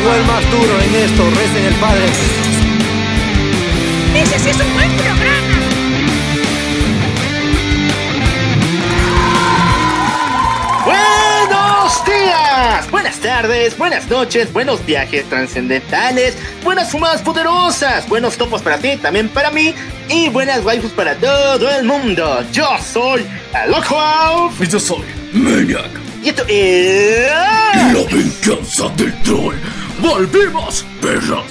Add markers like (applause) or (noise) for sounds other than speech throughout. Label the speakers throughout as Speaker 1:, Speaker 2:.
Speaker 1: Llegó el más duro en esto, recen el padre.
Speaker 2: Ese sí es un buen programa.
Speaker 3: Buenos días, buenas tardes, buenas noches, buenos viajes trascendentales, buenas fumadas poderosas, buenos topos para ti, también para mí, y buenas waifus para todo el mundo. Yo soy Aloha
Speaker 4: Y yo soy Maniac.
Speaker 3: y esto es...
Speaker 4: La venganza del troll. ¡Volvimos, perras!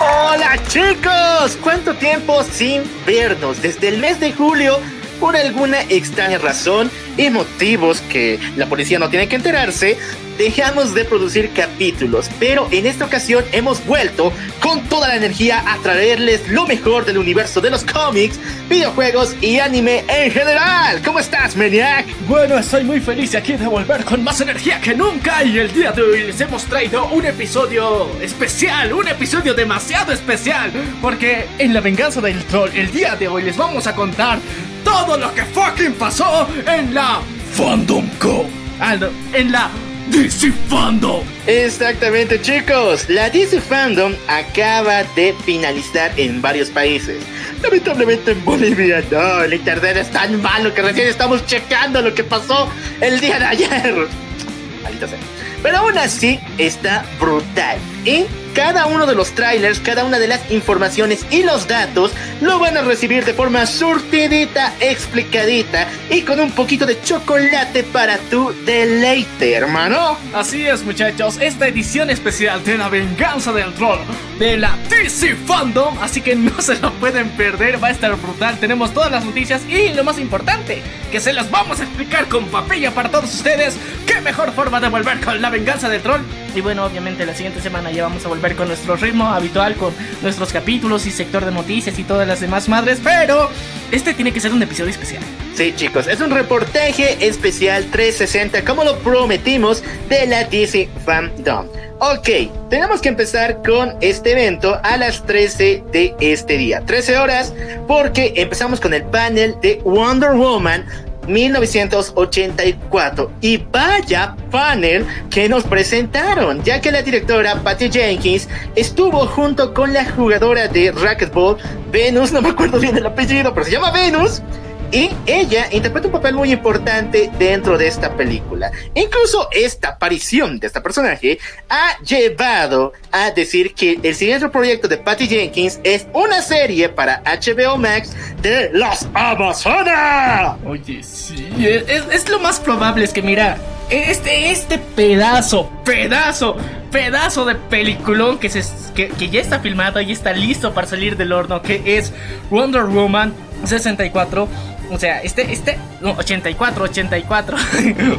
Speaker 3: Hola chicos, ¿cuánto tiempo sin vernos? Desde el mes de julio, por alguna extraña razón y motivos que la policía no tiene que enterarse, dejamos de producir capítulos, pero en esta ocasión hemos vuelto con toda la energía a traerles lo mejor del universo de los cómics, videojuegos y anime en general. ¿Cómo estás, Maniac?
Speaker 5: Bueno, estoy muy feliz aquí de volver con más energía que nunca y el día de hoy les hemos traído un episodio especial, un episodio demasiado especial, porque en la venganza del troll el día de hoy les vamos a contar todo lo que fucking pasó en la...
Speaker 4: Fandom Co.
Speaker 5: en la...
Speaker 4: DC Fandom.
Speaker 3: Exactamente chicos, la DC Fandom acaba de finalizar en varios países. Lamentablemente en Bolivia no, el internet es tan malo que recién estamos checando lo que pasó el día de ayer. Maldita sea. Pero aún así está brutal. Y cada uno de los trailers, cada una de las informaciones y los datos lo van a recibir de forma surtidita, explicadita y con un poquito de chocolate para tu deleite, hermano.
Speaker 5: Así es muchachos, esta edición especial de la venganza del troll de la DC Fandom, así que no se lo pueden perder, va a estar brutal, tenemos todas las noticias y lo más importante, que se las vamos a explicar con papilla para todos ustedes, qué mejor forma de volver con la venganza del troll. Y bueno, obviamente la siguiente semana ya vamos a volver con nuestro ritmo habitual, con nuestros capítulos y sector de noticias y todas las demás madres, pero este tiene que ser un episodio especial.
Speaker 3: Sí, chicos, es un reportaje especial 360, como lo prometimos, de la DC Fandom. Ok, tenemos que empezar con este evento a las 13 de este día. 13 horas, porque empezamos con el panel de Wonder Woman 1984. Y vaya panel que nos presentaron, ya que la directora Patty Jenkins estuvo junto con la jugadora de racquetball, Venus, no me acuerdo bien el apellido, pero se llama Venus. Y ella interpreta un papel muy importante dentro de esta película. Incluso esta aparición de esta personaje ha llevado a decir que el siguiente proyecto de Patty Jenkins es una serie para HBO Max de las Amazonas.
Speaker 5: Oye, sí, es, es lo más probable, es que mira, este, este pedazo, pedazo, pedazo de peliculón que, que, ya está filmado y está listo para salir del horno, que es Wonder Woman 64. O sea, este, este, no, 84, 84,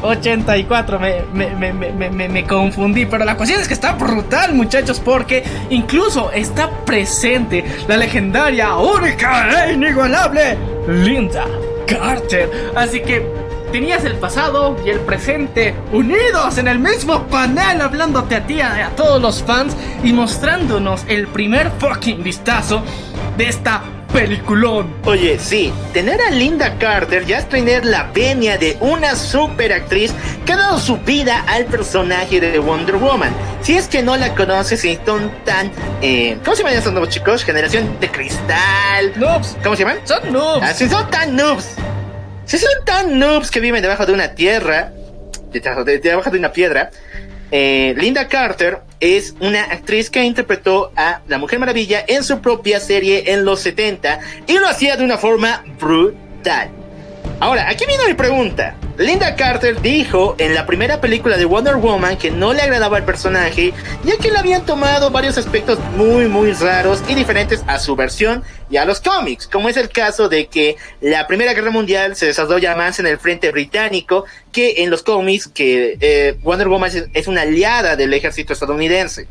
Speaker 5: 84, me, me, me, me, me, me confundí, pero la cuestión es que está brutal, muchachos, porque incluso está presente la legendaria, única e inigualable Linda Carter. Así que tenías el pasado y el presente unidos en el mismo panel, hablándote a ti, a, a todos los fans y mostrándonos el primer fucking vistazo de esta peliculón.
Speaker 3: Oye, sí, tener a Linda Carter ya es tener la venia de una super actriz que ha dado su vida al personaje de Wonder Woman. Si es que no la conoces y son tan... Eh, ¿Cómo se llaman esos nuevos chicos? Generación de cristal.
Speaker 5: Noobs.
Speaker 3: ¿Cómo se llaman?
Speaker 5: Son noobs.
Speaker 3: Ah, si son tan noobs. Si son tan noobs que viven debajo de una tierra, debajo de, debajo de una piedra, eh, Linda Carter es una actriz que interpretó a la Mujer Maravilla en su propia serie en los 70 y lo hacía de una forma brutal. Ahora, aquí viene mi pregunta. Linda Carter dijo en la primera película de Wonder Woman que no le agradaba el personaje, ya que le habían tomado varios aspectos muy muy raros y diferentes a su versión y a los cómics, como es el caso de que la Primera Guerra Mundial se desarrolla más en el frente británico que en los cómics, que eh, Wonder Woman es una aliada del ejército estadounidense.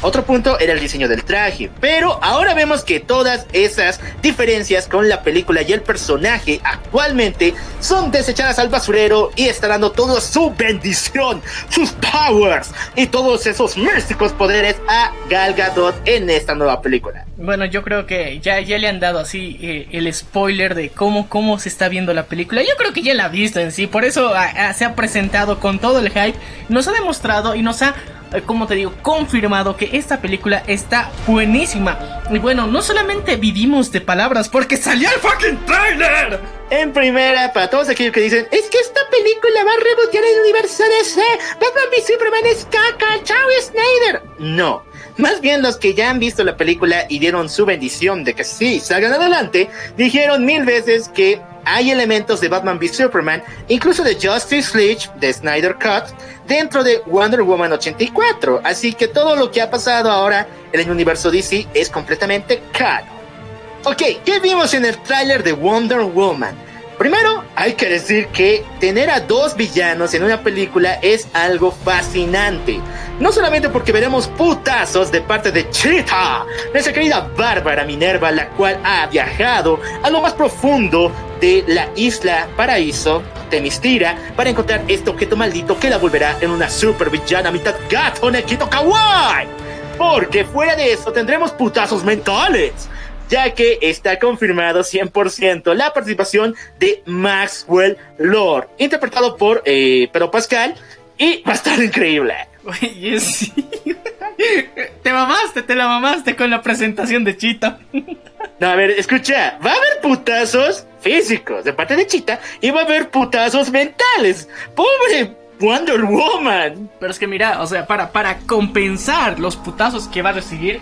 Speaker 3: Otro punto era el diseño del traje, pero ahora vemos que todas esas diferencias con la película y el personaje actualmente son desechadas al basurero y está dando toda su bendición, sus powers y todos esos místicos poderes a Gal Gadot en esta nueva película.
Speaker 5: Bueno, yo creo que ya, ya le han dado así eh, el spoiler de cómo, cómo se está viendo la película. Yo creo que ya la ha visto en sí, por eso se ha presentado con todo el hype, nos ha demostrado y nos ha como te digo, confirmado que esta película está buenísima. Y bueno, no solamente vivimos de palabras, porque salió el fucking trailer.
Speaker 3: En primera, para todos aquellos que dicen, es que esta película va a rebotear el universo DC, Batman v Superman es caca, chao Snyder. No, más bien los que ya han visto la película y dieron su bendición de que sí salgan adelante, dijeron mil veces que hay elementos de Batman v Superman, incluso de Justice League, de Snyder Cut, dentro de Wonder Woman 84. Así que todo lo que ha pasado ahora en el universo DC es completamente caro. Ok, ¿qué vimos en el tráiler de Wonder Woman? Primero, hay que decir que tener a dos villanos en una película es algo fascinante. No solamente porque veremos putazos de parte de Cheetah, nuestra querida Bárbara Minerva, la cual ha viajado a lo más profundo de la isla Paraíso, Temistira, para encontrar este objeto maldito que la volverá en una super villana mitad gato Nekito Kawaii. Porque fuera de eso tendremos putazos mentales ya que está confirmado 100% la participación de Maxwell Lord, interpretado por eh, Pedro Pascal, y va a estar increíble.
Speaker 5: Oye, sí. (laughs) Te mamaste, te la mamaste con la presentación de Chita.
Speaker 3: No, a ver, escucha, va a haber putazos físicos de parte de Chita y va a haber putazos mentales. Pobre Wonder Woman.
Speaker 5: Pero es que mira, o sea, para, para compensar los putazos que va a recibir,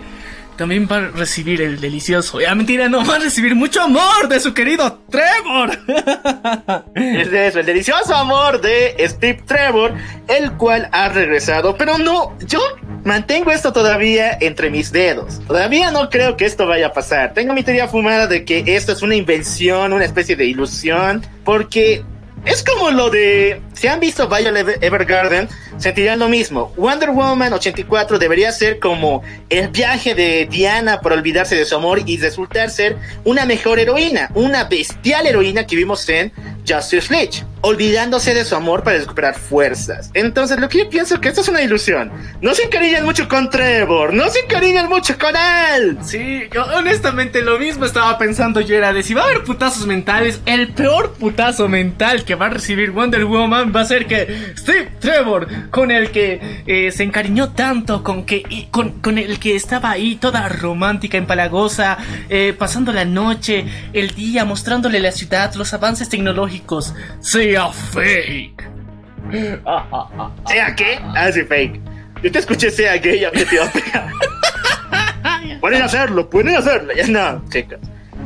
Speaker 5: también va a recibir el delicioso. Ya mentira, no va a recibir mucho amor de su querido Trevor. (laughs)
Speaker 3: es eso, el delicioso amor de Steve Trevor, el cual ha regresado. Pero no, yo mantengo esto todavía entre mis dedos. Todavía no creo que esto vaya a pasar. Tengo mi teoría fumada de que esto es una invención, una especie de ilusión, porque es como lo de. Si han visto Violet Evergarden, sentirán lo mismo. Wonder Woman 84 debería ser como el viaje de Diana por olvidarse de su amor y resultar ser una mejor heroína, una bestial heroína que vimos en Justice League, olvidándose de su amor para recuperar fuerzas. Entonces, lo que yo pienso es que esto es una ilusión. No se encariñan mucho con Trevor, no se encariñan mucho con él.
Speaker 5: Sí, yo honestamente lo mismo estaba pensando yo era de si va a haber putazos mentales, el peor putazo mental que va a recibir Wonder Woman va a ser que Steve Trevor con el que eh, se encariñó tanto, con, que, con, con, el que estaba ahí toda romántica, empalagosa, eh, pasando la noche, el día, mostrándole la ciudad, los avances tecnológicos, sea fake. (laughs)
Speaker 3: ¿Sea qué? Ah, sí, fake. Yo te escuché sea gay, ya me te iba a pegar. (laughs) pueden hacerlo, pueden hacerlo. Ya no, chicos.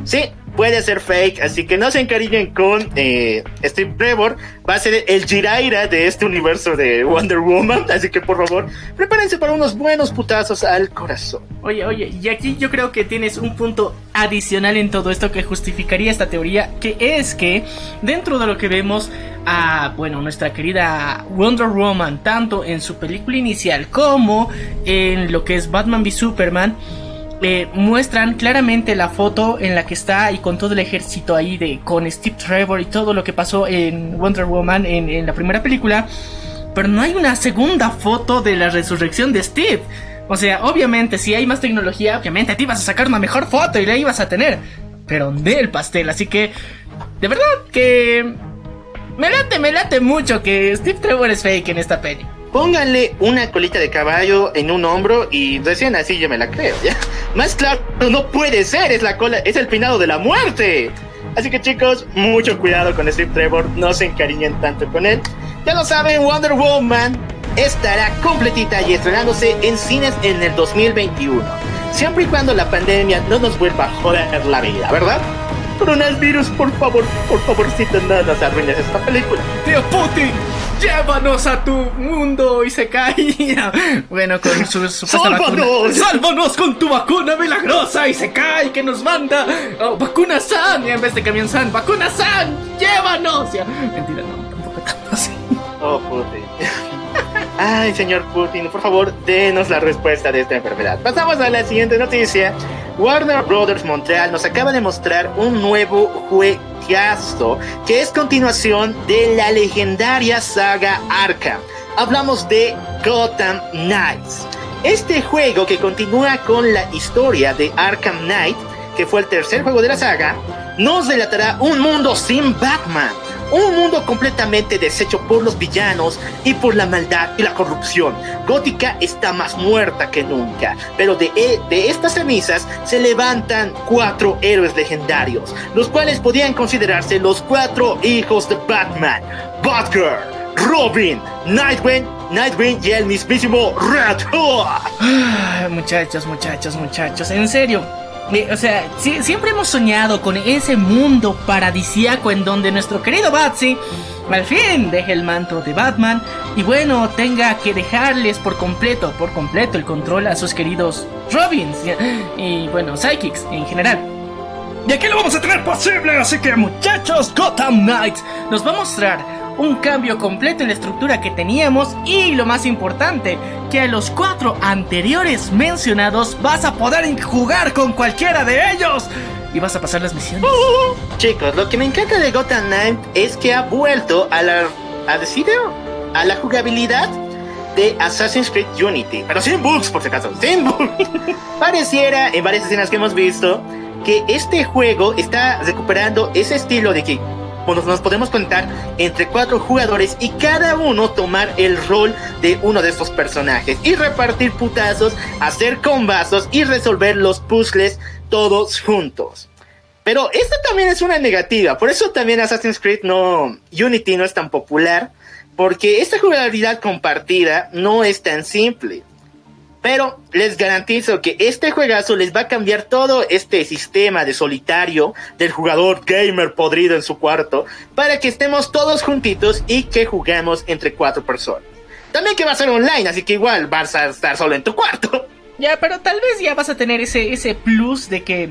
Speaker 3: Sí, puede ser fake, así que no se encariñen con eh, Steve Trevor, va a ser el Jiraira de este universo de Wonder Woman, así que por favor, prepárense para unos buenos putazos al corazón.
Speaker 5: Oye, oye, y aquí yo creo que tienes un punto adicional en todo esto que justificaría esta teoría, que es que dentro de lo que vemos a, bueno, nuestra querida Wonder Woman, tanto en su película inicial como en lo que es Batman v Superman, muestran claramente la foto en la que está y con todo el ejército ahí de con Steve Trevor y todo lo que pasó en Wonder Woman en, la primera película. Pero no hay una segunda foto de la resurrección de Steve. O sea, obviamente, si hay más tecnología, obviamente te ibas a sacar una mejor foto y la ibas a tener. Pero del pastel, así que, de verdad que... Me late, me late mucho que Steve Trevor es fake en esta peli.
Speaker 3: Pónganle una colita de caballo en un hombro y recién así yo me la creo, ¿ya? Más claro, no puede ser, es la cola, es el pinado de la muerte. Así que chicos, mucho cuidado con Steve Trevor, no se encariñen tanto con él. Ya lo saben, Wonder Woman estará completita y estrenándose en cines en el 2021. Siempre y cuando la pandemia no nos vuelva a joder la vida, ¿verdad? Coronavirus, por favor, por favorcito, no nos arruines esta película.
Speaker 5: Tío Putin, llévanos a tu mundo y se caía. Bueno, con su supuesta vacuna.
Speaker 3: ¡Sálvanos!
Speaker 5: ¡Sálvanos con tu vacuna milagrosa! Y se cae que nos manda oh, vacuna San en vez de camión San. ¡Vacuna San! ¡Llévanos! Ya, mentira, no, tampoco tanto así.
Speaker 3: Oh, Putin. Ay, señor Putin, por favor, denos la respuesta de esta enfermedad. Pasamos a la siguiente noticia. Warner Brothers Montreal nos acaba de mostrar un nuevo juegazo que es continuación de la legendaria saga Arkham. Hablamos de Gotham Knights. Este juego que continúa con la historia de Arkham Knight, que fue el tercer juego de la saga, nos relatará un mundo sin Batman. Un mundo completamente deshecho por los villanos y por la maldad y la corrupción. Gótica está más muerta que nunca, pero de, e- de estas cenizas se levantan cuatro héroes legendarios, los cuales podían considerarse los cuatro hijos de Batman: Batgirl, Robin, Nightwing, Nightwing y el mismísimo Red Hood.
Speaker 5: Muchachos, muchachos, muchachos, en serio. O sea, si- siempre hemos soñado con ese mundo paradisíaco en donde nuestro querido Batsy al fin deje el manto de Batman y bueno, tenga que dejarles por completo, por completo el control a sus queridos Robins y, bueno, Psychics en general. Y aquí lo vamos a tener posible, así que muchachos, Gotham Knights nos va a mostrar un cambio completo en la estructura que teníamos y lo más importante, que a los cuatro anteriores mencionados vas a poder jugar con cualquiera de ellos y vas a pasar las misiones. (laughs)
Speaker 3: Chicos, lo que me encanta de Gotham Knight es que ha vuelto a la a decir, a la jugabilidad de Assassin's Creed Unity, pero sin bugs por si acaso, sin bugs. (laughs) Pareciera en varias escenas que hemos visto que este juego está recuperando ese estilo de que bueno, nos podemos contar entre cuatro jugadores y cada uno tomar el rol de uno de estos personajes y repartir putazos, hacer combazos y resolver los puzzles todos juntos. Pero esta también es una negativa, por eso también Assassin's Creed no Unity no es tan popular, porque esta jugabilidad compartida no es tan simple. Pero les garantizo que este juegazo les va a cambiar todo este sistema de solitario del jugador gamer podrido en su cuarto para que estemos todos juntitos y que juguemos entre cuatro personas. También que va a ser online, así que igual vas a estar solo en tu cuarto.
Speaker 5: Ya, pero tal vez ya vas a tener ese, ese plus de que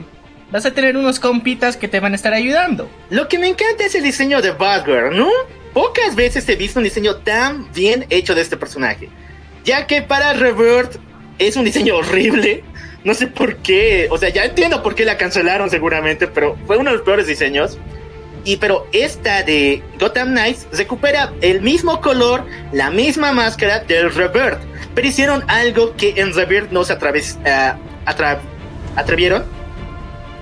Speaker 5: vas a tener unos compitas que te van a estar ayudando.
Speaker 3: Lo que me encanta es el diseño de Batgirl, ¿no? Pocas veces he visto un diseño tan bien hecho de este personaje. Ya que para Revert es un diseño horrible. No sé por qué. O sea, ya entiendo por qué la cancelaron seguramente, pero fue uno de los peores diseños. Y pero esta de Gotham Knights recupera el mismo color, la misma máscara del Revert. Pero hicieron algo que en Revert no se atraves, ah, atra- atrevieron.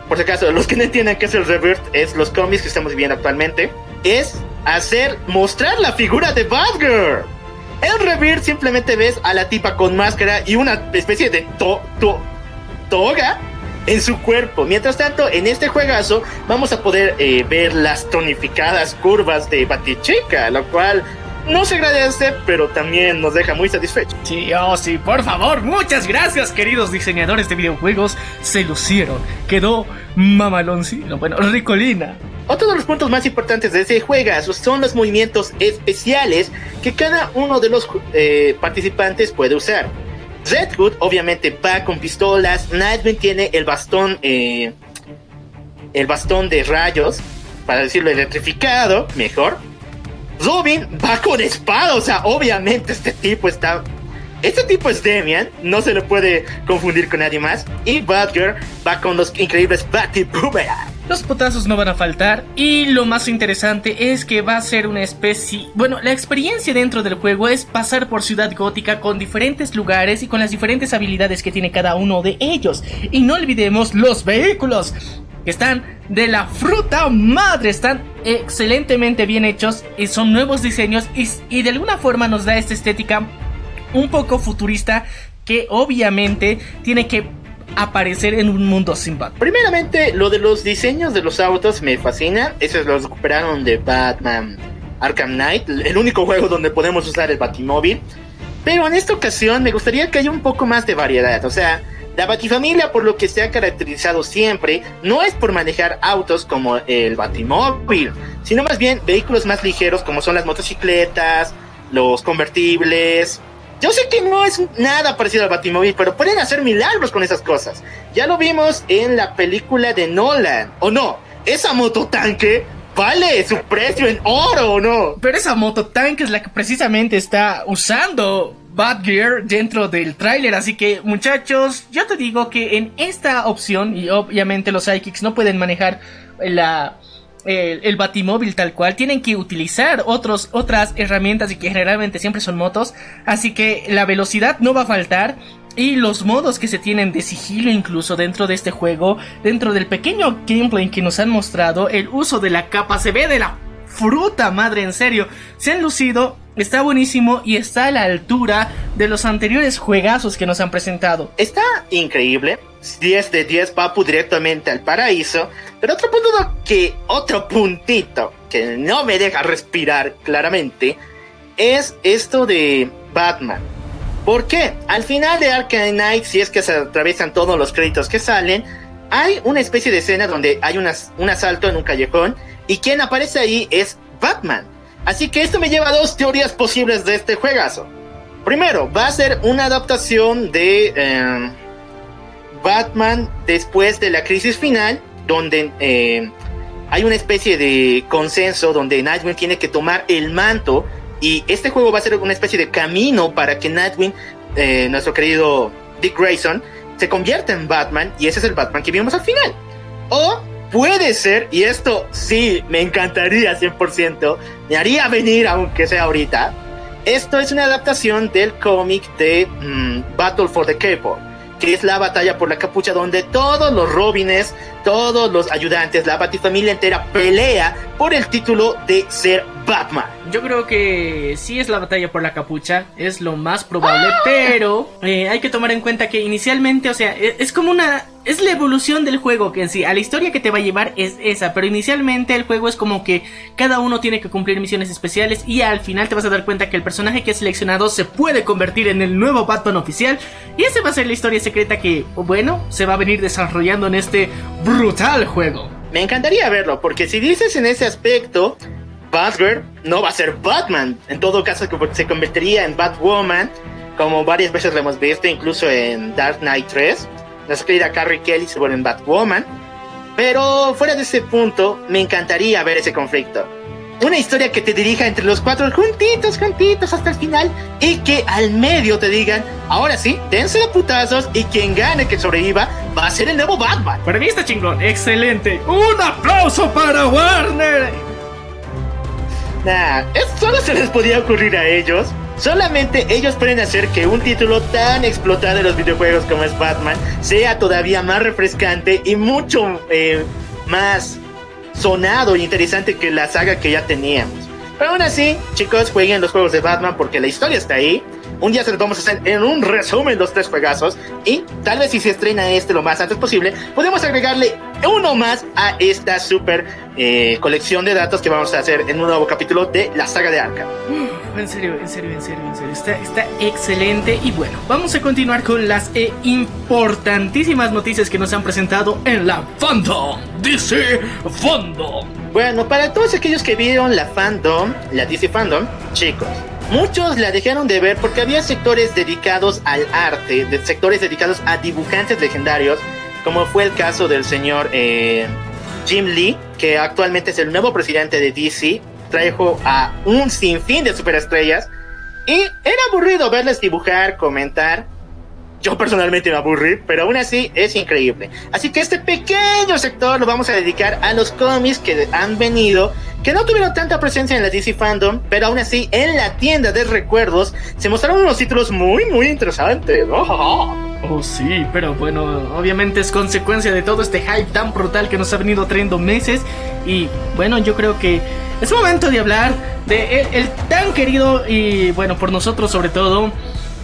Speaker 3: Por si acaso, los que no entiendan qué es el Revert, es los cómics que estamos viviendo actualmente. Es hacer, mostrar la figura de Batgirl. En Revert simplemente ves a la tipa con máscara y una especie de to- to- toga en su cuerpo. Mientras tanto, en este juegazo vamos a poder eh, ver las tonificadas curvas de Batichica, lo cual no se agradece, pero también nos deja muy satisfechos.
Speaker 5: Sí, oh sí, por favor, muchas gracias queridos diseñadores de videojuegos, se lucieron, quedó mamaloncino, bueno, ricolina.
Speaker 3: Otro de los puntos más importantes de ese juegazo son los movimientos especiales que cada uno de los eh, participantes puede usar. Red Hood obviamente va con pistolas, Nightwing tiene el bastón, eh, el bastón de rayos, para decirlo electrificado, mejor. Robin va con espada, o sea, obviamente este tipo está... Este tipo es Demian, no se le puede confundir con nadie más. Y Batgirl va con los increíbles Batty Boomerang.
Speaker 5: Los putazos no van a faltar y lo más interesante es que va a ser una especie... Bueno, la experiencia dentro del juego es pasar por Ciudad Gótica con diferentes lugares y con las diferentes habilidades que tiene cada uno de ellos. Y no olvidemos los vehículos que están de la fruta madre, están excelentemente bien hechos y son nuevos diseños y, y de alguna forma nos da esta estética un poco futurista que obviamente tiene que aparecer en un mundo sin Batman.
Speaker 3: Primeramente, lo de los diseños de los autos me fascina. Esos los recuperaron de Batman Arkham Knight, el único juego donde podemos usar el Batimóvil. Pero en esta ocasión me gustaría que haya un poco más de variedad. O sea, La Batifamilia, por lo que se ha caracterizado siempre, no es por manejar autos como el Batimóvil, sino más bien vehículos más ligeros como son las motocicletas, los convertibles. Yo sé que no es nada parecido al Batimóvil, pero pueden hacer milagros con esas cosas. Ya lo vimos en la película de Nolan, ¿o no? Esa mototanque vale su precio en oro, ¿o no?
Speaker 5: Pero esa mototanque es la que precisamente está usando Gear dentro del tráiler, así que muchachos, yo te digo que en esta opción, y obviamente los Psychics no pueden manejar la, el, batimóvil tal cual, tienen que utilizar otros, otras herramientas y que generalmente siempre son motos, así que la velocidad no va a faltar. Y los modos que se tienen de sigilo incluso dentro de este juego, dentro del pequeño gameplay que nos han mostrado, el uso de la capa se ve de la fruta madre, en serio. Se han lucido, está buenísimo y está a la altura de los anteriores juegazos que nos han presentado.
Speaker 3: Está increíble. 10 de 10 papu directamente al paraíso. Pero otro punto que, otro puntito que no me deja respirar claramente es esto de Batman. ¿Por qué? Al final de Arkham Knight, si es que se atraviesan todos los créditos que salen, hay una especie de escena donde hay un asalto en un callejón y quien aparece ahí es Batman. Así que esto me lleva a dos teorías posibles de este juegazo. Primero, va a ser una adaptación de em, Batman después de la crisis final, donde em, hay una especie de consenso donde Nightwing tiene que tomar el manto y este juego va a ser una especie de camino para que Nightwing, eh, nuestro querido Dick Grayson, se convierta en Batman y ese es el Batman que vimos al final. O puede ser, y esto sí me encantaría 100%, me haría venir aunque sea ahorita. Esto es una adaptación del cómic de mm, Battle for the Cape, que es la batalla por la capucha donde todos los Robines, todos los ayudantes, la Batifamilia entera pelea por el título de ser Batman.
Speaker 5: Yo creo que sí es la batalla por la capucha, es lo más probable, pero eh, hay que tomar en cuenta que inicialmente, o sea, e, es, como una... Es la evolución del juego que en sí, a la historia que te va a llevar es esa, pero inicialmente el juego es como que cada uno tiene que cumplir misiones especiales y al final te vas a dar cuenta que el personaje que has seleccionado se puede convertir en el nuevo Batman oficial y esa va a ser la historia secreta que, bueno, se va a venir desarrollando en este brutal juego.
Speaker 3: Me encantaría verlo, porque si dices en ese aspecto, Batgirl no va a ser Batman. En todo caso, se convertiría en Batwoman, como varias veces lo hemos visto, incluso en Dark Knight 3. La querida Carrie Kelly se vuelve en Batwoman. Pero fuera de ese punto, me encantaría ver ese conflicto. Una historia que te dirija entre los cuatro juntitos, juntitos hasta el final y que al medio te digan, ahora sí, dense de putazos y quien gane que sobreviva va a ser el nuevo Batman.
Speaker 5: Para mí está chingón, excelente. Un aplauso para Warner.
Speaker 3: Nah, eso solo se les podía ocurrir a ellos. Solamente ellos pueden hacer que un título tan explotado en los videojuegos como es Batman sea todavía más refrescante y mucho eh, más sonado e interesante que la saga que ya teníamos. Pero aún así, chicos, jueguen los juegos de Batman porque la historia está ahí. Un día se los vamos a hacer en un resumen los tres juegazos. Y tal vez si se estrena este lo más antes posible, podemos agregarle uno más a esta super eh, colección de datos que vamos a hacer en un nuevo capítulo de la saga de Arkham.
Speaker 5: En serio, en serio, en serio, en serio. Está, está excelente. Y bueno, vamos a continuar con las eh, importantísimas noticias que nos han presentado en la Fandom. DC Fandom.
Speaker 3: Bueno, para todos aquellos que vieron la Fandom, la DC Fandom, chicos, Muchos la dejaron de ver porque había sectores dedicados al arte, de sectores dedicados a dibujantes legendarios, como fue el caso del señor eh, Jim Lee, que actualmente es el nuevo presidente de DC, trajo a un sinfín de superestrellas y era aburrido verles dibujar, comentar. Yo personalmente me aburrí, pero aún así es increíble. Así que este pequeño sector lo vamos a dedicar a los cómics que han venido que no tuvieron tanta presencia en la DC Fandom, pero aún así en la tienda de recuerdos se mostraron unos títulos muy, muy interesantes, ¿no?
Speaker 5: Oh, sí, pero bueno, obviamente es consecuencia de todo este hype tan brutal que nos ha venido trayendo meses. Y bueno, yo creo que es momento de hablar de el, tan querido y bueno, por nosotros sobre todo,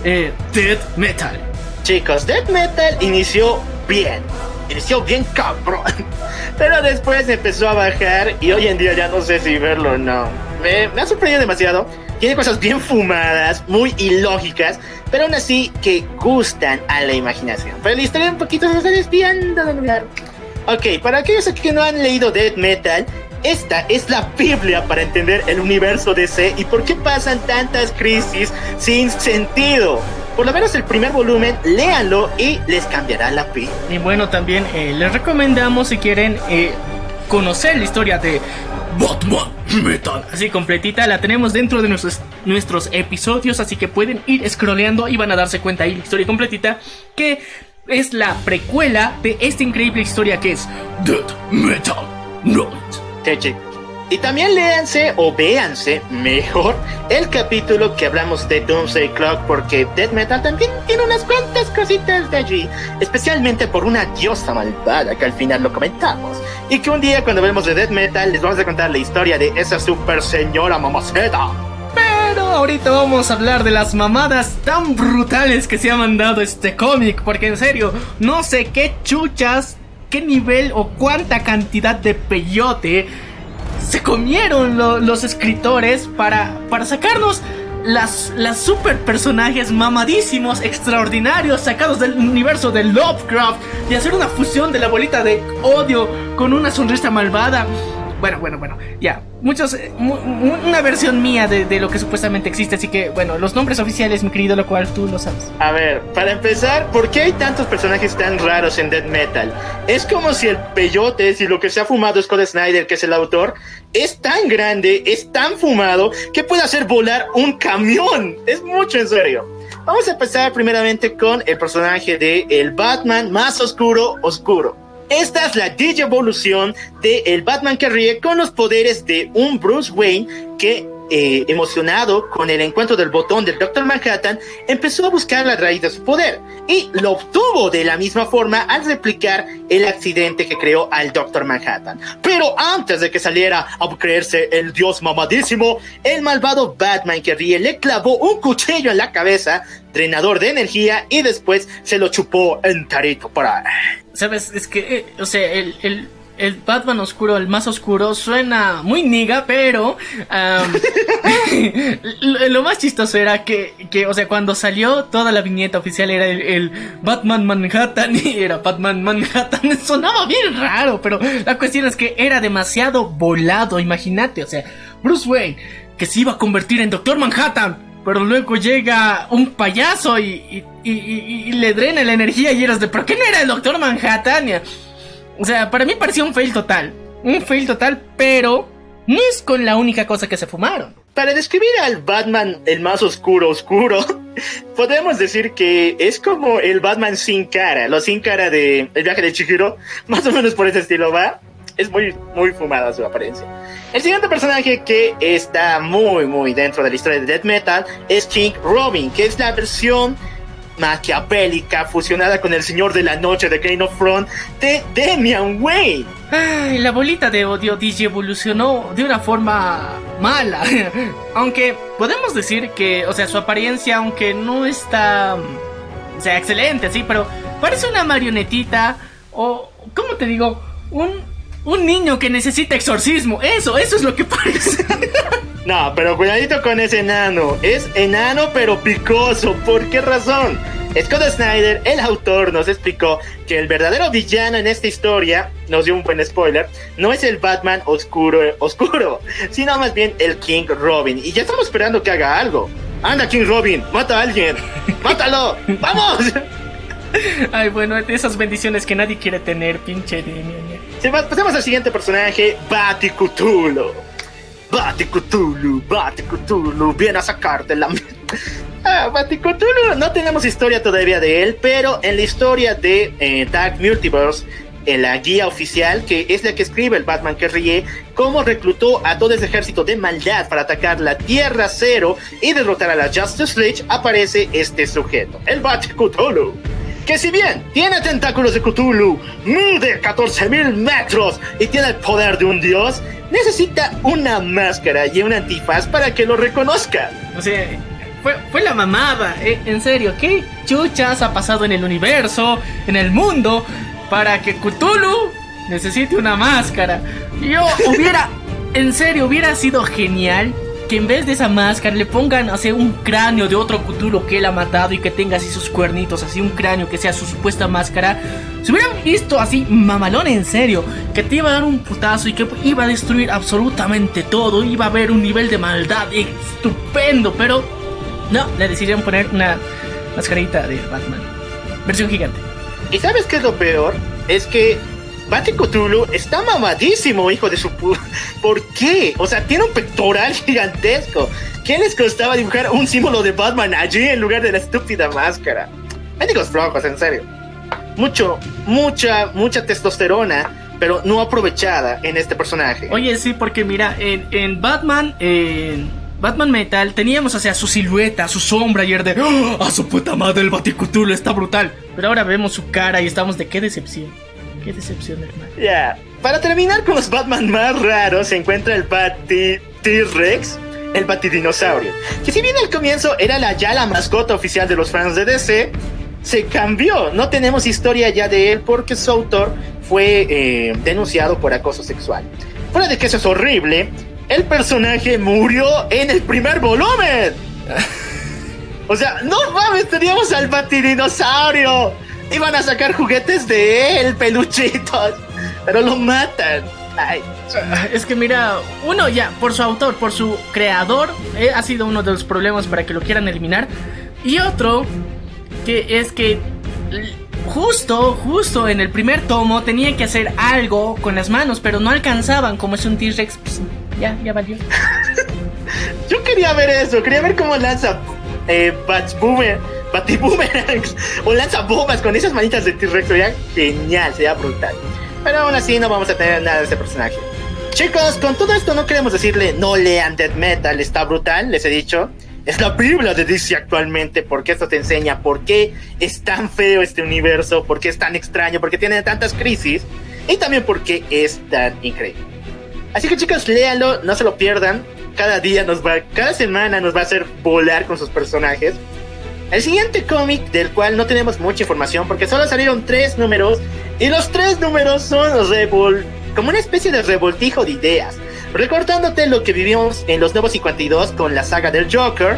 Speaker 5: eh, Death Metal.
Speaker 3: Chicos, Death Metal inició bien inició bien cabrón. (laughs) Pero después empezó a bajar y hoy en día ya no sé si verlo o no. Me, ha sorprendido demasiado. Tiene cosas bien fumadas, muy ilógicas, pero aún así que gustan a la imaginación. Pero la historia un poquito se está desviando del lugar. Ok, para aquellos que no han leído Death Metal, esta es la Biblia para entender el universo DC y por qué pasan tantas crisis sin sentido. Por lo menos el primer volumen, léanlo y les cambiará la vida.
Speaker 5: Y bueno, también eh, les recomendamos si quieren eh, conocer la historia de Batman Metal. Así completita, la tenemos dentro de nuestros, nuestros episodios, así que pueden ir scrolleando y van a darse cuenta ahí la historia completita que es la precuela de esta increíble historia que es
Speaker 4: Dead Metal Night.
Speaker 3: Y también léanse o véanse mejor el capítulo que hablamos de Doomsday Clock porque Dead Metal también tiene unas cuantas cositas de allí, especialmente por una diosa malvada que al final lo comentamos. Y que un día cuando vemos de Dead Metal les vamos a contar la historia de esa super señora mamaceta.
Speaker 5: Pero ahorita vamos a hablar de las mamadas tan brutales que se ha mandado este cómic, porque en serio, no sé qué chuchas, qué nivel o cuánta cantidad de peyote se comieron los escritores para, para sacarnos las, las super personajes mamadísimos, extraordinarios, sacados del universo de Lovecraft y hacer una fusión de la bolita de odio con una sonrisa malvada. Bueno, bueno, bueno, ya. Muchos. Eh, una versión mía de, lo que supuestamente existe. Así que, bueno, los nombres oficiales, mi querido, lo cual tú lo sabes.
Speaker 3: A ver, para empezar, ¿por qué hay tantos personajes tan raros en Dead Metal? Es como si el peyote, si lo que se ha fumado Scott Snyder, que es el autor, es tan grande, es tan fumado, que puede hacer volar un camión. Es mucho, en serio. Vamos a empezar primeramente con el personaje de el Batman más oscuro, oscuro. Esta es la digievolución de el Batman que ríe con los poderes de un Bruce Wayne que eh, emocionado con el encuentro del botón del Doctor Manhattan, empezó a buscar la raíz de su poder y lo obtuvo de la misma forma al replicar el accidente que creó al Doctor Manhattan. Pero antes de que saliera a creerse el dios mamadísimo, el malvado Batman que ríe le clavó un cuchillo en la cabeza, drenador de energía, y después se lo chupó enterito para...
Speaker 5: ¿Sabes? Es que, eh, o sea, el el Batman oscuro, el más oscuro, suena muy niga, pero (laughs) lo, más chistoso era que, que, o sea, cuando salió toda la viñeta oficial era el, Batman Manhattan y era Batman Manhattan, (laughs) sonaba bien raro, pero la cuestión es que era demasiado volado, imagínate, o sea, Bruce Wayne, que se iba a convertir en Doctor Manhattan, pero luego llega un payaso y, y, y, le drena la energía y eras de, ¿por qué no era el Doctor Manhattan? O sea, para mí pareció un fail total. Un fail total, pero no es con la única cosa que se fumaron.
Speaker 3: Para describir al Batman el más oscuro, oscuro, (laughs) podemos decir que es como el Batman sin cara, lo sin cara de El viaje de Chihiro, (laughs) más o menos por ese estilo va. Es muy, muy fumada su apariencia. El siguiente personaje que está muy, muy dentro de la historia de Death Metal es King Robin, que es la versión maquiavélica fusionada con el Señor de la Noche de Game of Thrones de Damian Wayne.
Speaker 5: Ay, la bolita de odio DJ evolucionó de una forma mala. (laughs) aunque podemos decir que, o sea, su apariencia, aunque no está, o sea, excelente, sí, pero parece una marionetita o, ¿cómo te digo? Un un niño que necesita exorcismo. Eso, eso es lo que parece. (laughs)
Speaker 3: no, pero cuidadito con ese enano. Es enano pero picoso. ¿Por qué razón? Scott Snyder, el autor, nos explicó que el verdadero villano en esta historia, nos dio un buen spoiler, no es el Batman oscuro, oscuro, sino más bien el King Robin. Y ya estamos esperando que haga algo. Anda, King Robin, mata a alguien. ¡Mátalo! (laughs) ¡Vamos!
Speaker 5: Ay, bueno, esas bendiciones que nadie quiere tener, pinche
Speaker 3: Pasemos al siguiente personaje, Baticutulu. Baticutulu, Baticutulu, viene a sacarte la... (laughs) Ah, Baticutulu, no tenemos historia todavía de él, pero en la historia de eh, Dark Multiverse, en la guía oficial, que es la que escribe el Batman que ríe, cómo reclutó a todo ese ejército de maldad para atacar la Tierra Cero y derrotar a la Justice League, aparece este sujeto, el Baticutulu que si bien tiene tentáculos de Cthulhu, mide 14.000 metros y tiene el poder de un dios, necesita una máscara y un antifaz para que lo reconozca.
Speaker 5: O sea, fue, fue la mamada, eh, en serio, ¿qué chuchas ha pasado en el universo, en el mundo, para que Cthulhu necesite una máscara? Yo hubiera, en serio, hubiera sido genial que en vez de esa máscara le pongan así un cráneo de otro futuro que él ha matado y que tenga así sus cuernitos, así un cráneo que sea su supuesta máscara. Se hubieran visto así mamalón en serio, que te iba a dar un putazo y que iba a destruir absolutamente todo, iba a haber un nivel de maldad estupendo, pero no, le decidieron poner una mascarita de Batman. Versión gigante.
Speaker 3: ¿Y sabes qué es lo peor? Es que Cthulhu está mamadísimo, hijo de su pu... ¿Por qué? O sea, tiene un pectoral (laughs) gigantesco. ¿Quién les costaba dibujar un símbolo de Batman allí en lugar de la estúpida máscara? Médicos flojos, en serio. Mucho, mucha, mucha testosterona, pero no aprovechada en este personaje.
Speaker 5: Oye, sí, porque mira, en, en Batman, en Batman Metal, teníamos, o sea, su silueta, su sombra y de, ¡Oh, a su puta madre, el Baticutulo está brutal. Pero ahora vemos su cara y estamos de qué decepción. Qué decepción, hermano.
Speaker 3: Ya. Para terminar con los Batman más raros, se encuentra el Bati T-Rex, el Batidinosaurio. Que si bien al comienzo era la, ya la mascota oficial de los fans de DC, se cambió. No tenemos historia ya de él porque su autor fue eh, denunciado por acoso sexual. Fuera de que eso es horrible, el personaje murió en el primer volumen. (laughs) o sea, no mames, teníamos al Batidinosaurio Iban a sacar juguetes de él, peluchitos, pero lo matan. Ay.
Speaker 5: Es que mira, uno ya, por su autor, por su creador, eh, ha sido uno de los problemas para que lo quieran eliminar. Y otro, que es que justo, justo en el primer tomo tenía que hacer algo con las manos, pero no alcanzaban, como es un T-Rex, pues, ya, ya valió. (laughs)
Speaker 3: Yo quería ver eso, quería ver cómo lanza eh, Boomer batiboomerangs o lanza (laughs) bombas con esas manitas de T-Rex. Sería genial, sería brutal. Pero aún así no vamos a tener nada de este personaje. Chicos, con todo esto no queremos decirle no lean Dead Metal, está brutal, les he dicho. Es la Biblia de DC actualmente, porque esto te enseña por qué es tan feo este universo, por qué es tan extraño, por qué tiene tantas crisis y también por qué es tan increíble. Así que chicos, léanlo, no se lo pierdan. Cada día nos va, cada semana nos va a hacer volar con sus personajes. El siguiente cómic, del cual no tenemos mucha información porque solo salieron tres números, y los tres números son revol como una especie de revoltijo de ideas. Recordándote lo que vivimos en los Nuevos 52 con la saga del Joker,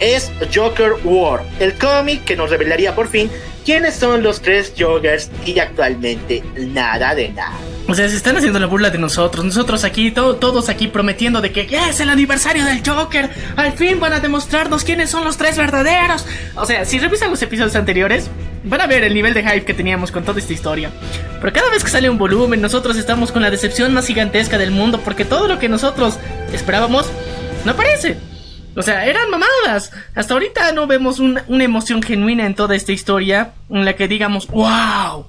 Speaker 3: es Joker War, el cómic que nos revelaría por fin quiénes son los tres Jokers y actualmente nada de nada.
Speaker 5: O sea, se están haciendo la burla de nosotros. Nosotros aquí, todos aquí prometiendo de que es el aniversario del Joker. Al fin van a demostrarnos quiénes son los tres verdaderos. O sea, si revisan los episodios anteriores, van a ver el nivel de hype que teníamos con toda esta historia. Pero cada vez que sale un volumen, nosotros estamos con la decepción más gigantesca del mundo porque todo lo que nosotros esperábamos no aparece. O sea, eran mamadas. Hasta ahorita no vemos una emoción genuina en toda esta historia en la que digamos, wow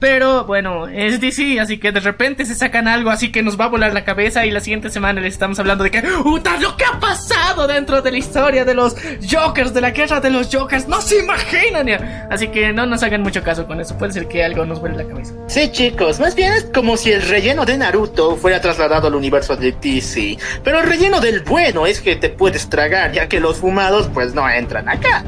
Speaker 5: pero bueno, es DC, así que de repente se sacan algo así que nos va a volar la cabeza y la siguiente semana les estamos hablando de que ¡Uta! Lo que ha pasado dentro de la historia de los Jokers, de la guerra de los Jokers, no se imaginan. Así que no nos hagan mucho caso con eso, puede ser que algo nos vuele la cabeza.
Speaker 3: Sí, chicos, más bien es como si el relleno de Naruto fuera trasladado al universo de DC. Pero el relleno del bueno es que te puedes tragar, ya que los fumados pues no entran acá.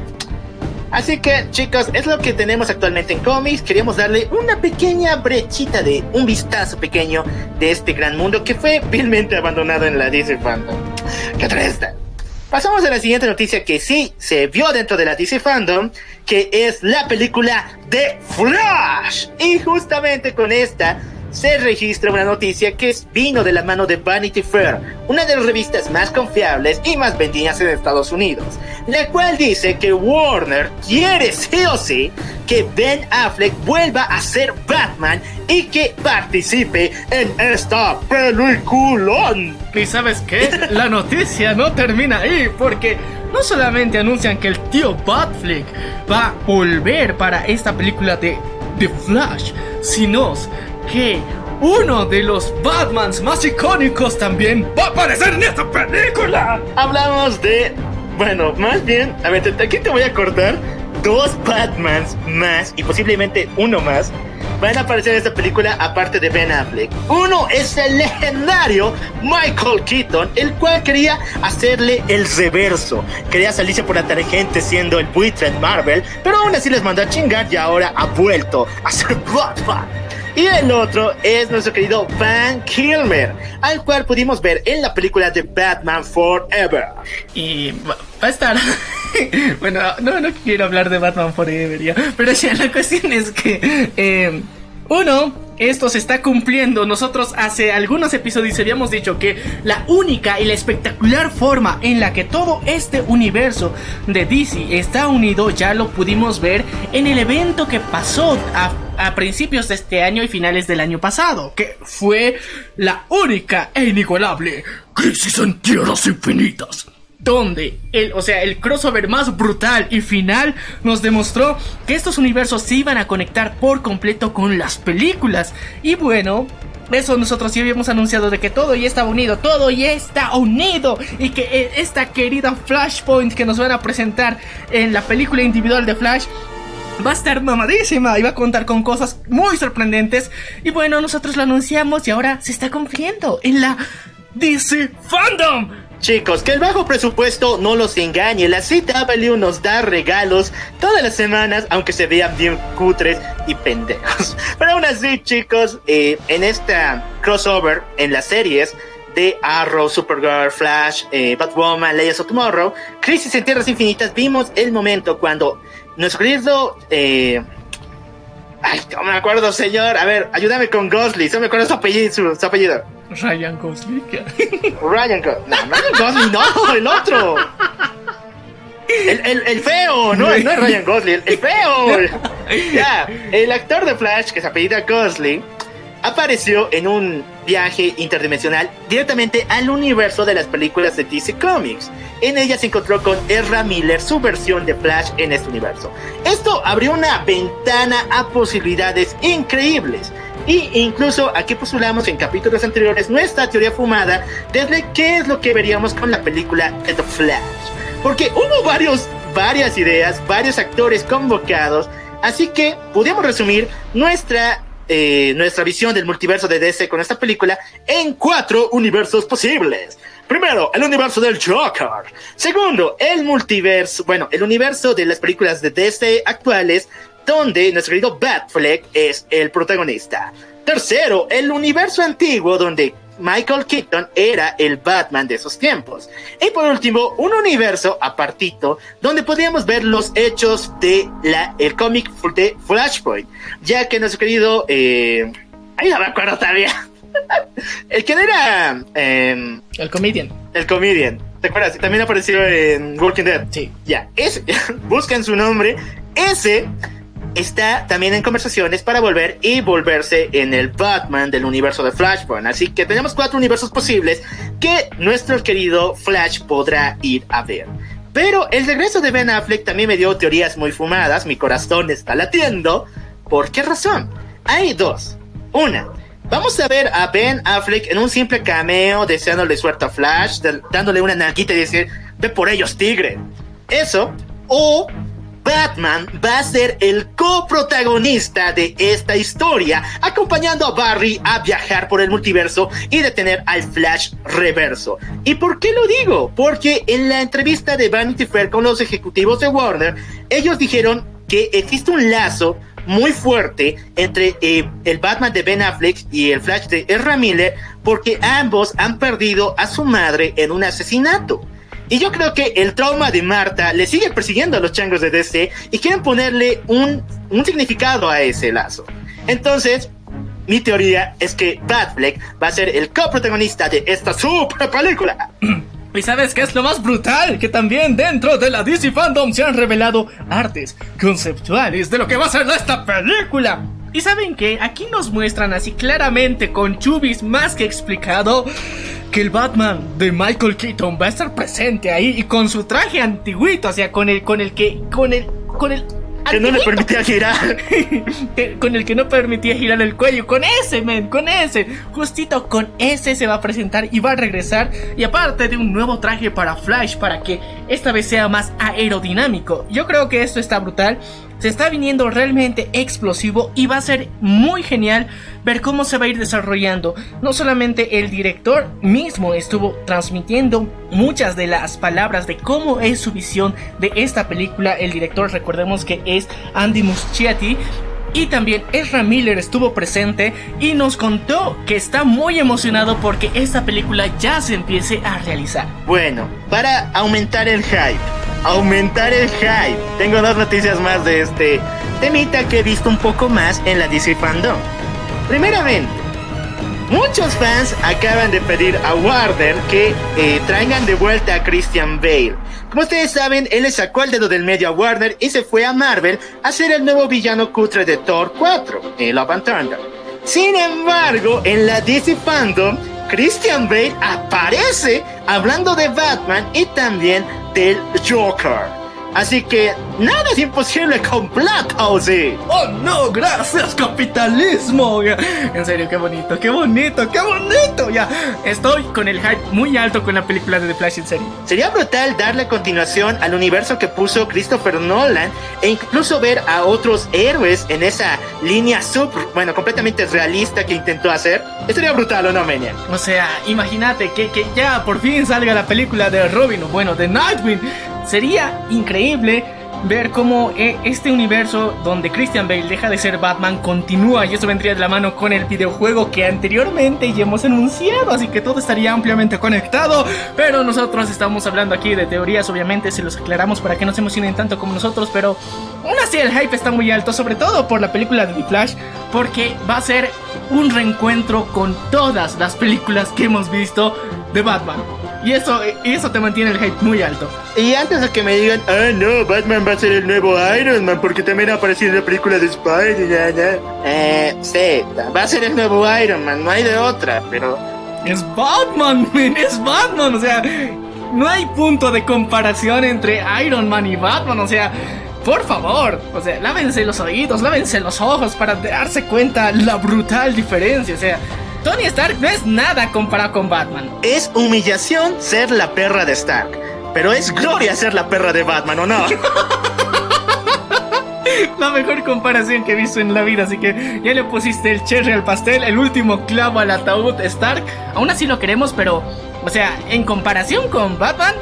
Speaker 3: Así que chicos, es lo que tenemos actualmente en cómics. Queríamos darle una pequeña brechita de un vistazo pequeño de este gran mundo que fue vilmente abandonado en la DC Fandom. ¡Qué triste! Pasamos a la siguiente noticia que sí se vio dentro de la DC Fandom, que es la película de Flash. Y justamente con esta se registra una noticia que vino de la mano de Vanity Fair, una de las revistas más confiables y más vendidas en Estados Unidos, la cual dice que Warner quiere sí o sí que Ben Affleck vuelva a ser Batman y que participe en esta peliculón.
Speaker 5: ¿Y sabes qué? (laughs) La noticia no termina ahí porque no solamente anuncian que el tío Batfleck va a volver para esta película de The Flash, sino que uno de los Batmans más icónicos también va a aparecer en esta película.
Speaker 3: Hablamos de, bueno, más bien, a ver, aquí te voy a cortar dos Batmans más y posiblemente uno más van a aparecer en esta película aparte de Ben Affleck. Uno es el legendario Michael Keaton, el cual quería hacerle el reverso. Quería salirse por la tangente siendo el buitre en Marvel, pero aún así les mandó a chingar y ahora ha vuelto a ser Batman. Y el otro es nuestro querido Van Kilmer, al cual pudimos ver en la película de Batman Forever.
Speaker 5: Y va, a estar. (laughs) bueno, no, no quiero hablar de Batman Forever ya. Pero ya la cuestión es que. eh, uno, esto se está cumpliendo. Nosotros hace algunos episodios habíamos dicho que la única y la espectacular forma en la que todo este universo de DC está unido ya lo pudimos ver en el evento que pasó a, principios de este año y finales del año pasado, que fue la única e inigualable
Speaker 4: Crisis en Tierras Infinitas.
Speaker 5: Donde el, o sea, el crossover más brutal y final nos demostró que estos universos se iban a conectar por completo con las películas. Y bueno, eso nosotros ya habíamos anunciado de que todo ya estaba unido, todo ya está unido y que eh, esta querida Flashpoint que nos van a presentar en la película individual de Flash va a estar mamadísima y va a contar con cosas muy sorprendentes. Y bueno, nosotros lo anunciamos y ahora se está cumpliendo en la DC Fandom.
Speaker 3: Chicos, que el bajo presupuesto no los engañe. La CW nos da regalos todas las semanas, aunque se vean bien cutres y pendejos. (laughs) Pero aún así, chicos, eh, en esta crossover, en las series de Arrow, Supergirl, Flash, eh, Batwoman, Legends of Tomorrow, Crisis en Tierras Infinitas, vimos el momento cuando nuestro querido... Eh, ay, no me acuerdo, señor. A ver, ayúdame con Gosling. No me acuerdo su apellido. Su, su apellido.
Speaker 5: Ryan Gosling.
Speaker 3: Ryan Gosling. No, Ryan no, el otro. El, el, el feo, no, no es Ryan Gosling, el feo. Ya, el actor de Flash, que se apellida Gosling, apareció en un viaje interdimensional directamente al universo de las películas de DC Comics. En ella se encontró con Ezra Miller, su versión de Flash en este universo. Esto abrió una ventana a posibilidades increíbles. Y incluso aquí postulamos en capítulos anteriores nuestra teoría fumada desde qué es lo que veríamos con la película The Flash. Porque hubo varios, varias ideas, varios actores convocados, así que podemos resumir nuestra, eh, nuestra visión del multiverso de DC con esta película en cuatro universos posibles. Primero, el universo del Joker. Segundo, el multiverso, bueno, el universo de las películas de DC actuales, donde nuestro querido Batfleck es el protagonista. Tercero, el universo antiguo, donde Michael Keaton era el Batman de esos tiempos. Y por último, un universo apartito donde podríamos ver los hechos de la, el cómic de Flashpoint, ya que nuestro querido, eh, ahí no me acuerdo todavía, (laughs) el que era eh,
Speaker 5: El comedian.
Speaker 3: el comedian, ¿te acuerdas? También apareció en Walking Dead.
Speaker 5: Sí.
Speaker 3: Ya, ese, (laughs) buscan su nombre, ese está también en conversaciones para volver y volverse en el Batman del universo de Flashpoint. Así que tenemos cuatro universos posibles que nuestro querido Flash podrá ir a ver. Pero el regreso de Ben Affleck también me dio teorías muy fumadas, mi corazón está latiendo. ¿Por qué razón? Hay dos. Una, vamos a ver a Ben Affleck en un simple cameo deseándole suerte a Flash, dándole una nalguita y decir, ve por ellos, tigre. Eso, o Batman va a ser el coprotagonista de esta historia, acompañando a Barry a viajar por el multiverso y detener al Flash reverso. ¿Y por qué lo digo? Porque en la entrevista de Vanity Fair con los ejecutivos de Warner, ellos dijeron que existe un lazo muy fuerte entre eh, el Batman de Ben Affleck y el Flash de Ezra Miller, porque ambos han perdido a su madre en un asesinato. Y yo creo que el trauma de Marta le sigue persiguiendo a los changos de DC y quieren ponerle un, un significado a ese lazo. Entonces, mi teoría es que Batfleck va a ser el coprotagonista de esta super película. (clears throat)
Speaker 5: ¿Y sabes qué es lo más brutal? Que también dentro de la DC Fandom se han revelado artes conceptuales de lo que va a ser esta película. ¿Y saben qué? Aquí nos muestran así claramente con Chubis más que explicado que el Batman de Michael Keaton va a estar presente ahí y con su traje antiguito, o sea, con el con el que con el con el
Speaker 3: Que no le permitía girar.
Speaker 5: Que- (laughs) con el que no permitía girar el cuello. Con ese, men, con ese. Justito con ese se va a presentar y va a regresar. Y aparte de un nuevo traje para Flash, para que esta vez sea más aerodinámico. Yo creo que esto está brutal. Se está viniendo realmente explosivo y va a ser muy genial ver cómo se va a ir desarrollando. No solamente el director mismo estuvo transmitiendo muchas de las palabras de cómo es su visión de esta película. El director, recordemos que es Andy Muschietti. Y también Ezra Miller estuvo presente y nos contó que está muy emocionado porque esta película ya se empiece a realizar.
Speaker 3: Bueno, para aumentar el hype, aumentar el hype, tengo dos noticias más de este temita que he visto un poco más en la DC Fandom. Primeramente, muchos fans acaban de pedir a Warner que eh, traigan de vuelta a Christian Bale. Como ustedes saben, él le sacó el dedo del medio a Warner y se fue a Marvel a ser el nuevo villano cutre de Thor 4, el Love Thunder. Sin embargo, en la DC Fandom, Christian Bale aparece hablando de Batman y también del Joker. Así que nada es imposible con plata, ¿o sí?
Speaker 5: ¡Oh no! ¡Gracias, capitalismo! En serio, qué bonito, qué bonito, qué bonito. Ya, estoy con el hype muy alto con la película de The Flash en serio.
Speaker 3: Sería brutal darle continuación al universo que puso Christopher Nolan e incluso ver a otros héroes en esa línea sub, bueno, completamente realista que intentó hacer. Estaría brutal, ¿o no, Menia?
Speaker 5: O sea, imagínate que, que ya por fin salga la película de Robin, o bueno, de Nightwing Sería increíble ver cómo eh, este universo donde Christian Bale deja de ser Batman continúa y eso vendría de la mano con el videojuego que anteriormente ya hemos anunciado, así que todo estaría ampliamente conectado, pero nosotros estamos hablando aquí de teorías, obviamente se los aclaramos para que no se emocionen tanto como nosotros, pero aún así el hype está muy alto, sobre todo por la película de The Flash, porque va a ser un reencuentro con todas las películas que hemos visto de Batman. Y eso, y eso te mantiene el hype muy alto.
Speaker 3: Y antes de que me digan, ah, no, Batman va a ser el nuevo Iron Man porque también ha aparecido en la película de Spider-Man. Eh, sí, va a ser el nuevo Iron Man, no hay de otra, pero.
Speaker 5: Es Batman, es Batman, o sea, no hay punto de comparación entre Iron Man y Batman, o sea. Por favor, o sea, lávense los oídos, lávense los ojos para darse cuenta la brutal diferencia. O sea, Tony Stark no es nada comparado con Batman.
Speaker 3: Es humillación ser la perra de Stark, pero es gloria ser la perra de Batman, ¿o no? (laughs)
Speaker 5: la mejor comparación que he visto en la vida, así que ya le pusiste el cherry al pastel, el último clavo al ataúd Stark. Aún así lo queremos, pero, o sea, en comparación con Batman,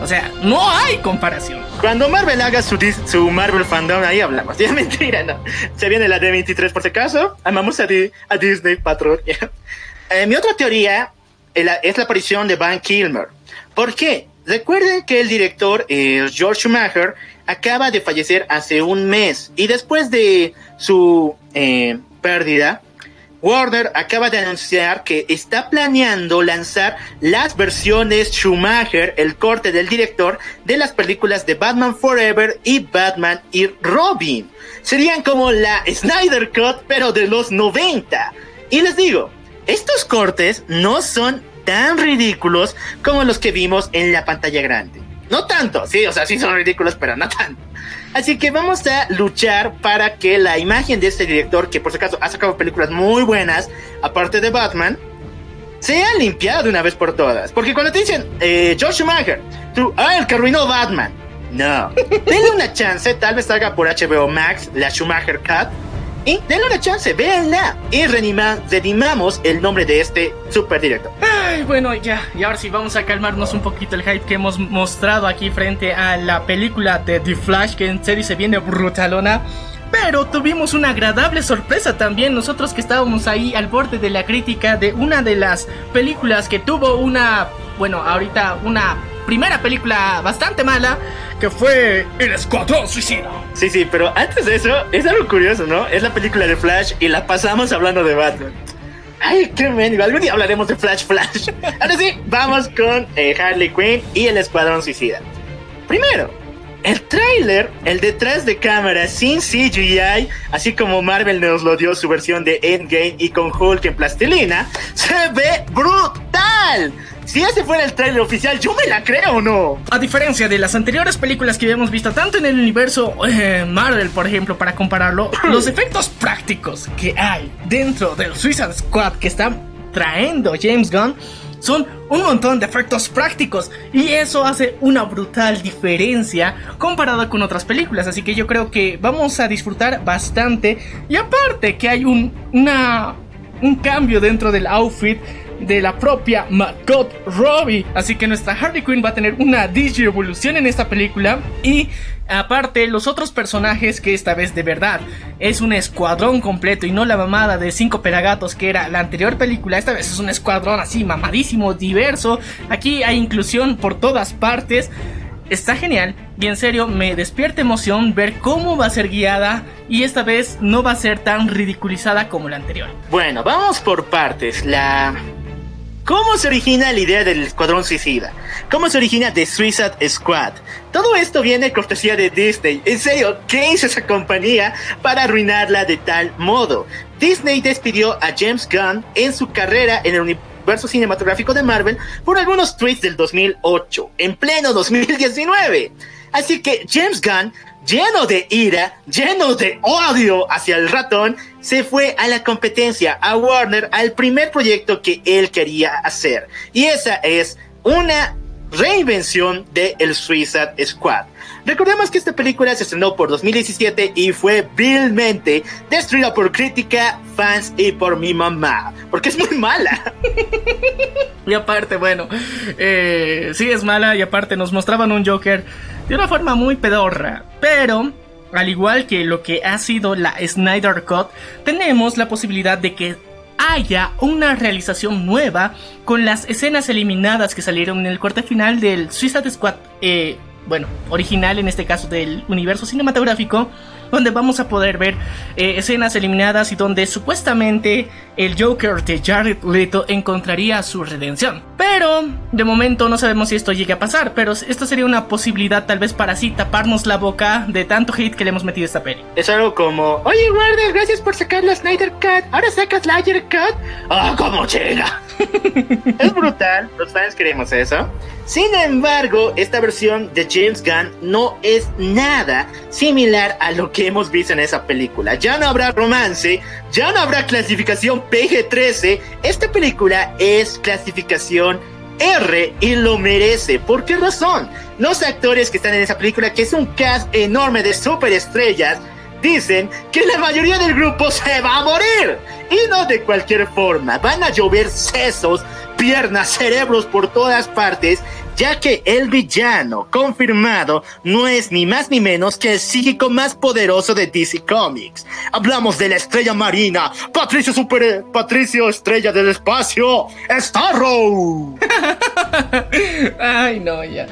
Speaker 5: o sea, no hay comparación.
Speaker 3: Cuando Marvel haga su, su Marvel fandom, ahí hablamos. (laughs) Ya mentira, no. Se viene la D23 por si acaso. Amamos a, a Disney, patrón. (laughs) Eh, mi otra teoría es la aparición de Van Kilmer. ¿Por qué? Recuerden que el director eh, George Schumacher acaba de fallecer hace un mes y después de su eh, pérdida, Warner acaba de anunciar que está planeando lanzar las versiones Schumacher, el corte del director, de las películas de Batman Forever y Batman y Robin. Serían como la Snyder Cut, pero de los 90. Y les digo, estos cortes no son tan ridículos como los que vimos en la pantalla grande. No tanto, sí, o sea, sí son ridículos, pero no tanto. Así que vamos a luchar para que la imagen de este director, que por si acaso ha sacado películas muy buenas, aparte de Batman, sea limpiada de una vez por todas. Porque cuando te dicen, eh, George Schumacher, tú, ah, el que arruinó Batman. No, (laughs) denle una chance, tal vez salga por HBO Max la Schumacher Cut y denle una chance, véanla. Y redimamos el nombre de este super.
Speaker 5: Ay, bueno, ya. Y ahora sí, vamos a calmarnos un poquito el hype que hemos mostrado aquí frente a la película de The Flash, que en serio se viene brutalona. Pero tuvimos una agradable sorpresa también nosotros que estábamos ahí al borde de la crítica de una de las películas que tuvo una, bueno, ahorita una primera película bastante mala, que fue El Escuadrón Suicida.
Speaker 3: Sí, sí, pero antes de eso, es algo curioso, ¿no? Es la película de Flash y la pasamos hablando de Batman. Ay, qué mendigo. Algún día hablaremos de Flash Flash. (laughs) Ahora sí, vamos con eh, Harley Quinn y el Escuadrón Suicida. Primero, el tráiler, el detrás de cámara sin CGI, así como Marvel nos lo dio su versión de Endgame y con Hulk en plastilina, se ve brutal. Si ese fuera el trailer oficial, yo me la creo o no.
Speaker 5: A diferencia de las anteriores películas que habíamos visto, tanto en el universo eh, Marvel, por ejemplo, para compararlo, (clears throat) los efectos prácticos que hay dentro del Suicide Squad que está trayendo James Gunn son un montón de efectos prácticos y eso hace una brutal diferencia comparada con otras películas. Así que yo creo que vamos a disfrutar bastante. Y aparte que hay un, una, un cambio dentro del outfit de la propia Margot Robbie. Así que nuestra Harley Quinn va a tener una evolución en esta película. Y Aparte, los otros personajes que esta vez de verdad es un escuadrón completo y no la mamada de cinco pelagatos que era la anterior película, esta vez es un escuadrón así mamadísimo, diverso. Aquí hay inclusión por todas partes. Está genial y en serio me despierta emoción ver cómo va a ser guiada y esta vez no va a ser tan ridiculizada como la anterior.
Speaker 3: Bueno, vamos por partes. La ¿Cómo se origina la idea del Escuadrón Suicida? ¿Cómo se origina The Suicide Squad? Todo esto viene cortesía de Disney. En serio, ¿qué hizo esa compañía para arruinarla de tal modo? Disney despidió a James Gunn en su carrera en el universo cinematográfico de Marvel por algunos tweets del 2008, en pleno 2019. Así que James Gunn lleno de ira, lleno de odio hacia el ratón, se fue a la competencia, a Warner, al primer proyecto que él quería hacer. Y esa es una reinvención de El Suicide Squad. Recordemos que esta película se estrenó por 2017 y fue vilmente destruida por crítica, fans y por mi mamá, porque es muy mala. (laughs)
Speaker 5: y aparte, bueno, eh, sí es mala y aparte nos mostraban un Joker de una forma muy pedorra, pero al igual que lo que ha sido la Snyder Cut, tenemos la posibilidad de que haya una realización nueva con las escenas eliminadas que salieron en el corte final del Suicide Squad, eh, bueno, original en este caso del universo cinematográfico donde vamos a poder ver eh, escenas eliminadas y donde supuestamente el Joker de Jared Leto encontraría su redención. Pero de momento no sabemos si esto llegue a pasar, pero esto sería una posibilidad tal vez para así taparnos la boca de tanto hate que le hemos metido a esta peli.
Speaker 3: Es algo como, oye Warner, gracias por sacar la Snyder Cut, ahora sacas la Ayer Cut. ¡Ah, cómo llega! (laughs) es brutal, los fans queremos eso. Sin embargo, esta versión de James Gunn no es nada similar a lo que hemos visto en esa película. Ya no habrá romance, ya no habrá clasificación PG-13. Esta película es clasificación R y lo merece. ¿Por qué razón? Los actores que están en esa película, que es un cast enorme de superestrellas, dicen que la mayoría del grupo se va a morir. Y no de cualquier forma. Van a llover sesos, piernas, cerebros por todas partes ya que el villano confirmado no es ni más ni menos que el psíquico más poderoso de DC Comics. Hablamos de la estrella marina, Patricio Super, Patricio Estrella del Espacio, Starro. (laughs)
Speaker 5: Ay, no, ya.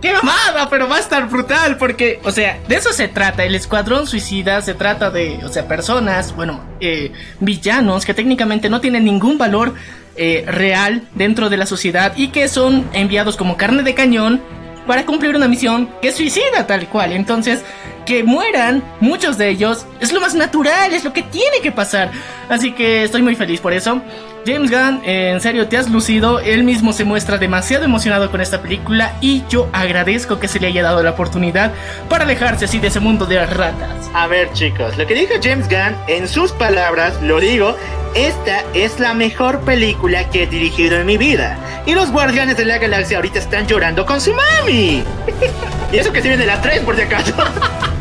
Speaker 5: ¡Qué mamada! Pero va a estar brutal porque, o sea, de eso se trata. El Escuadrón Suicida se trata de, o sea, personas, bueno, eh, villanos que técnicamente no tienen ningún valor eh, real dentro de la sociedad y que son enviados como carne de cañón para cumplir una misión que suicida tal cual. Entonces, que mueran muchos de ellos es lo más natural, es lo que tiene que pasar. Así que estoy muy feliz por eso. James Gunn, eh, en serio, te has lucido. Él mismo se muestra demasiado emocionado con esta película y yo agradezco que se le haya dado la oportunidad para alejarse así de ese mundo de ratas.
Speaker 3: A ver, chicos, lo que dijo James Gunn, en sus palabras, lo digo, esta es la mejor película que he dirigido en mi vida. Y los Guardianes de la Galaxia ahorita están llorando con su mami. (laughs) y eso que se viene la 3 por si acaso. (laughs)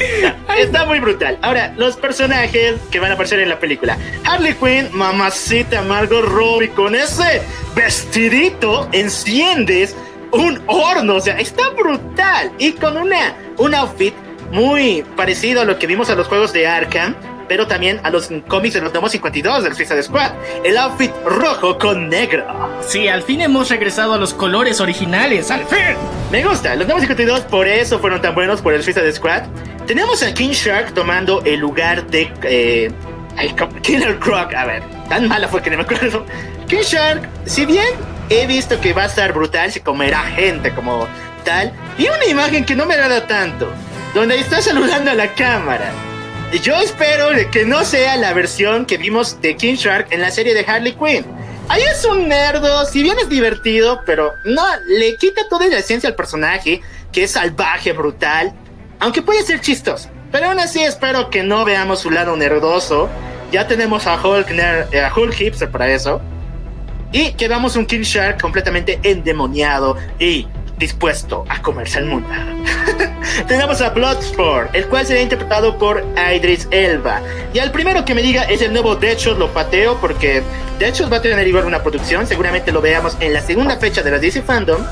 Speaker 3: (laughs) Está muy brutal. Ahora, los personajes que van a aparecer en la película. Harley Quinn, mamacita Margot Robbie, con ese vestidito enciendes un horno. O sea, está brutal. Y con una, un outfit muy parecido a lo que vimos a los juegos de Arkham pero también a los cómics de los Nuevos 52 del Suicide Squad. El outfit rojo con negro.
Speaker 5: Sí, al fin hemos regresado a los colores originales, al fin.
Speaker 3: Me gusta, los Nuevos 52 por eso fueron tan buenos por el Suicide Squad. Tenemos a King Shark tomando el lugar de eh, Killer Croc. A ver, tan mala fue que no me acuerdo. King Shark, si bien he visto que va a estar brutal, se comerá gente como tal, y una imagen que no me agrada tanto, donde está saludando a la cámara. Yo espero que no sea la versión que vimos de King Shark en la serie de Harley Quinn. Ahí es un nerdo, si bien es divertido, pero no, le quita toda la esencia al personaje, que es salvaje, brutal, aunque puede ser chistoso. Pero aún así espero que no veamos su lado nerdoso. Ya tenemos a Hulk, eh, a Hulk Hipster para eso. Y quedamos un King Shark completamente endemoniado y dispuesto a comerse el mundo. (laughs) Tenemos a Bloodsport, el cual será interpretado por Idris Elba. Y al primero que me diga es el nuevo Deadshot, lo pateo porque Deadshot va a tener igual una producción. Seguramente lo veamos en la segunda fecha de la DC Fandom.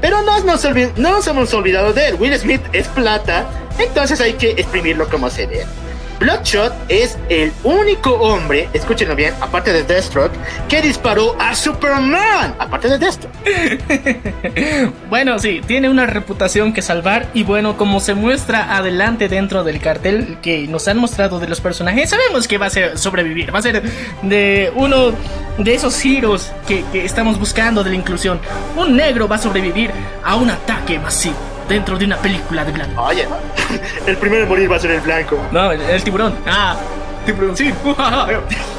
Speaker 3: Pero no nos, no nos hemos olvidado de él. Will Smith es plata, entonces hay que exprimirlo como se debe. Bloodshot es el único hombre, escúchenlo bien, aparte de Deathstroke, que disparó a Superman, aparte de Deathstroke. (laughs)
Speaker 5: Bueno, sí, tiene una reputación que salvar y bueno, como se muestra adelante dentro del cartel que nos han mostrado de los personajes, sabemos que va a ser sobrevivir, va a ser de uno de esos heroes que, que estamos buscando de la inclusión. Un negro va a sobrevivir a un ataque masivo dentro de una película de blanco.
Speaker 3: Oye, (laughs) el primero en morir va a ser el blanco.
Speaker 5: No, el, el tiburón. Ah, tiburón, sí.
Speaker 3: Va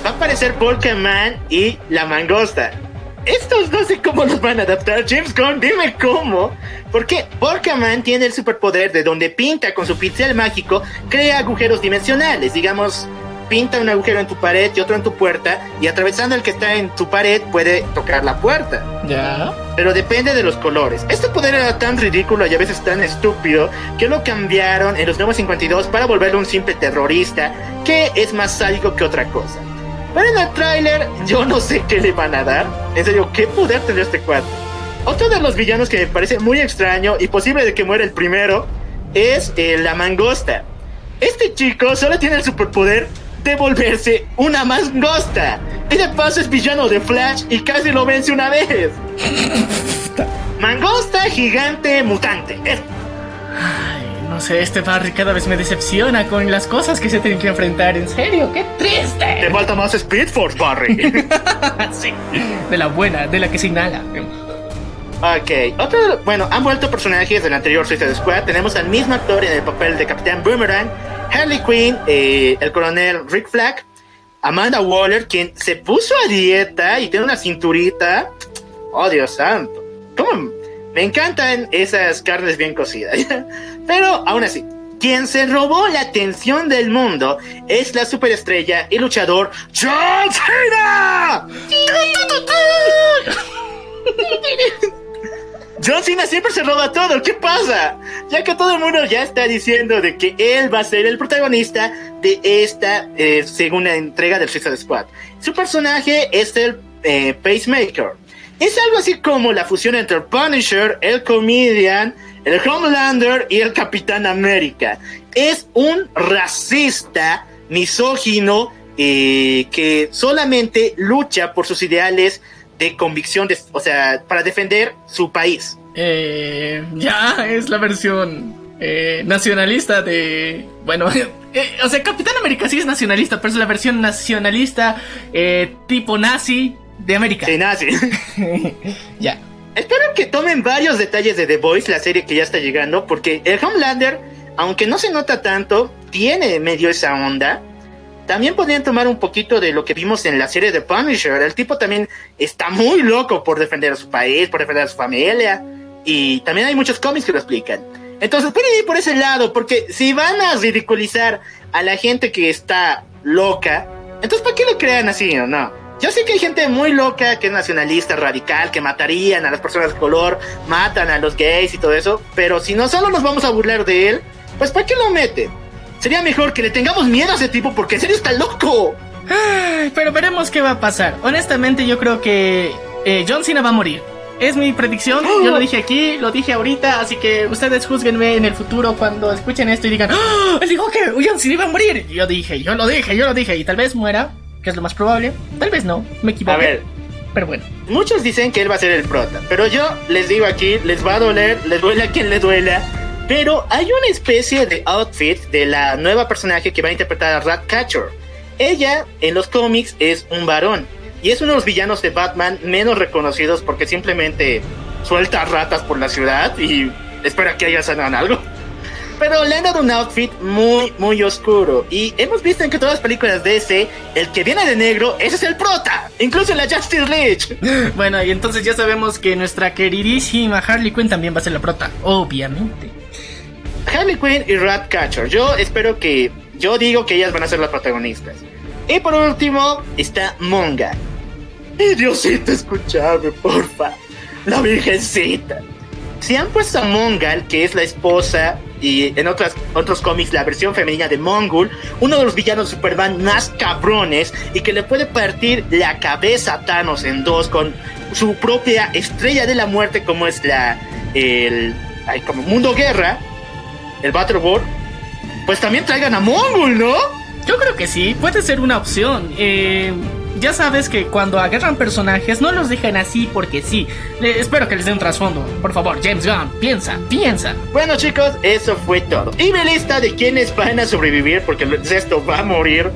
Speaker 3: a aparecer Pokémon y la mangosta. Estos no sé cómo los van a adaptar. James Gunn, dime cómo. Porque Pokémon tiene el superpoder de donde pinta con su pincel mágico, crea agujeros dimensionales. Digamos, pinta un agujero en tu pared y otro en tu puerta, y atravesando el que está en tu pared puede tocar la puerta.
Speaker 5: ya.
Speaker 3: Pero depende de los colores. Este poder era tan ridículo y a veces tan estúpido que lo cambiaron en los nuevos 52 para volverlo un simple terrorista que es más sádico que otra cosa. Pero en el tráiler yo no sé qué le van a dar. En serio, ¿qué poder tendrá este cuadro? Otro de los villanos que me parece muy extraño y posible de que muera el primero es eh, la mangosta. Este chico solo tiene el superpoder de volverse una mangosta. Y de paso es villano de Flash y casi lo vence una vez. Mangosta gigante mutante.
Speaker 5: Ay, no sé, este Barry cada vez me decepciona con las cosas que se tienen que enfrentar. En serio, qué
Speaker 3: Te
Speaker 5: triste.
Speaker 3: falta más Speed Force, Barry. (laughs)
Speaker 5: sí, de la buena, de la que se inhala.
Speaker 3: ok, otro, bueno, han vuelto personajes del anterior Suicide Squad. Tenemos al mismo actor en el papel de Capitán Boomerang, Harley Quinn, eh, el coronel Rick Flag, Amanda Waller, quien se puso a dieta y tiene una cinturita. Oh, Dios santo. ¿Cómo? Me encantan esas carnes bien cocidas. (laughs) Pero aún así, quien se robó la atención del mundo es la superestrella y luchador John Cena. (laughs) John Cena siempre se roba todo, ¿qué pasa? Ya que todo el mundo ya está diciendo de que él va a ser el protagonista de esta eh, segunda entrega del Suicide Squad. Su personaje es el eh, Pacemaker. Es algo así como la fusión entre Punisher, el Comedian, el Homelander y el Capitán América. Es un racista, misógino, eh, que solamente lucha por sus ideales de convicción, de- o sea, para defender su país.
Speaker 5: Eh, ya es la versión eh, nacionalista de. Bueno, (laughs) eh, o sea, Capitán América sí es nacionalista, pero es la versión nacionalista eh, tipo nazi de América.
Speaker 3: Sí, nazi. (laughs)
Speaker 5: ya.
Speaker 3: Espero que tomen varios detalles de The Voice, la serie que ya está llegando, porque el Homelander, aunque no se nota tanto, tiene medio esa onda. También podrían tomar un poquito de lo que vimos en la serie de Punisher. El tipo también está muy loco por defender a su país, por defender a su familia. Y también hay muchos cómics que lo explican. Entonces pueden ir por ese lado, porque si van a ridiculizar a la gente que está loca, entonces ¿para qué lo crean así o no? Yo sé que hay gente muy loca que es nacionalista, radical, que matarían a las personas de color, matan a los gays y todo eso, pero si no solo nos vamos a burlar de él, pues ¿para qué lo meten? Sería mejor que le tengamos miedo a ese tipo porque en serio está loco.
Speaker 5: Ay, Pero veremos qué va a pasar. Honestamente, yo creo que eh, John Cena va a morir. Es mi predicción. Yo lo dije aquí, lo dije ahorita. Así que ustedes juzguenme en el futuro cuando escuchen esto y digan: ¡Ah! Él dijo que John Cena iba a morir. Yo dije, yo lo dije, yo lo dije. Y tal vez muera, que es lo más probable. Tal vez no, me equivoco.
Speaker 3: A ver,
Speaker 5: Pero bueno.
Speaker 3: muchos dicen que él va a ser el prota, pero yo les digo aquí, les va a doler, les duele a quien le duela. Pero hay una especie de outfit de la nueva personaje que va a interpretar a Ratcatcher. Ella en los cómics es un varón y es uno de los villanos de Batman menos reconocidos porque simplemente suelta ratas por la ciudad y espera que haya sanado algo. Pero le han dado un outfit muy, muy oscuro. Y hemos visto en que todas las películas de ese, el que viene de negro, ese es el prota. Incluso en la Justice League. (laughs)
Speaker 5: Bueno, y entonces ya sabemos que nuestra queridísima Harley Quinn también va a ser la prota. Obviamente.
Speaker 3: Harley Quinn y Ratcatcher. Yo espero que. Yo digo que ellas van a ser las protagonistas. Y por último está Monga. Y Diosito, escuchame, porfa. La Virgencita. Si han puesto a Mongal, que es la esposa, y en otras, otros cómics la versión femenina de Mongul, uno de los villanos de Superman más cabrones, y que le puede partir la cabeza a Thanos en dos con su propia estrella de la muerte, como es la el como Mundo Guerra, el Battle World, pues también traigan a Mongol, ¿no?
Speaker 5: Yo creo que sí, puede ser una opción. Eh, ya sabes que cuando agarran personajes no los dejan así porque sí. Le- espero que les dé un trasfondo. Por favor, James Gunn, piensa, piensa.
Speaker 3: Bueno chicos, eso fue todo. Y mi lista de quienes van a sobrevivir, porque el resto va a morir,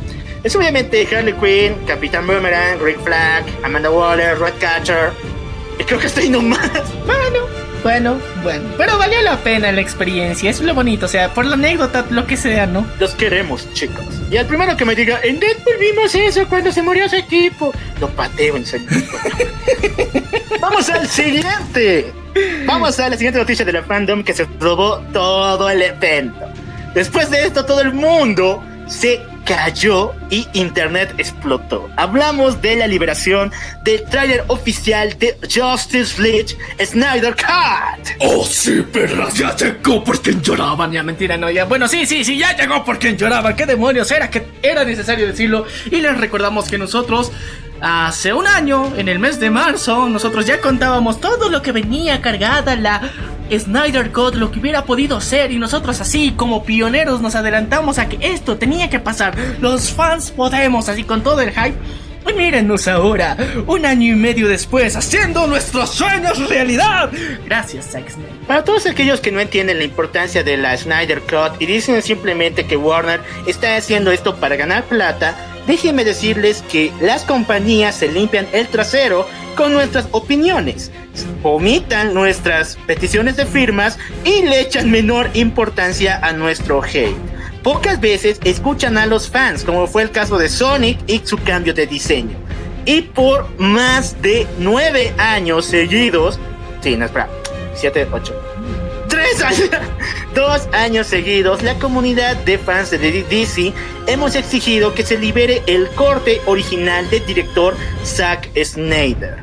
Speaker 3: es obviamente Harley Quinn, Capitán Boomerang, Rick Flag, Amanda Waller, Redcatcher. Y creo que estoy nomás.
Speaker 5: Bueno, bueno, bueno. Pero valió la pena la experiencia, es lo bonito, o sea, por la anécdota, lo que sea, ¿no?
Speaker 3: Los queremos, chicos. Y al primero que me diga, en Deadpool vimos eso cuando se murió su equipo, lo pateo en su equipo. (laughs) Vamos al siguiente. Vamos a la siguiente noticia de la fandom que se robó todo el evento. Después de esto, todo el mundo se cayó y internet explotó. Hablamos de la liberación del tráiler oficial de Justice League Snyder Cut.
Speaker 4: Oh, sí, perras, ya llegó por quien lloraba.
Speaker 5: Lloraban, ya mentira, no, ya. Bueno, sí, sí, sí, ya llegó por quien lloraba. ¿Qué demonios era que era necesario decirlo? Y les recordamos que nosotros, hace un año, en el mes de marzo, nosotros ya contábamos todo lo que venía cargada la Snyder Cut, lo que hubiera podido ser. Y nosotros, así como pioneros, nos adelantamos a que esto tenía que pasar. Los fans podemos, así con todo el hype. Mírenos ahora, un año y medio después, haciendo nuestros sueños realidad. Gracias, Zack.
Speaker 3: Para todos aquellos que no entienden la importancia de la Snyder Cut y dicen simplemente que Warner está haciendo esto para ganar plata, déjenme decirles que las compañías se limpian el trasero con nuestras opiniones, omitan nuestras peticiones de firmas y le echan menor importancia a nuestro hate. Pocas veces escuchan a los fans, como fue el caso de Sonic y su cambio de diseño. Y por más de nueve años seguidos, sí, no, espera, siete, ocho, tres años, (laughs) dos años seguidos, la comunidad de fans de DC hemos exigido que se libere el corte original del director Zack Snyder.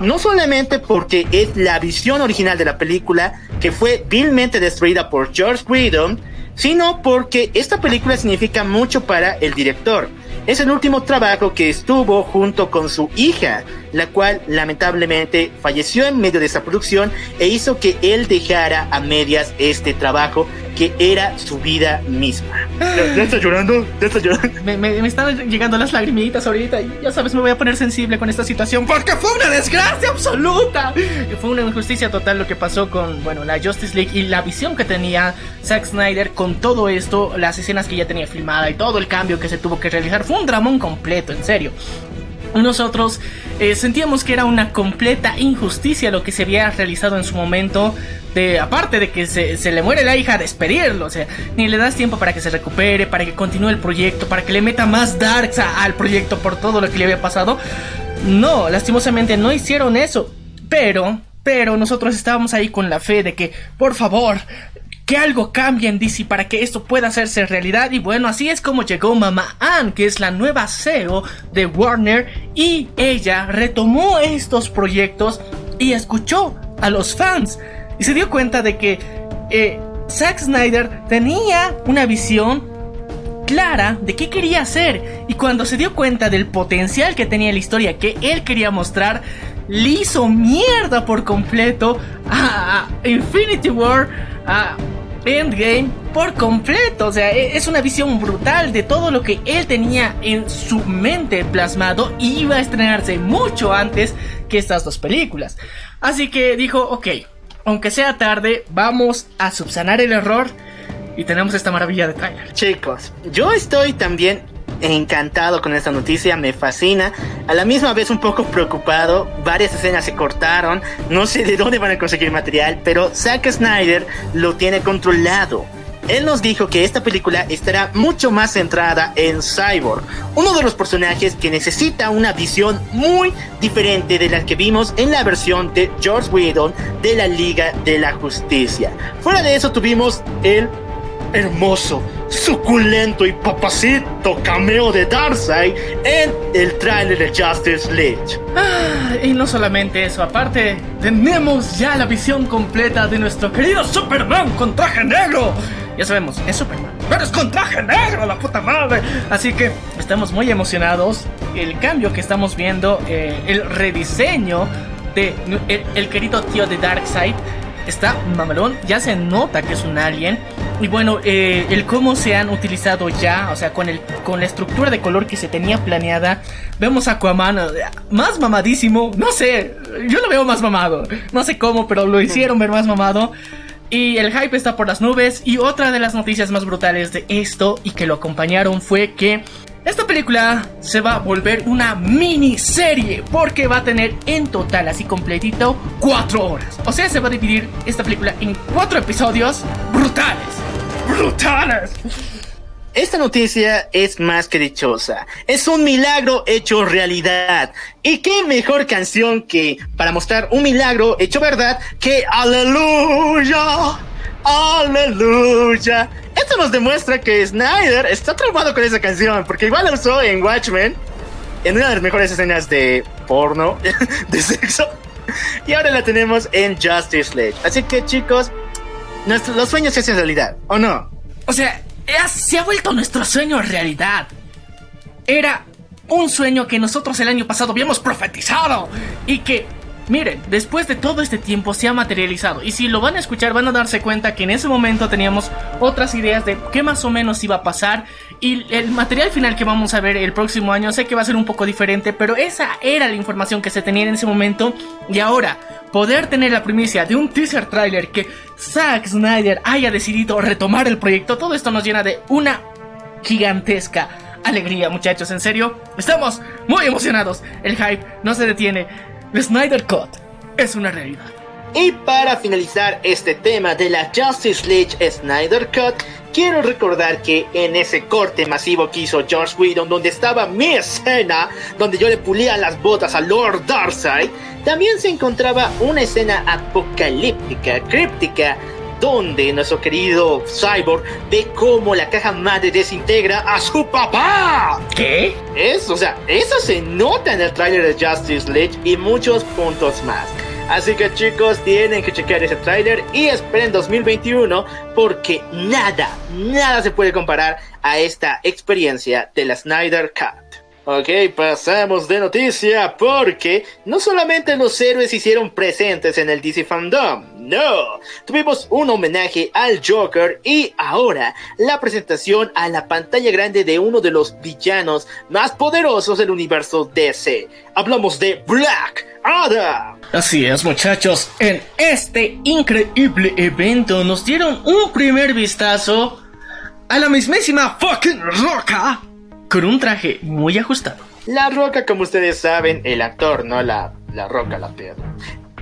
Speaker 3: No solamente porque es la visión original de la película que fue vilmente destruida por George Whedon, sino porque esta película significa mucho para el director. Es el último trabajo que estuvo junto con su hija, la cual lamentablemente falleció en medio de esa producción e hizo que él dejara a medias este trabajo que era su vida misma. ¿Ya, estás llorando? ¿Ya estás llorando?
Speaker 5: Me, me- me están llegando las lagrimitas ahorita y ya sabes, me voy a poner sensible con esta situación porque fue una desgracia absoluta. Fue una injusticia total lo que pasó con, bueno, la Justice League y la visión que tenía Zack Snyder con todo esto, las escenas que ya tenía filmada y todo el cambio que se tuvo que realizar. Fue un dramón completo, en serio. Nosotros eh, sentíamos que era una completa injusticia lo que se había realizado en su momento. De, aparte de que se, le muere la hija, despedirlo. O sea, ni le das tiempo para que se recupere, para que continúe el proyecto, para que le meta más darks al proyecto por todo lo que le había pasado. No, lastimosamente no hicieron eso. Pero, pero nosotros estábamos ahí con la fe de que, por favor, que algo cambie en DC para que esto pueda hacerse realidad. Y bueno, así es como llegó Mama Ann, que es la nueva CEO de Warner. Y ella retomó estos proyectos y escuchó a los fans. Y se dio cuenta de que eh, Zack Snyder tenía una visión clara de qué quería hacer. Y cuando se dio cuenta del potencial que tenía la historia que él quería mostrar, le hizo mierda por completo a Infinity War, a Endgame por completo. O sea, e- es una visión brutal de todo lo que él tenía en su mente plasmado y iba a estrenarse mucho antes que estas dos películas. Así que dijo, ok, aunque sea tarde, vamos a subsanar el error. Y tenemos esta maravilla de trailer.
Speaker 3: Chicos, yo estoy también encantado con esta noticia, me fascina. A la misma vez un poco preocupado, varias escenas se cortaron, no sé de dónde van a conseguir material, pero Zack Snyder lo tiene controlado. Él nos dijo que esta película estará mucho más centrada en Cyborg, uno de los personajes que necesita una visión muy diferente de la que vimos en la versión de George Whedon de la Liga de la Justicia. Fuera de eso tuvimos el hermoso, suculento y papacito cameo de Darkseid en el tráiler de Justice League.
Speaker 5: Ah, y no solamente eso, aparte, tenemos ya la visión completa de nuestro querido Superman con traje negro. Ya sabemos, es Superman, pero es con traje negro, la puta madre. Así que estamos muy emocionados. El cambio que estamos viendo, eh, el rediseño de el querido tío de Darkseid. está mamalón, ya se nota que es un alien. Y bueno, eh, el cómo se han utilizado ya, o sea, con, el, con la estructura de color que se tenía planeada, vemos a Aquaman eh, más mamadísimo, no sé, yo lo veo más mamado, no sé cómo, pero lo hicieron ver más mamado. Y el hype está por las nubes. Y otra de las noticias más brutales de esto y que lo acompañaron fue que esta película se va a volver una miniserie porque va a tener en total, así completito, cuatro horas. O sea, se va a dividir esta película en cuatro episodios brutales. ¡Brutales!
Speaker 3: Esta noticia es más que dichosa. Es un milagro hecho realidad. Y qué mejor canción que para mostrar un milagro hecho verdad que Aleluya. Aleluya. Esto nos demuestra que Snyder está traumado con esa canción, porque igual la usó en Watchmen, en una de las mejores escenas de porno, (laughs) de sexo, y ahora la tenemos en Justice League. Así que chicos, nuestros, los sueños se hacen realidad, ¿o no?
Speaker 5: O sea, se ha vuelto nuestro sueño realidad. Era un sueño que nosotros el año pasado habíamos profetizado y que Miren, después de todo este tiempo se ha materializado y si lo van a escuchar van a darse cuenta que en ese momento teníamos otras ideas de qué más o menos iba a pasar y el material final que vamos a ver el próximo año sé que va a ser un poco diferente, pero esa era la información que se tenía en ese momento y ahora poder tener la primicia de un teaser trailer que Zack Snyder haya decidido retomar el proyecto, todo esto nos llena de una gigantesca alegría muchachos, en serio, estamos muy emocionados, el hype no se detiene. Snyder Cut es una realidad.
Speaker 3: Y para finalizar este tema de la Justice League Snyder Cut, quiero recordar que en ese corte masivo que hizo George Whedon, donde estaba mi escena, donde yo le pulía las botas a Lord Darkseid, también se encontraba una escena apocalíptica, críptica, donde nuestro querido Cyborg ve cómo la caja madre desintegra a su papá.
Speaker 5: ¿Qué?
Speaker 3: Eso, o sea, eso se nota en el tráiler de Justice League y muchos puntos más. Así que chicos, tienen que chequear ese tráiler y esperen 2021 porque nada, nada se puede comparar a esta experiencia de la Snyder Cut. Ok, pasamos de noticia porque no solamente los héroes hicieron presentes en el DC Fandom, no, tuvimos un homenaje al Joker y ahora la presentación a la pantalla grande de uno de los villanos más poderosos del universo DC. Hablamos de Black Adam.
Speaker 5: Así es muchachos, en este increíble evento nos dieron un primer vistazo a la mismísima fucking roca con un traje muy ajustado.
Speaker 3: La Roca, como ustedes saben, el actor, no la, la Roca, la piedra.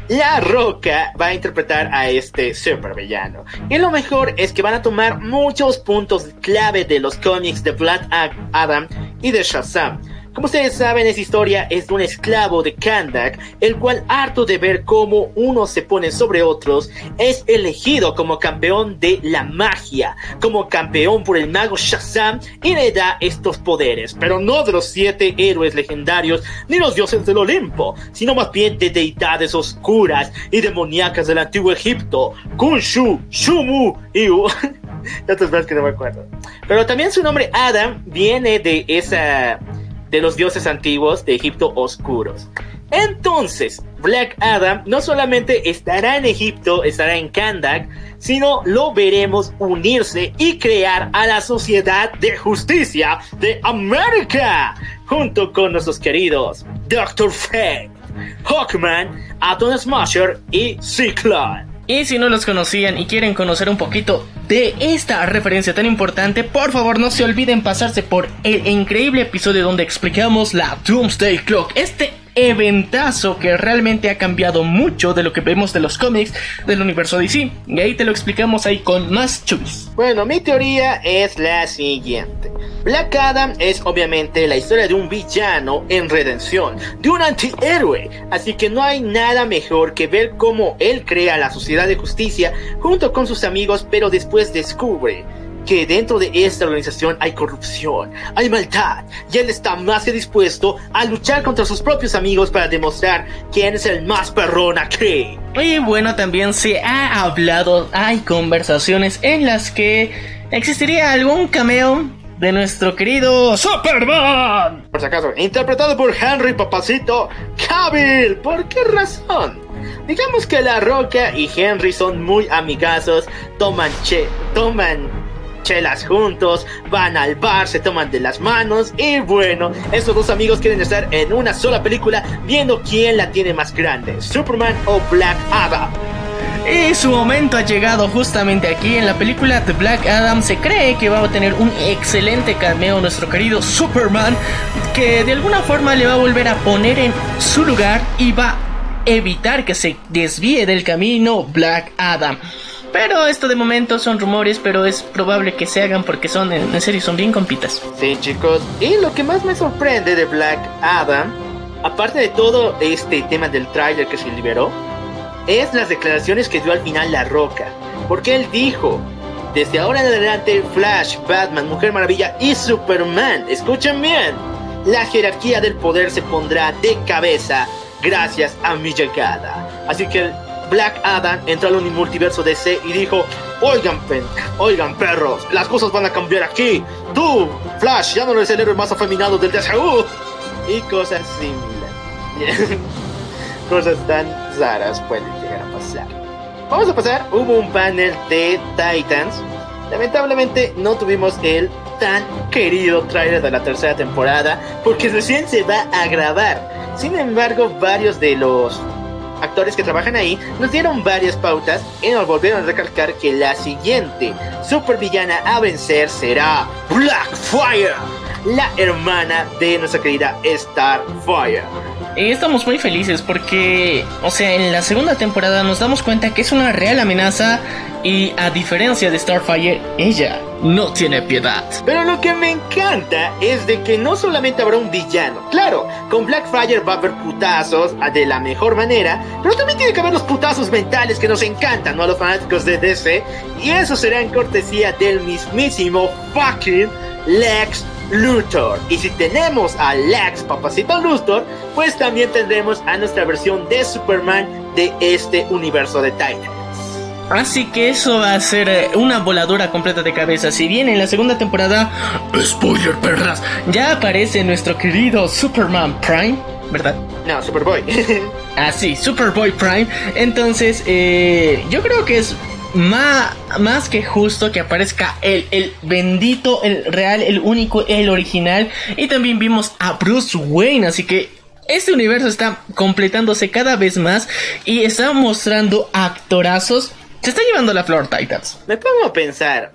Speaker 3: La Roca va a interpretar a este supervillano. Y lo mejor es que van a tomar muchos puntos clave de los cómics de Black Adam y de Shazam como ustedes saben, esa historia es de un esclavo de Kandak, el cual, harto de ver cómo unos se ponen sobre otros, es elegido como campeón de la magia, como campeón por el mago Shazam y le da estos poderes, pero no de los siete héroes legendarios ni los dioses del Olimpo, sino más bien de deidades oscuras y demoníacas del antiguo Egipto, Kunshu, Shumu y... otras (laughs) más que no me acuerdo. Pero también su nombre Adam viene de esa de los dioses antiguos de Egipto oscuros. Entonces, Black Adam no solamente estará en Egipto, estará en Kandak, sino lo veremos unirse y crear a la Sociedad de Justicia de América, junto con nuestros queridos Doctor Fate, Hawkman, Atom Smasher y Cyclone.
Speaker 5: Y si no los conocían y quieren conocer un poquito de esta referencia tan importante, por favor no se olviden pasarse por el increíble episodio donde explicamos la Doomsday Clock. Este eventazo que realmente ha cambiado mucho de lo que vemos de los cómics del universo DC. Y ahí te lo explicamos ahí con más chubis.
Speaker 3: Bueno, mi teoría es la siguiente. Black Adam es obviamente la historia de un villano en redención, de un antihéroe, así que no hay nada mejor que ver cómo él crea la sociedad de justicia junto con sus amigos, pero después descubre que dentro de esta organización hay corrupción, hay maldad, y él está más que dispuesto a luchar contra sus propios amigos para demostrar quién es el más perrón aquí.
Speaker 5: Y bueno, también se ha hablado, hay conversaciones en las que existiría algún cameo de nuestro querido Superman.
Speaker 3: Por si acaso, interpretado por Henry Papacito Cavill. ¿Por qué razón? Digamos que La Roca y Henry son muy amigazos, toman, che, toman chelas juntos, van al bar, se toman de las manos y bueno, estos dos amigos quieren estar en una sola película viendo quién la tiene más grande, Superman o Black Adam.
Speaker 5: Y su momento ha llegado justamente aquí en la película The Black Adam. Se cree que va a tener un excelente cameo nuestro querido Superman, que de alguna forma le va a volver a poner en su lugar y va a evitar que se desvíe del camino Black Adam. Pero esto de momento son rumores, pero es probable que se hagan porque son, en serio, son bien compitas.
Speaker 3: Sí, chicos. Y lo que más me sorprende de Black Adam, aparte de todo este tema del tráiler que se liberó, es las declaraciones que dio al final La Roca. Porque él dijo, desde ahora en adelante, Flash, Batman, Mujer Maravilla y Superman, escuchen bien, la jerarquía del poder se pondrá de cabeza gracias a mi llegada. Así que Black Adam entró al multiverso DC y dijo, oigan, oigan perros, las cosas van a cambiar aquí. Tú, Flash, ya no eres el héroe más afeminado del DCU. Y cosas similares. (laughs) cosas tan raras pueden llegar a pasar. Vamos a pasar, hubo un panel de Titans. Lamentablemente no tuvimos el tan querido trailer de la tercera temporada porque recién se va a grabar. Sin embargo, varios de los actores que trabajan ahí nos dieron varias pautas y nos volvieron a recalcar que la siguiente supervillana a vencer será Blackfire, la hermana de nuestra querida Starfire.
Speaker 5: Estamos muy felices porque, o sea, en la segunda temporada nos damos cuenta que es una real amenaza y a diferencia de Starfire, ella no tiene piedad.
Speaker 3: Pero lo que me encanta es de que no solamente habrá un villano. Claro, con Blackfire va a haber putazos de la mejor manera, pero también tiene que haber los putazos mentales que nos encantan, ¿no? A los fanáticos de DC. Y eso será en cortesía del mismísimo fucking Lex Luthor. Y si tenemos a Lex Papacito Luthor, pues también tendremos a nuestra versión de Superman de este universo de Titans.
Speaker 5: Así que eso va a ser eh, una voladura completa de cabeza. Si bien en la segunda temporada, spoiler perras, ya aparece nuestro querido Superman Prime, ¿verdad?
Speaker 3: No, Superboy. (laughs)
Speaker 5: ah, sí, Superboy Prime. Entonces, eh, yo creo que es más, más que justo que aparezca el, el bendito, el real, el único, el original. Y también vimos a Bruce Wayne, así que este universo está completándose cada vez más y está mostrando actorazos. Se está llevando la flor Titans.
Speaker 3: Me pongo a pensar.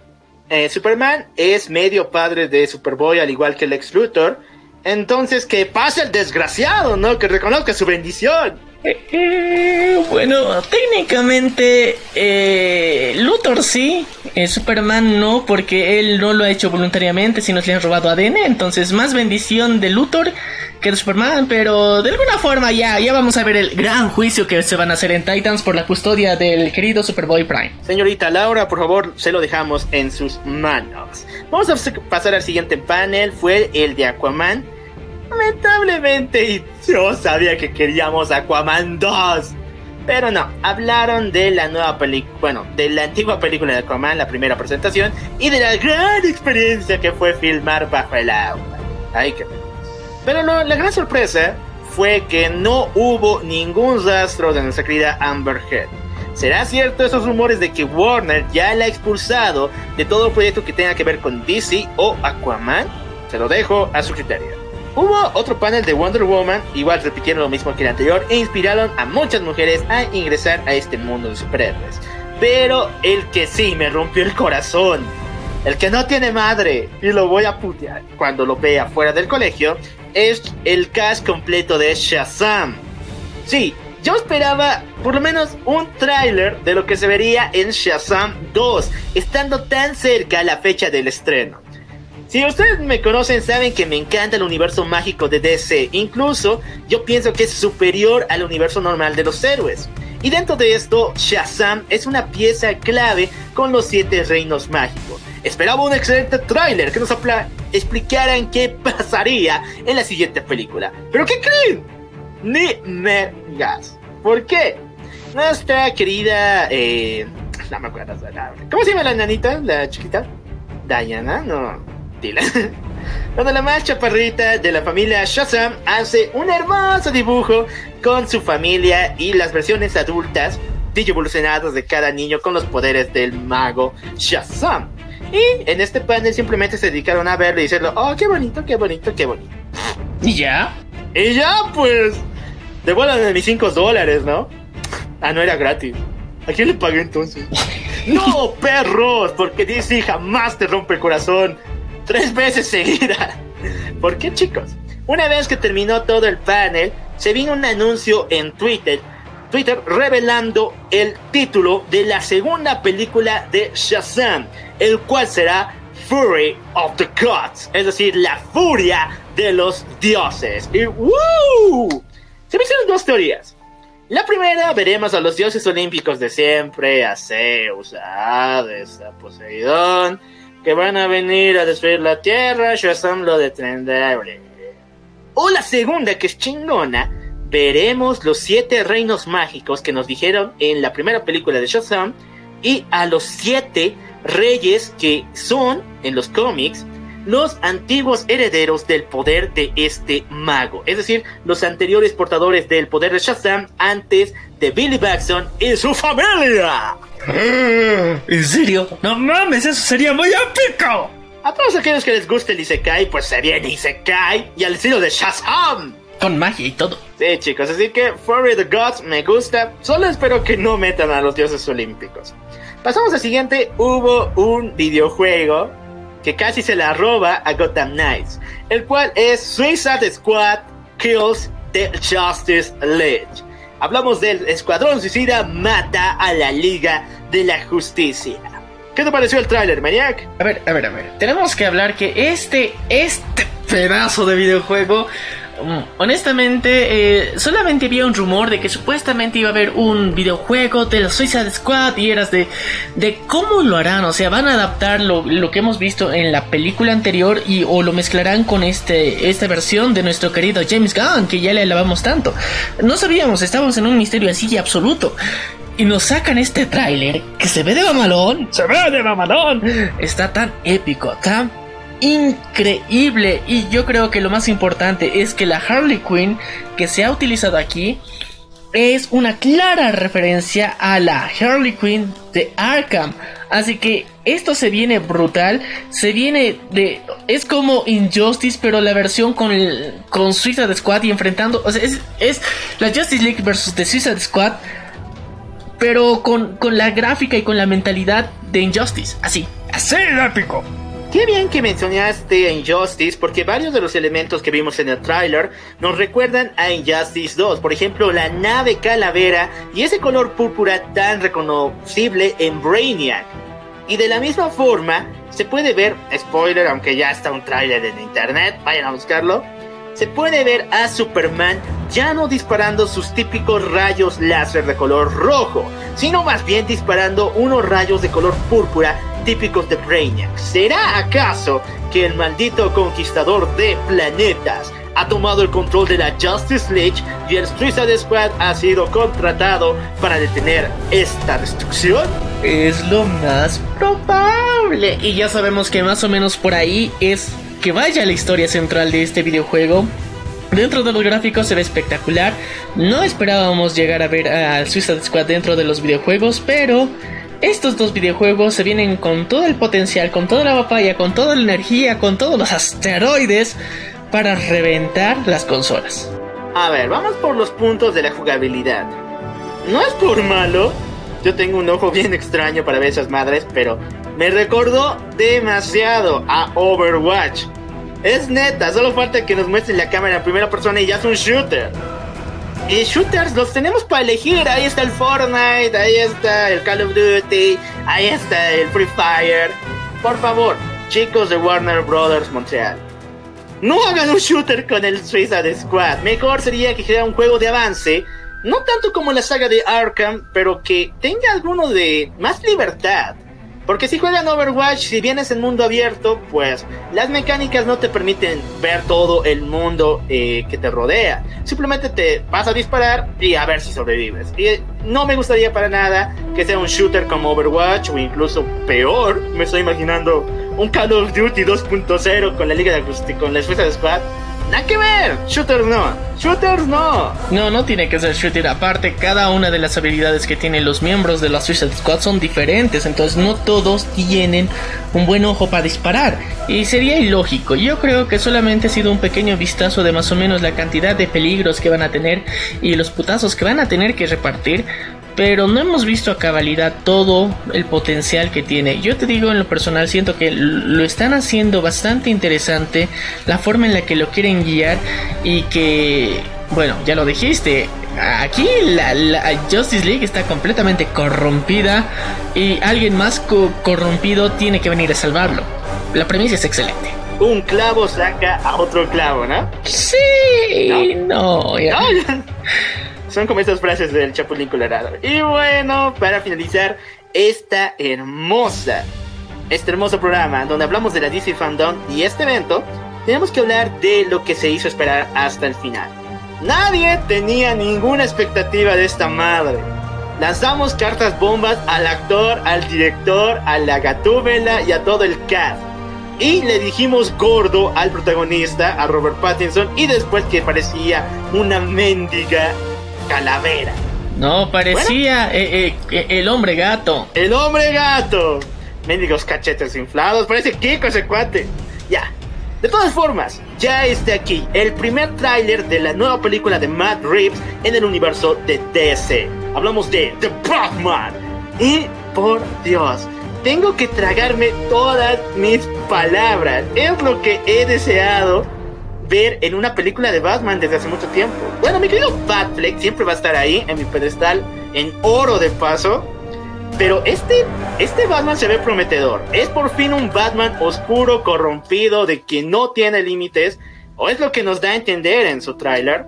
Speaker 3: Eh, Superman es medio padre de Superboy, al igual que el ex Luthor. Entonces, que pase el desgraciado, ¿no? Que reconozca su bendición.
Speaker 5: Eh, bueno, técnicamente eh, Luthor sí, eh, Superman no, porque él no lo ha hecho voluntariamente, sino que le han robado ADN. Entonces, más bendición de Luthor que de Superman, pero de alguna forma ya, ya vamos a ver el gran juicio que se van a hacer en Titans por la custodia del querido Superboy Prime.
Speaker 3: Señorita Laura, por favor, se lo dejamos en sus manos. Vamos a pasar al siguiente panel, fue el de Aquaman. Lamentablemente, yo sabía que queríamos Aquaman 2. Pero no, hablaron de la nueva película, bueno, de la antigua película de Aquaman, la primera presentación, y de la gran experiencia que fue filmar bajo el agua. Ay, qué Pero no, la gran sorpresa fue que no hubo ningún rastro de nuestra querida Amber Heard. ¿Será cierto esos rumores de que Warner ya la ha expulsado de todo proyecto que tenga que ver con DC o Aquaman? Se lo dejo a su criterio. Hubo otro panel de Wonder Woman, igual repitieron lo mismo que el anterior e inspiraron a muchas mujeres a ingresar a este mundo de superhéroes. Pero el que sí me rompió el corazón, el que no tiene madre y lo voy a putear cuando lo vea fuera del colegio, es el cast completo de Shazam. Sí, yo esperaba por lo menos un tráiler de lo que se vería en Shazam 2, estando tan cerca la fecha del estreno. Si ustedes me conocen, saben que me encanta el universo mágico de DC. Incluso yo pienso que es superior al universo normal de los héroes. Y dentro de esto, Shazam es una pieza clave con los siete reinos mágicos. Esperaba un excelente tráiler que nos explicaran qué pasaría en la siguiente película. ¿Pero qué creen? Ni mergas. ¿Por qué? Nuestra querida... Eh, no me acuerdo. ¿Cómo se llama la nanita? La chiquita. Diana, no. Cuando la más chaparrita de la familia Shazam hace un hermoso dibujo con su familia y las versiones adultas evolucionadas de cada niño con los poderes del mago Shazam. Y en este panel simplemente se dedicaron a verlo y decirlo, oh, qué bonito, qué bonito, qué bonito.
Speaker 5: ¿Y ya?
Speaker 3: Y ya, pues, devuelvan mis 5 dólares, ¿no? Ah, no era gratis. ¿A quién le pagué entonces? (laughs) no, perros, porque DC jamás te rompe el corazón. Tres veces seguida. ¿Por qué, chicos? Una vez que terminó todo el panel, se vino un anuncio en Twitter Twitter revelando el título de la segunda película de Shazam, el cual será Fury of the Gods, es decir, la furia de los dioses. Y ¡woo! Se me hicieron dos teorías. La primera, veremos a los dioses olímpicos de siempre, a Zeus, a Hades, a Poseidón, que van a venir a destruir la tierra, Shazam lo detendrá. O la segunda, que es chingona, veremos los siete reinos mágicos que nos dijeron en la primera película de Shazam y a los siete reyes que son, en los cómics, los antiguos herederos del poder de este mago. Es decir, los anteriores portadores del poder de Shazam antes de Billy Baxton y su familia.
Speaker 5: ¿En serio? No mames, eso sería muy épico.
Speaker 3: A todos aquellos que les guste el Isekai, pues se viene Isekai y al estilo de Shazam.
Speaker 5: Con magia y todo.
Speaker 3: Sí, chicos, así que Furry the Gods me gusta. Solo espero que no metan a los dioses olímpicos. Pasamos al siguiente. Hubo un videojuego que casi se la roba a Gotham Knights, el cual es Suicide Squad Kills the Justice League. Hablamos del Escuadrón Suicida mata a la Liga de la Justicia. ¿Qué te pareció el tráiler, Maniac?
Speaker 5: A ver, a ver, a ver. Tenemos que hablar que este, este pedazo de videojuego honestamente, eh, solamente había un rumor de que supuestamente iba a haber un videojuego de la Suicide Squad y eras de, de cómo lo harán, o sea, van a adaptar lo, que hemos visto en la película anterior y o lo mezclarán con este, esta versión de nuestro querido James Gunn, que ya le alabamos tanto. No sabíamos, estábamos en un misterio así absoluto. Y nos sacan este tráiler que se ve de mamalón. Se ve de mamalón. Está tan épico, tan increíble. Y yo creo que lo más importante es que la Harley Quinn que se ha utilizado aquí es una clara referencia a la Harley Quinn de Arkham. Así que esto se viene brutal. Se viene de. Es como Injustice, pero la versión con, con Suicide Squad y enfrentando. Es, es la Justice League versus The Suicide Squad. Pero con, con la gráfica y con la mentalidad de Injustice. Así, así épico.
Speaker 3: Qué bien que mencionaste Injustice, porque varios de los elementos que vimos en el tráiler nos recuerdan a Injustice 2. Por ejemplo, la nave calavera y ese color púrpura tan reconocible en Brainiac. Y de la misma forma, se puede ver, spoiler, aunque ya está un tráiler en internet, vayan a buscarlo. Se puede ver a Superman ya no disparando sus típicos rayos láser de color rojo, sino más bien disparando unos rayos de color púrpura típicos de Brainiac. ¿Será acaso que el maldito conquistador de planetas ha tomado el control de la Justice League y el Suicide Squad ha sido contratado para detener esta destrucción?
Speaker 5: Es lo más probable. Y ya sabemos que más o menos por ahí es que vaya la historia central de este videojuego. Dentro de los gráficos se ve espectacular. No esperábamos llegar a ver a Suicide Squad dentro de los videojuegos, pero estos dos videojuegos se vienen con todo el potencial, con toda la papaya, con toda la energía, con todos los asteroides para reventar las consolas.
Speaker 3: A ver, vamos por los puntos de la jugabilidad. No es por malo, yo tengo un ojo bien extraño para ver esas madres, pero me recordó demasiado a Overwatch. Es neta, solo falta que nos muestren la cámara en primera persona y ya es un shooter. Y shooters los tenemos para elegir. Ahí está el Fortnite, ahí está el Call of Duty, ahí está el Free Fire. Por favor, chicos de Warner Brothers Montreal. No hagan un shooter con el Suicide Squad. Mejor sería que hiciera un juego de avance. No tanto como la saga de Arkham, pero que tenga alguno de más libertad. Porque si juegan Overwatch, si vienes en mundo abierto, pues las mecánicas no te permiten ver todo el mundo eh, que te rodea. Simplemente te vas a disparar y a ver si sobrevives. Y no me gustaría para nada que sea un shooter como Overwatch o incluso peor. Me estoy imaginando un Call of Duty 2.0 con la Liga de Justicia, con la Suiza de Squad. Ver, shooters no, shooters no.
Speaker 5: No, no tiene que ser shooter. Aparte, cada una de las habilidades que tienen los miembros de la Suicide Squad son diferentes. Entonces, no todos tienen un buen ojo para disparar. Y sería ilógico. Yo creo que solamente ha sido un pequeño vistazo de más o menos la cantidad de peligros que van a tener y los putazos que van a tener que repartir pero no hemos visto a cabalidad todo el potencial que tiene. Yo te digo en lo personal, siento que lo están haciendo bastante interesante, la forma en la que lo quieren guiar y que, bueno, ya lo dijiste, aquí la, Justice League está completamente corrompida y alguien más corrompido tiene que venir a salvarlo. La premisa es excelente.
Speaker 3: Un clavo saca a otro clavo, ¿no?
Speaker 5: Sí, no, (laughs)
Speaker 3: Son como estas frases del Chapulín Colorado. Y bueno, para finalizar esta hermosa, este hermoso programa donde hablamos de la DC Fandom y este evento, tenemos que hablar de lo que se hizo esperar hasta el final. Nadie tenía ninguna expectativa de esta madre. Lanzamos cartas bombas al actor, al director, a la gatúbela y a todo el cast. Y le dijimos gordo al protagonista, a Robert Pattinson, y después que parecía una mendiga calavera.
Speaker 5: No, parecía eh, eh, eh, el hombre gato.
Speaker 3: El hombre gato. Mendigos cachetes inflados. Parece Kiko ese cuate. Ya. De todas formas, ya está aquí el primer tráiler de la nueva película de Matt Reeves en el universo de DC. Hablamos de The Batman. Y por Dios, tengo que tragarme todas mis palabras. Es lo que he deseado ver en una película de Batman desde hace mucho tiempo. Bueno, mi querido Batfleck siempre va a estar ahí en mi pedestal en oro de paso. Pero este, este Batman se ve prometedor. Es por fin un Batman oscuro, corrompido, de que no tiene límites. O es lo que nos da a entender en su tráiler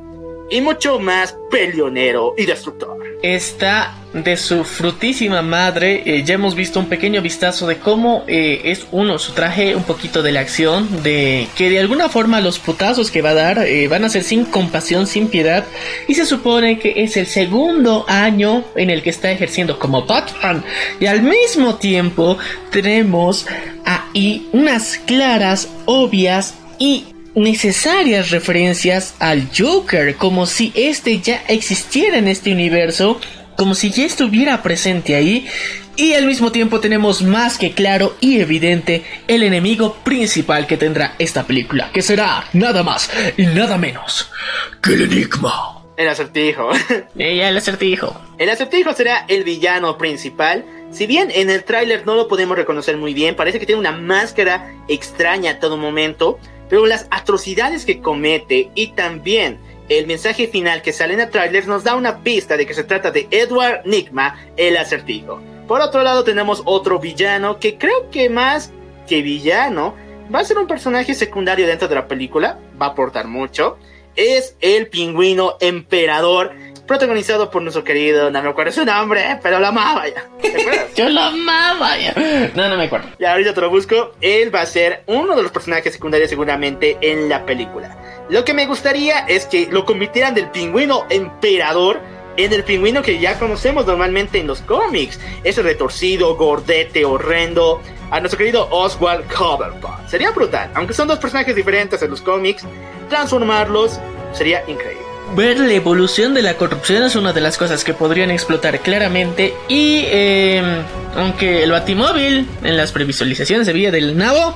Speaker 3: y mucho más peleonero y destructor.
Speaker 5: Está de su frutísima madre. Eh, ya hemos visto un pequeño vistazo de cómo eh, es uno su traje, un poquito de la acción, de que de alguna forma los putazos que va a dar eh, van a ser sin compasión, sin piedad. Y se supone que es el segundo año en el que está ejerciendo como Batman. Y al mismo tiempo tenemos ahí unas claras, obvias y necesarias referencias al Joker, como si este ya existiera en este universo, como si ya estuviera presente ahí, y al mismo tiempo tenemos más que claro y evidente el enemigo principal que tendrá esta película, que será nada más y nada menos que el enigma.
Speaker 3: El acertijo. (laughs)
Speaker 5: Ella, el acertijo.
Speaker 3: El acertijo será el villano principal. Si bien en el tráiler no lo podemos reconocer muy bien, parece que tiene una máscara extraña a todo momento pero las atrocidades que comete y también el mensaje final que sale en el tráiler nos da una pista de que se trata de Edward Nigma, el acertijo. Por otro lado tenemos otro villano que creo que más que villano va a ser un personaje secundario dentro de la película, va a aportar mucho. Es el pingüino emperador protagonizado por nuestro querido, no me acuerdo su nombre, pero lo amaba ya. (laughs)
Speaker 5: Yo lo amaba ya. No, no me acuerdo.
Speaker 3: Ya ahorita te lo busco. Él va a ser uno de los personajes secundarios seguramente en la película. Lo que me gustaría es que lo convirtieran del pingüino emperador en el pingüino que ya conocemos normalmente en los cómics. Ese retorcido, gordete, horrendo. A nuestro querido Oswald Cobblepot. Sería brutal. Aunque son dos personajes diferentes en los cómics, transformarlos sería increíble
Speaker 5: ver la evolución de la corrupción es una de las cosas que podrían explotar claramente. Y em, aunque el batimóvil en las previsualizaciones se veía del nabo,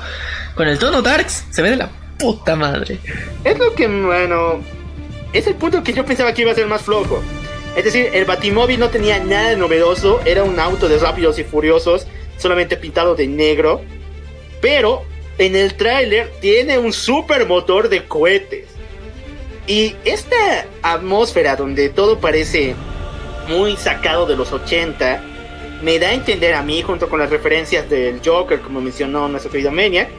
Speaker 5: con el tono darks se ve de la puta madre.
Speaker 3: Es lo que, bueno, es el punto que yo pensaba que iba a ser más flojo. Es decir, el batimóvil no tenía nada de novedoso, era un auto de rápidos y furiosos, solamente pintado de negro. Pero en el tráiler tiene un super motor de cohetes. Y esta atmósfera donde todo parece muy sacado de los 80, me da a entender a mí, junto con las referencias del Joker, como mencionó nuestro querido Maniac,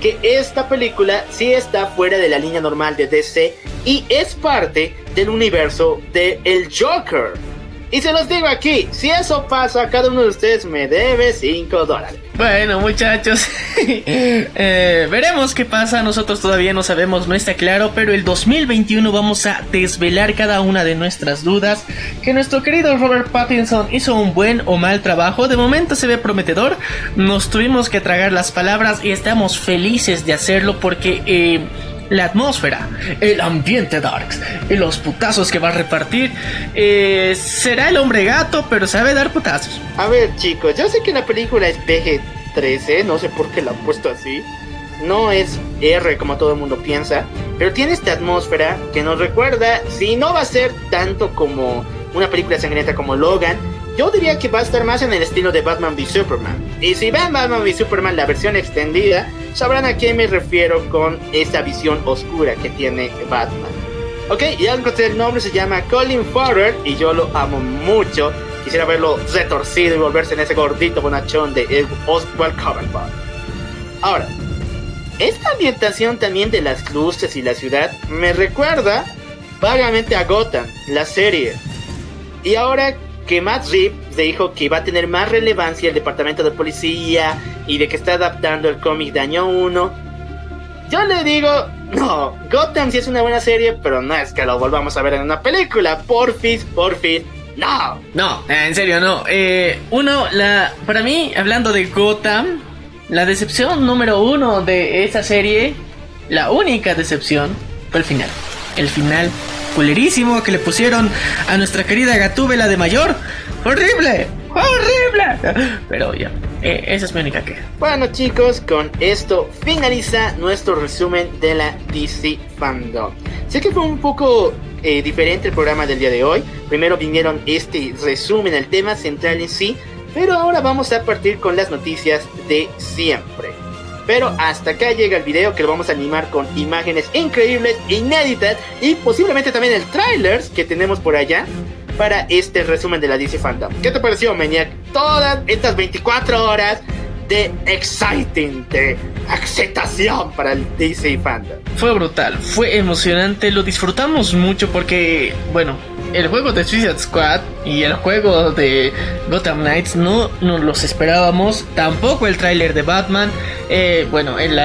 Speaker 3: que esta película sí está fuera de la línea normal de DC y es parte del universo de El Joker. Y se los digo aquí, si eso pasa, cada uno de ustedes me debe 5 dólares.
Speaker 5: Bueno, muchachos, (laughs) eh, veremos qué pasa. Nosotros todavía no sabemos, no está claro. Pero el 2021 vamos a desvelar cada una de nuestras dudas. Que nuestro querido Robert Pattinson hizo un buen o mal trabajo. De momento se ve prometedor. Nos tuvimos que tragar las palabras y estamos felices de hacerlo porque. Eh, la atmósfera, el ambiente darks y los putazos que va a repartir. Eh, será el hombre gato, pero sabe dar putazos.
Speaker 3: A ver, chicos, yo sé que la película es PG-13, no sé por qué la han puesto así. No es R como todo el mundo piensa, pero tiene esta atmósfera que nos recuerda, si no va a ser tanto como una película sangrienta como Logan, yo diría que va a estar más en el estilo de Batman v Superman. Y si ven Batman v Superman, la versión extendida, sabrán a qué me refiero con esa visión oscura que tiene Batman. Ok, ya encontré el nombre, se llama Colin Farrell y yo lo amo mucho. Quisiera verlo retorcido y volverse en ese gordito bonachón de Oswald Cobblepot. Ahora, esta ambientación también de las luces y la ciudad me recuerda vagamente a Gotham, la serie. Y ahora que Matt Reeves dijo que iba a tener más relevancia el departamento de policía y de que está adaptando el cómic de año 1. Yo le digo, no, Gotham sí es una buena serie, pero no es que lo volvamos a ver en una película. Porfis, porfis, no.
Speaker 5: No, en serio, no. Eh, uno, la, para mí, hablando de Gotham, la decepción número uno de esa serie, la única decepción, fue el final. El final culerísimo que le pusieron a nuestra querida Gatúbela de mayor. ¡Horrible! ¡Horrible! Pero ya, eh, esa es mi única queja.
Speaker 3: Bueno chicos, con esto finaliza nuestro resumen de la DC Fandom. Sé que fue un poco eh, diferente el programa del día de hoy. Primero vinieron este resumen, el tema central en sí, pero ahora vamos a partir con las noticias de siempre. Pero hasta acá llega el video que lo vamos a animar con imágenes increíbles, inéditas y posiblemente también el trailers que tenemos por allá para este resumen de la DC Fandom. ¿Qué te pareció, Maniac? Todas estas 24 horas de exciting, de excitación para el DC Fandom.
Speaker 5: Fue brutal, fue emocionante, lo disfrutamos mucho porque, bueno, el juego de Suicide Squad y el juego de Gotham Knights no nos los esperábamos. Tampoco el tráiler de Batman. Eh, bueno, el,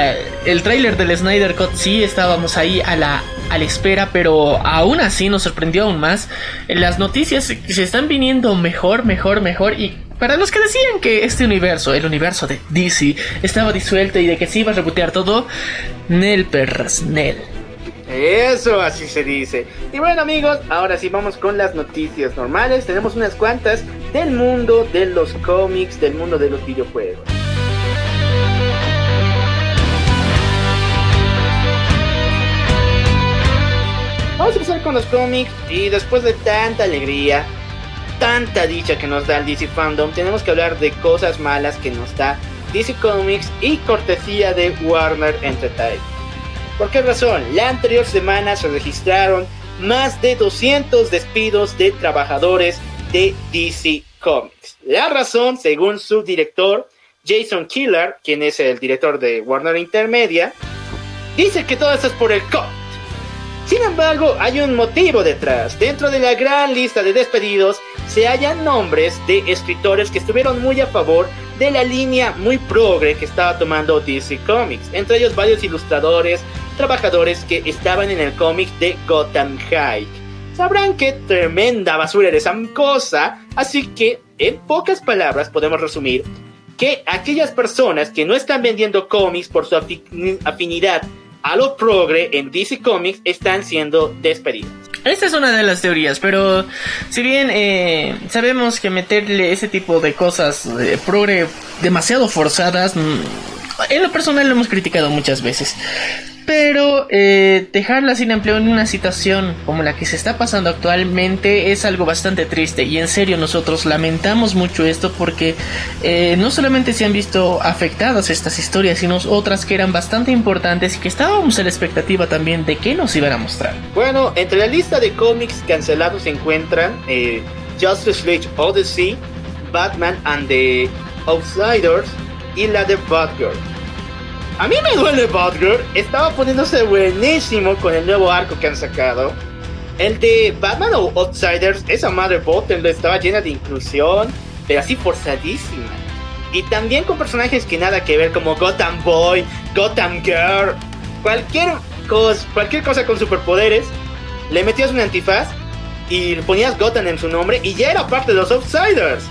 Speaker 5: el tráiler del Snyder Cut sí estábamos ahí a la, a la espera, pero aún así nos sorprendió aún más. Las noticias se están viniendo mejor, mejor, mejor y para los que decían que este universo, el universo de DC, estaba disuelto y de que se iba a rebotear todo, Nel perras, Nel.
Speaker 3: Eso así se dice. Y bueno amigos, ahora sí vamos con las noticias normales. Tenemos unas cuantas del mundo de los cómics, del mundo de los videojuegos. Vamos a empezar con los cómics y después de tanta alegría, tanta dicha que nos da el DC Fandom, tenemos que hablar de cosas malas que nos da DC Comics y cortesía de Warner Entertainment. ¿Por qué razón? La anterior semana se registraron más de 200 despidos de trabajadores de DC Comics. La razón, según su director, Jason Killer, quien es el director de Warner Intermedia, dice que todo esto es por el cut. Sin embargo, hay un motivo detrás. Dentro de la gran lista de despedidos se hallan nombres de escritores que estuvieron muy a favor de la línea muy progre que estaba tomando DC Comics, entre ellos varios ilustradores, trabajadores que estaban en el cómic de Gotham High. Sabrán que tremenda basura era esa cosa, así que en pocas palabras podemos resumir que aquellas personas que no están vendiendo cómics por su afinidad a lo progre en DC Comics están siendo despedidos.
Speaker 5: Esta es una de las teorías, pero si bien eh, sabemos que meterle ese tipo de cosas progre demasiado forzadas, mm, en lo personal lo hemos criticado muchas veces. Pero eh, dejarla sin empleo en una situación como la que se está pasando actualmente es algo bastante triste y en serio nosotros lamentamos mucho esto porque eh, no solamente se han visto afectadas estas historias, sino otras que eran bastante importantes y que estábamos en la expectativa también de qué nos iban a mostrar.
Speaker 3: Bueno, entre la lista de cómics cancelados se encuentran eh, Justice League Odyssey, Batman and the Outsiders y la de Batgirl. A mí me duele Batgirl, estaba poniéndose buenísimo con el nuevo arco que han sacado. El de Batman o Outsiders, esa madre bottom estaba llena de inclusión, pero así forzadísima. Y también con personajes que nada que ver, como Gotham Boy, Gotham Girl, cualquier cosa, cualquier cosa con superpoderes, le metías un antifaz y ponías Gotham en su nombre y ya era parte de los Outsiders.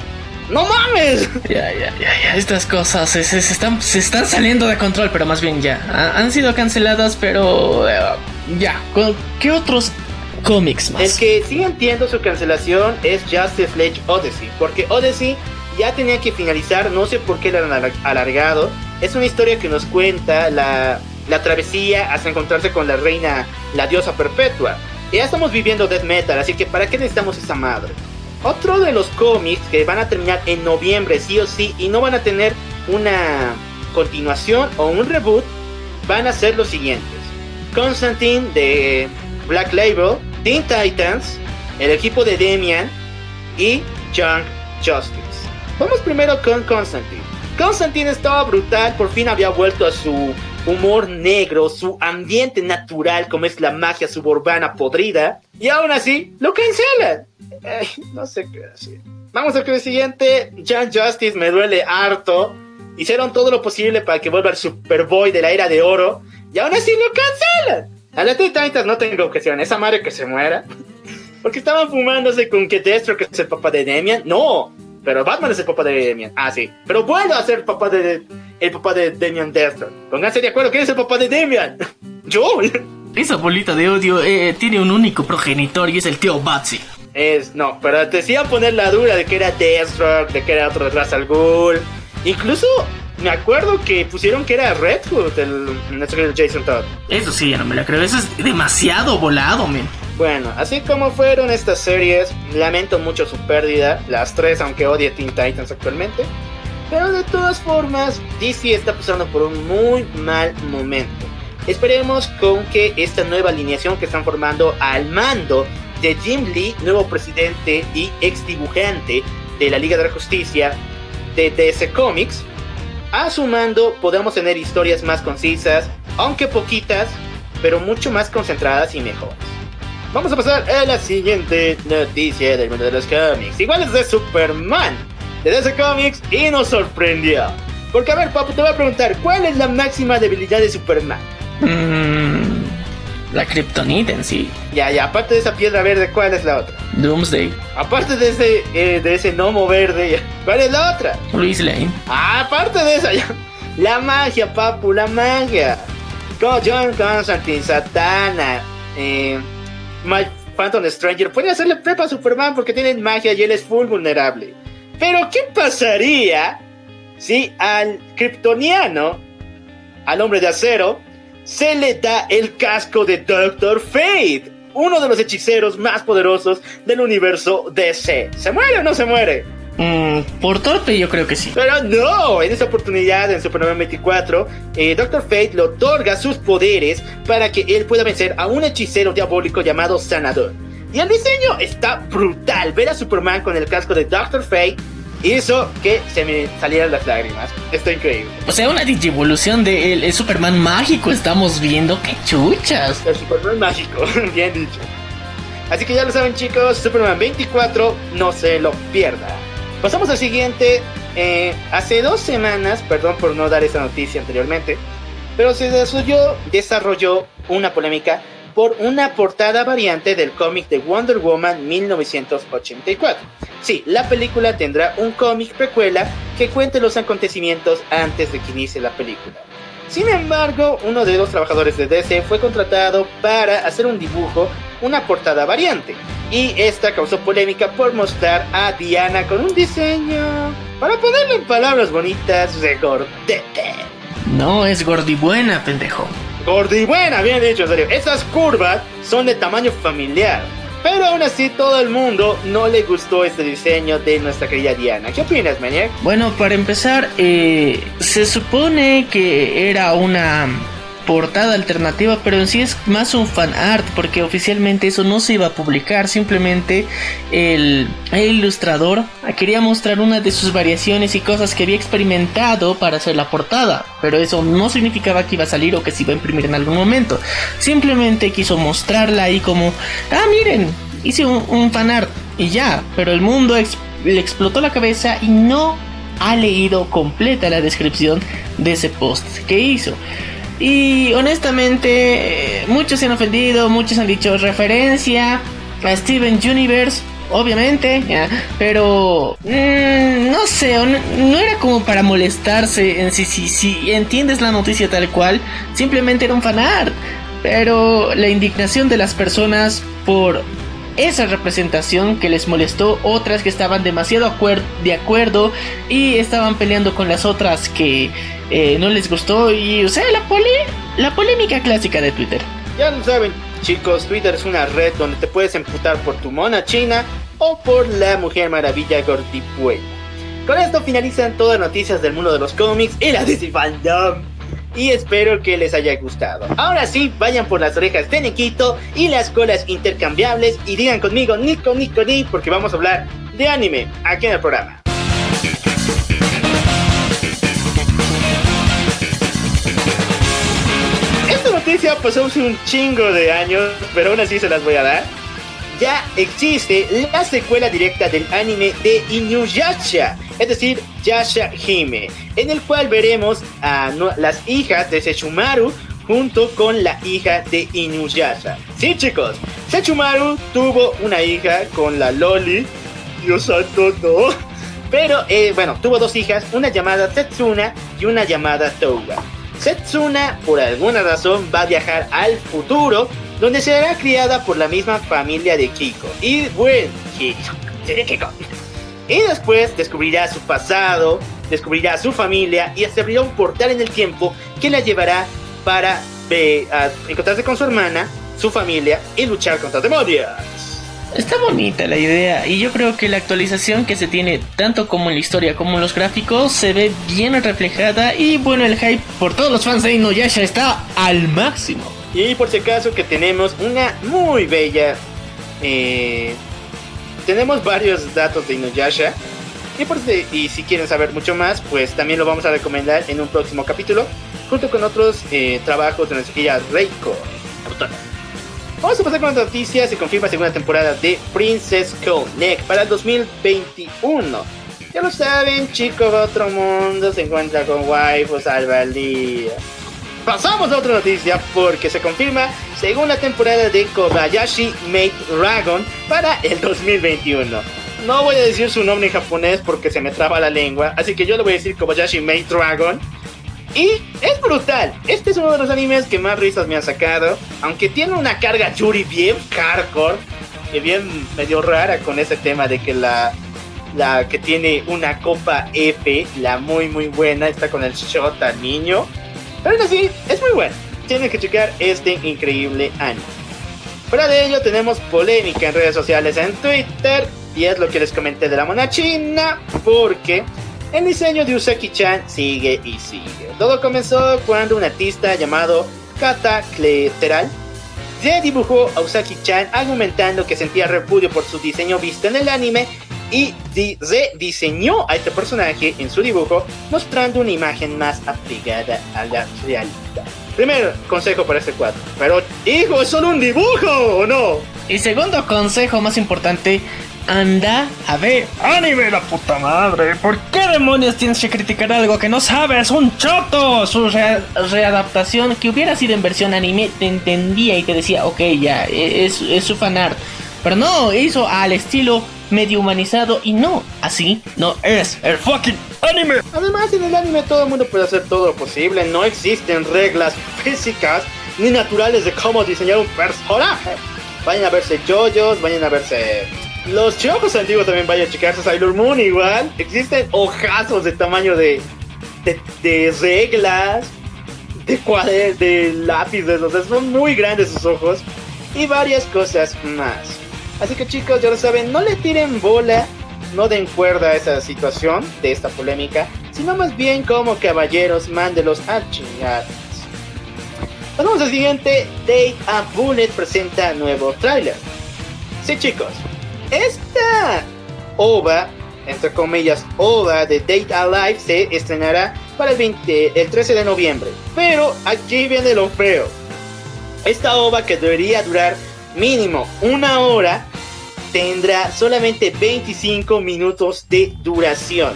Speaker 3: ¡No mames!
Speaker 5: Ya, ya, ya, ya. Estas cosas se, se- se están, se están saliendo de control, pero más bien ya. Ha- han sido canceladas, pero. eh, ya. ¿Con- ¿Qué otros cómics más?
Speaker 3: El que sí entiendo su cancelación es Justice League Odyssey, porque Odyssey ya tenía que finalizar, no sé por qué la han alar- alargado. Es una historia que nos cuenta la, la travesía hasta encontrarse con la reina, la diosa perpetua. Y ya estamos viviendo Death Metal, así que ¿para qué necesitamos esa madre? Otro de los cómics que van a terminar en noviembre, sí o sí, y no van a tener una continuación o un reboot, van a ser los siguientes. Constantine de Black Label, Teen Titans, el equipo de Damian y Young Justice. Vamos primero con Constantine. Constantine estaba brutal, por fin había vuelto a su humor negro, su ambiente natural como es la magia suburbana podrida, y aún así lo cancelan. Ay, no sé qué decir. Vamos al que siguiente, Young Justice me duele harto. Hicieron todo lo posible para que vuelva el Superboy de la era de oro, y aún así lo cancelan. A la Teen Titans no tengo objeción, esa madre que se muera. Porque estaban fumándose con que Destro que es el papá de Damian. No, pero Batman es el papá de Damian. Ah, sí. Pero vuelvo a ser el papá de el papá de Damian Destro. Pónganse de acuerdo, ¿quién es el papá de Damian? (laughs) Yo.
Speaker 5: Esa bolita de odio eh, tiene un único progenitor y es el tío Batsy.
Speaker 3: Es, no, pero te decían poner la dura de que era Deathstroke, de que era otro de Ra's al Ghul. Incluso me acuerdo que pusieron que era Red Hood, el, nuestro querido Jason Todd.
Speaker 5: Eso sí, ya no me la creo. Eso es demasiado volado, men.
Speaker 3: Bueno, así como fueron estas series, lamento mucho su pérdida, las tres, aunque odie Teen Titans actualmente. Pero de todas formas, DC está pasando por un muy mal momento. Esperemos con que esta nueva alineación que están formando al mando de Jim Lee, nuevo presidente y ex dibujante de la Liga de la Justicia de DC Comics, a su mando podamos tener historias más concisas, aunque poquitas, pero mucho más concentradas y mejores. Vamos a pasar a la siguiente noticia del mundo de los cómics. Igual es de Superman, de DC Comics, y nos sorprendió. Porque a ver, papu, te voy a preguntar, ¿cuál es la máxima debilidad de Superman?
Speaker 5: Mm, la Kryptonita en sí.
Speaker 3: Ya, ya, aparte de esa piedra verde, ¿cuál es la otra?
Speaker 5: Doomsday.
Speaker 3: Aparte de ese, eh, de ese gnomo verde, ¿cuál es la otra?
Speaker 5: Luis Lane.
Speaker 3: Ah, aparte de esa, ya. La magia, papu, la magia. Como John Constantine, Satana, eh, My Phantom Stranger. Pueden hacerle prepa a Superman porque tienen magia y él es full vulnerable. Pero, ¿qué pasaría si al kryptoniano, al hombre de acero, se le da el casco de Doctor Fate? Uno de los hechiceros más poderosos del universo DC. ¿Se muere o no se muere?
Speaker 5: Mm, por torpe yo creo que sí.
Speaker 3: Pero no, en esta oportunidad en Superman 24, eh, Doctor Fate le otorga sus poderes para que él pueda vencer a un hechicero diabólico llamado Sanador. Y el diseño está brutal. Ver a Superman con el casco de Doctor Fate hizo que se me salieran las lágrimas. Está increíble.
Speaker 5: O sea, una digivolución del el Superman mágico estamos viendo. ¡Qué chuchas!
Speaker 3: El Superman mágico, (laughs) bien dicho. Así que ya lo saben chicos, Superman 24, no se lo pierda. Pasamos al siguiente. eh, hace dos semanas, perdón por no dar esa noticia anteriormente, pero se desarrolló, desarrolló una polémica por una portada variante del cómic de Wonder Woman 1984. Sí, la película tendrá un cómic precuela que cuente los acontecimientos antes de que inicie la película. Sin embargo, uno de los trabajadores de DC fue contratado para hacer un dibujo, una portada variante. Y esta causó polémica por mostrar a Diana con un diseño, para ponerlo en palabras bonitas, de gordete.
Speaker 5: No es gordibuena, pendejo.
Speaker 3: Gordi buena, bien dicho, en serio. Esas curvas son de tamaño familiar. Pero aún así, todo el mundo no le gustó este diseño de nuestra querida Diana. ¿Qué opinas, Maniac?
Speaker 5: Bueno, para empezar, eh, se supone que era una portada alternativa, pero en sí es más un fan art, porque oficialmente eso no se iba a publicar, simplemente el, ilustrador quería mostrar una de sus variaciones y cosas que había experimentado para hacer la portada, pero eso no significaba que iba a salir o que se iba a imprimir en algún momento, simplemente quiso mostrarla ahí como, ah, miren, hice un, un fan art y ya, pero el mundo le explotó la cabeza y no ha leído completa la descripción de ese post que hizo. Y honestamente, muchos se han ofendido, muchos han dicho referencia a Steven Universe, obviamente, pero mm, no sé, no era como para molestarse en si, si, si entiendes la noticia tal cual, simplemente era un fanart. Pero la indignación de las personas por esa representación que les molestó, otras que estaban demasiado de acuerdo y estaban peleando con las otras que eh, no les gustó y o sea la la polémica clásica de Twitter.
Speaker 3: Ya lo saben, chicos, Twitter es una red donde te puedes emputar por tu mona china o por la Mujer Maravilla Gordipuela. Con esto finalizan todas las noticias del mundo de los cómics y la DC Fandom y espero que les haya gustado. Ahora sí, vayan por las orejas de Nikito y las colas intercambiables y digan conmigo Nico, Nico, Ni, porque vamos a hablar de anime aquí en el programa. Esta noticia pasó hace un chingo de años, pero aún así se las voy a dar. Ya existe la secuela directa del anime de Inuyasha, es decir, Yasha Hime, en el cual veremos a las hijas de Sechumaru junto con la hija de Inuyasha. Sí, chicos, Sechumaru tuvo una hija con la Loli. Dios santo, no. Pero, eh, bueno, tuvo dos hijas, una llamada Setsuna y una llamada Touga. Setsuna, por alguna razón, va a viajar al futuro, donde será criada por la misma familia de Kiko. Y bueno, Kiko. Y después descubrirá su pasado, descubrirá su familia y abrirá un portal en el tiempo que la llevará para encontrarse con su hermana, su familia y luchar contra demonios.
Speaker 5: Está bonita la idea y yo creo que la actualización que se tiene tanto como en la historia como en los gráficos se ve bien reflejada y bueno el hype por todos los fans de Inuyasha está al máximo.
Speaker 3: Y por si acaso que tenemos una muy bella eh, tenemos varios datos de Inuyasha. Y, por si, y si quieren saber mucho más, pues también lo vamos a recomendar en un próximo capítulo, junto con otros eh, trabajos de nuestra querida Reiko. Vamos a pasar con la noticia. Se confirma segunda temporada de Princess Connect para el 2021. Ya lo saben, chicos de otro mundo se encuentra con waifus al día. Pasamos a otra noticia porque se confirma segunda temporada de Kobayashi Made Dragon para el 2021. No voy a decir su nombre en japonés porque se me traba la lengua, así que yo le voy a decir Kobayashi Made Dragon. Y es brutal. Este es uno de los animes que más risas me han sacado. Aunque tiene una carga Yuri bien hardcore. Y bien medio rara con ese tema de que la, la que tiene una copa F, la muy muy buena, está con el shot niño. Pero aún así, es muy bueno tienen que checar este increíble anime. Fuera de ello tenemos polémica en redes sociales en Twitter y es lo que les comenté de la mona china porque el diseño de Usaki-chan sigue y sigue. Todo comenzó cuando un artista llamado Kata Kleteral se dibujó a Usaki-chan argumentando que sentía repudio por su diseño visto en el anime y rediseñó a este personaje en su dibujo mostrando una imagen más apegada a la realidad. Primer consejo para este cuadro. Pero, hijo, es solo un dibujo, ¿o no?
Speaker 5: Y segundo consejo más importante, anda a ver anime la puta madre. ¿Por qué demonios tienes que criticar algo que no sabes? Un choto. Su readaptación que hubiera sido en versión anime te entendía y te decía, ok, ya, es, es su fanart. Pero no, hizo al estilo medio humanizado y no, así no es el fucking anime.
Speaker 3: Además, en el anime todo el mundo puede hacer todo lo posible, no existen reglas físicas ni naturales de cómo diseñar un personaje. Vayan a verse JoJo's, vayan a verse los chocos antiguos también vayan a checarse Sailor Moon igual. Existen hojazos de tamaño de, de, reglas, de cuadernos, de lápices, o sea, son muy grandes sus ojos. Y varias cosas más. Así que chicos, ya lo saben, no le tiren bola, no den cuerda a esa situación de esta polémica, sino más bien como caballeros, mándelos a chingar. Pasamos al siguiente. Date a Bullet presenta nuevo tráiler. Sí, chicos. Esta OVA, entre comillas, OVA de Date Alive se estrenará para el, 20, el 13 de noviembre. Pero aquí viene lo feo. Esta OVA que debería durar mínimo una hora tendrá solamente 25 minutos de duración.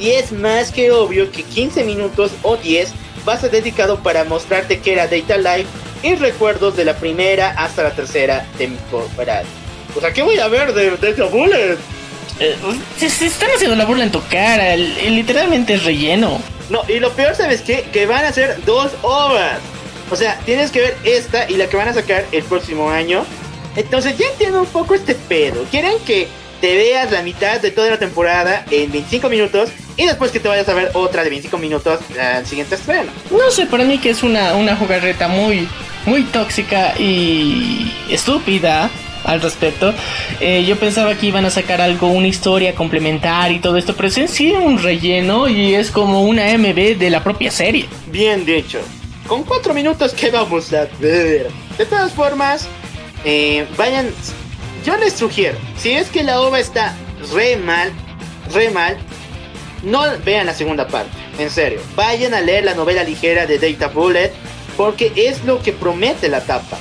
Speaker 3: Y es más que obvio que 15 minutos o 10 va a ser dedicado para mostrarte que era Data Life y recuerdos de la primera hasta la tercera temporada. O sea, ¿qué voy a ver de Data Bullet?
Speaker 5: Eh, se, están haciendo la burla en tu cara, literalmente es relleno.
Speaker 3: No, y lo peor, ¿sabes qué? Que van a ser dos ovas. O sea, tienes que ver esta y la que van a sacar el próximo año. Entonces ya entiendo un poco este pedo. Quieren que te veas la mitad de toda la temporada en 25 minutos y después que te vayas a ver otra de 25 minutos al siguiente estreno.
Speaker 5: No sé, para mí que es una, una jugarreta muy, muy tóxica y estúpida al respecto. Eh, yo pensaba que iban a sacar algo, una historia complementar y todo esto, pero es en sí un relleno y es como una MB de la propia serie.
Speaker 3: Bien dicho. Con 4 minutos, ¿qué vamos a ver? De todas formas, eh, vayan yo les sugiero, si es que la ova está re mal, re mal, no vean la segunda parte, en serio. Vayan a leer la novela ligera de Data Bullet, porque es lo que promete la tapa.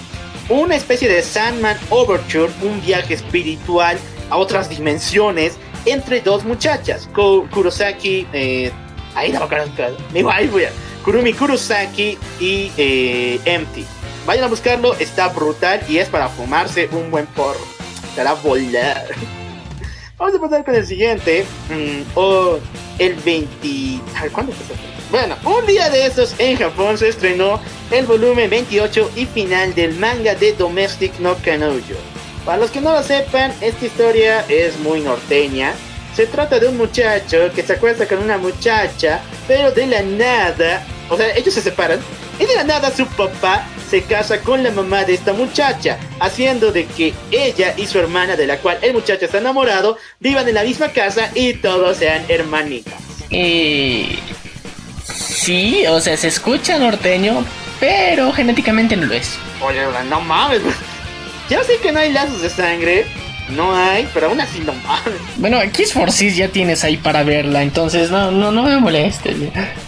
Speaker 3: Una especie de Sandman Overture, un viaje espiritual a otras dimensiones entre dos muchachas, Kurosaki, eh, Kurumi Kurosaki y eh, Empty. Vayan a buscarlo, está brutal y es para fumarse un buen porro hará volar. (laughs) Vamos a pasar con el siguiente. Mm, o el 20. ¿Cuándo Bueno, un día de estos en Japón se estrenó el volumen 28 y final del manga de Domestic no Kanojo. Para los que no lo sepan, esta historia es muy norteña. Se trata de un muchacho que se acuesta con una muchacha, pero de la nada, o sea, ellos se separan y de la nada su papá se casa con la mamá de esta muchacha, haciendo de que ella y su hermana, de la cual el muchacho está enamorado, vivan en la misma casa y todos sean hermanitas.
Speaker 5: Eh, sí, o sea, se escucha norteño, pero genéticamente no lo es.
Speaker 3: Oye, no mames, (laughs) ya sé que no hay lazos de sangre, no hay, pero aún así no mames.
Speaker 5: Bueno, aquí es Forcis ya tienes ahí para verla, entonces no, no, no me molestes.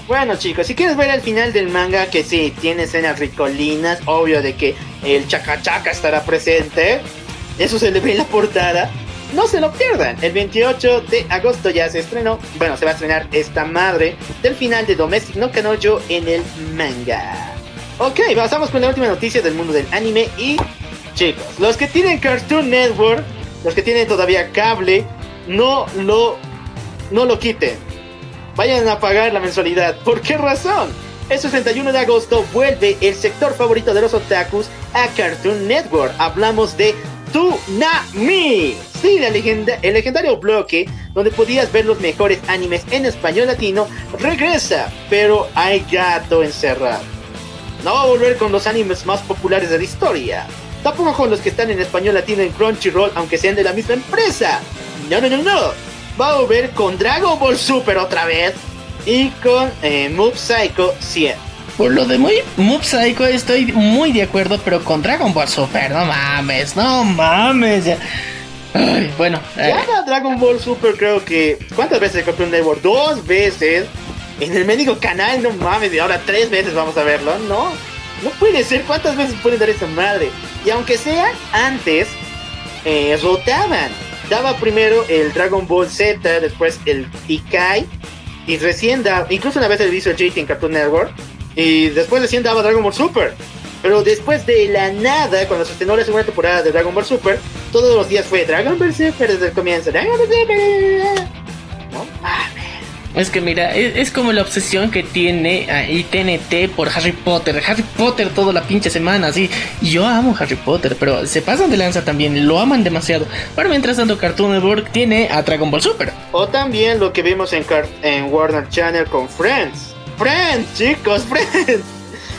Speaker 3: Bueno chicos, si quieres ver el final del manga, que sí, tiene escenas ricolinas, obvio de que el chaca chaca estará presente, eso se le ve en la portada. No se lo pierdan, el 28 de agosto ya se estrenó, bueno, se va a estrenar esta madre del final de Domestic no Kanojo en el manga. Ok, pasamos con la última noticia del mundo del anime y chicos, los que tienen Cartoon Network los que tienen todavía cable, no lo, no lo quiten. Vayan a pagar la mensualidad. ¿Por qué razón? El 61 de agosto vuelve el sector favorito de los otakus a Cartoon Network. Hablamos de Toonami. Sí, la el legendario bloque donde podías ver los mejores animes en español latino regresa, pero hay gato encerrado. No va a volver con los animes más populares de la historia. Tampoco con los que están en español latino en Crunchyroll, aunque sean de la misma empresa. No, no, no, no. Va a volver con Dragon Ball Super otra vez y con eh, Mob Psycho 100.
Speaker 5: Por lo de muy Mob Psycho estoy muy de acuerdo, pero con Dragon Ball Super, no mames, no mames. bueno.
Speaker 3: Ya eh. Dragon Ball Super creo que... ¿Cuántas veces un Network? Dos veces. En el médico canal, no mames, y ahora tres veces vamos a verlo, ¿no? No puede ser, ¿cuántas veces pueden dar esa madre? Y aunque sea antes, eh, rotaban. Daba primero el Dragon Ball Z, después el Ikai, y recién daba, incluso una vez el hizo el JT en Cartoon Network, y después recién daba Dragon Ball Super. Pero después de la nada, cuando se estrenó la segunda temporada de Dragon Ball Super, todos los días fue Dragon Ball Super desde el comienzo. Dragon Ball Super.
Speaker 5: No es que mira, es, como la obsesión que tiene ahí TNT por Harry Potter. Harry Potter toda la pinche semana, así. Yo amo Harry Potter, pero se pasan de lanza también, lo aman demasiado. Pero mientras tanto, Cartoon Network tiene a Dragon Ball Super.
Speaker 3: O también lo que vimos en, en Warner Channel con Friends. Friends, chicos, (laughs) Friends.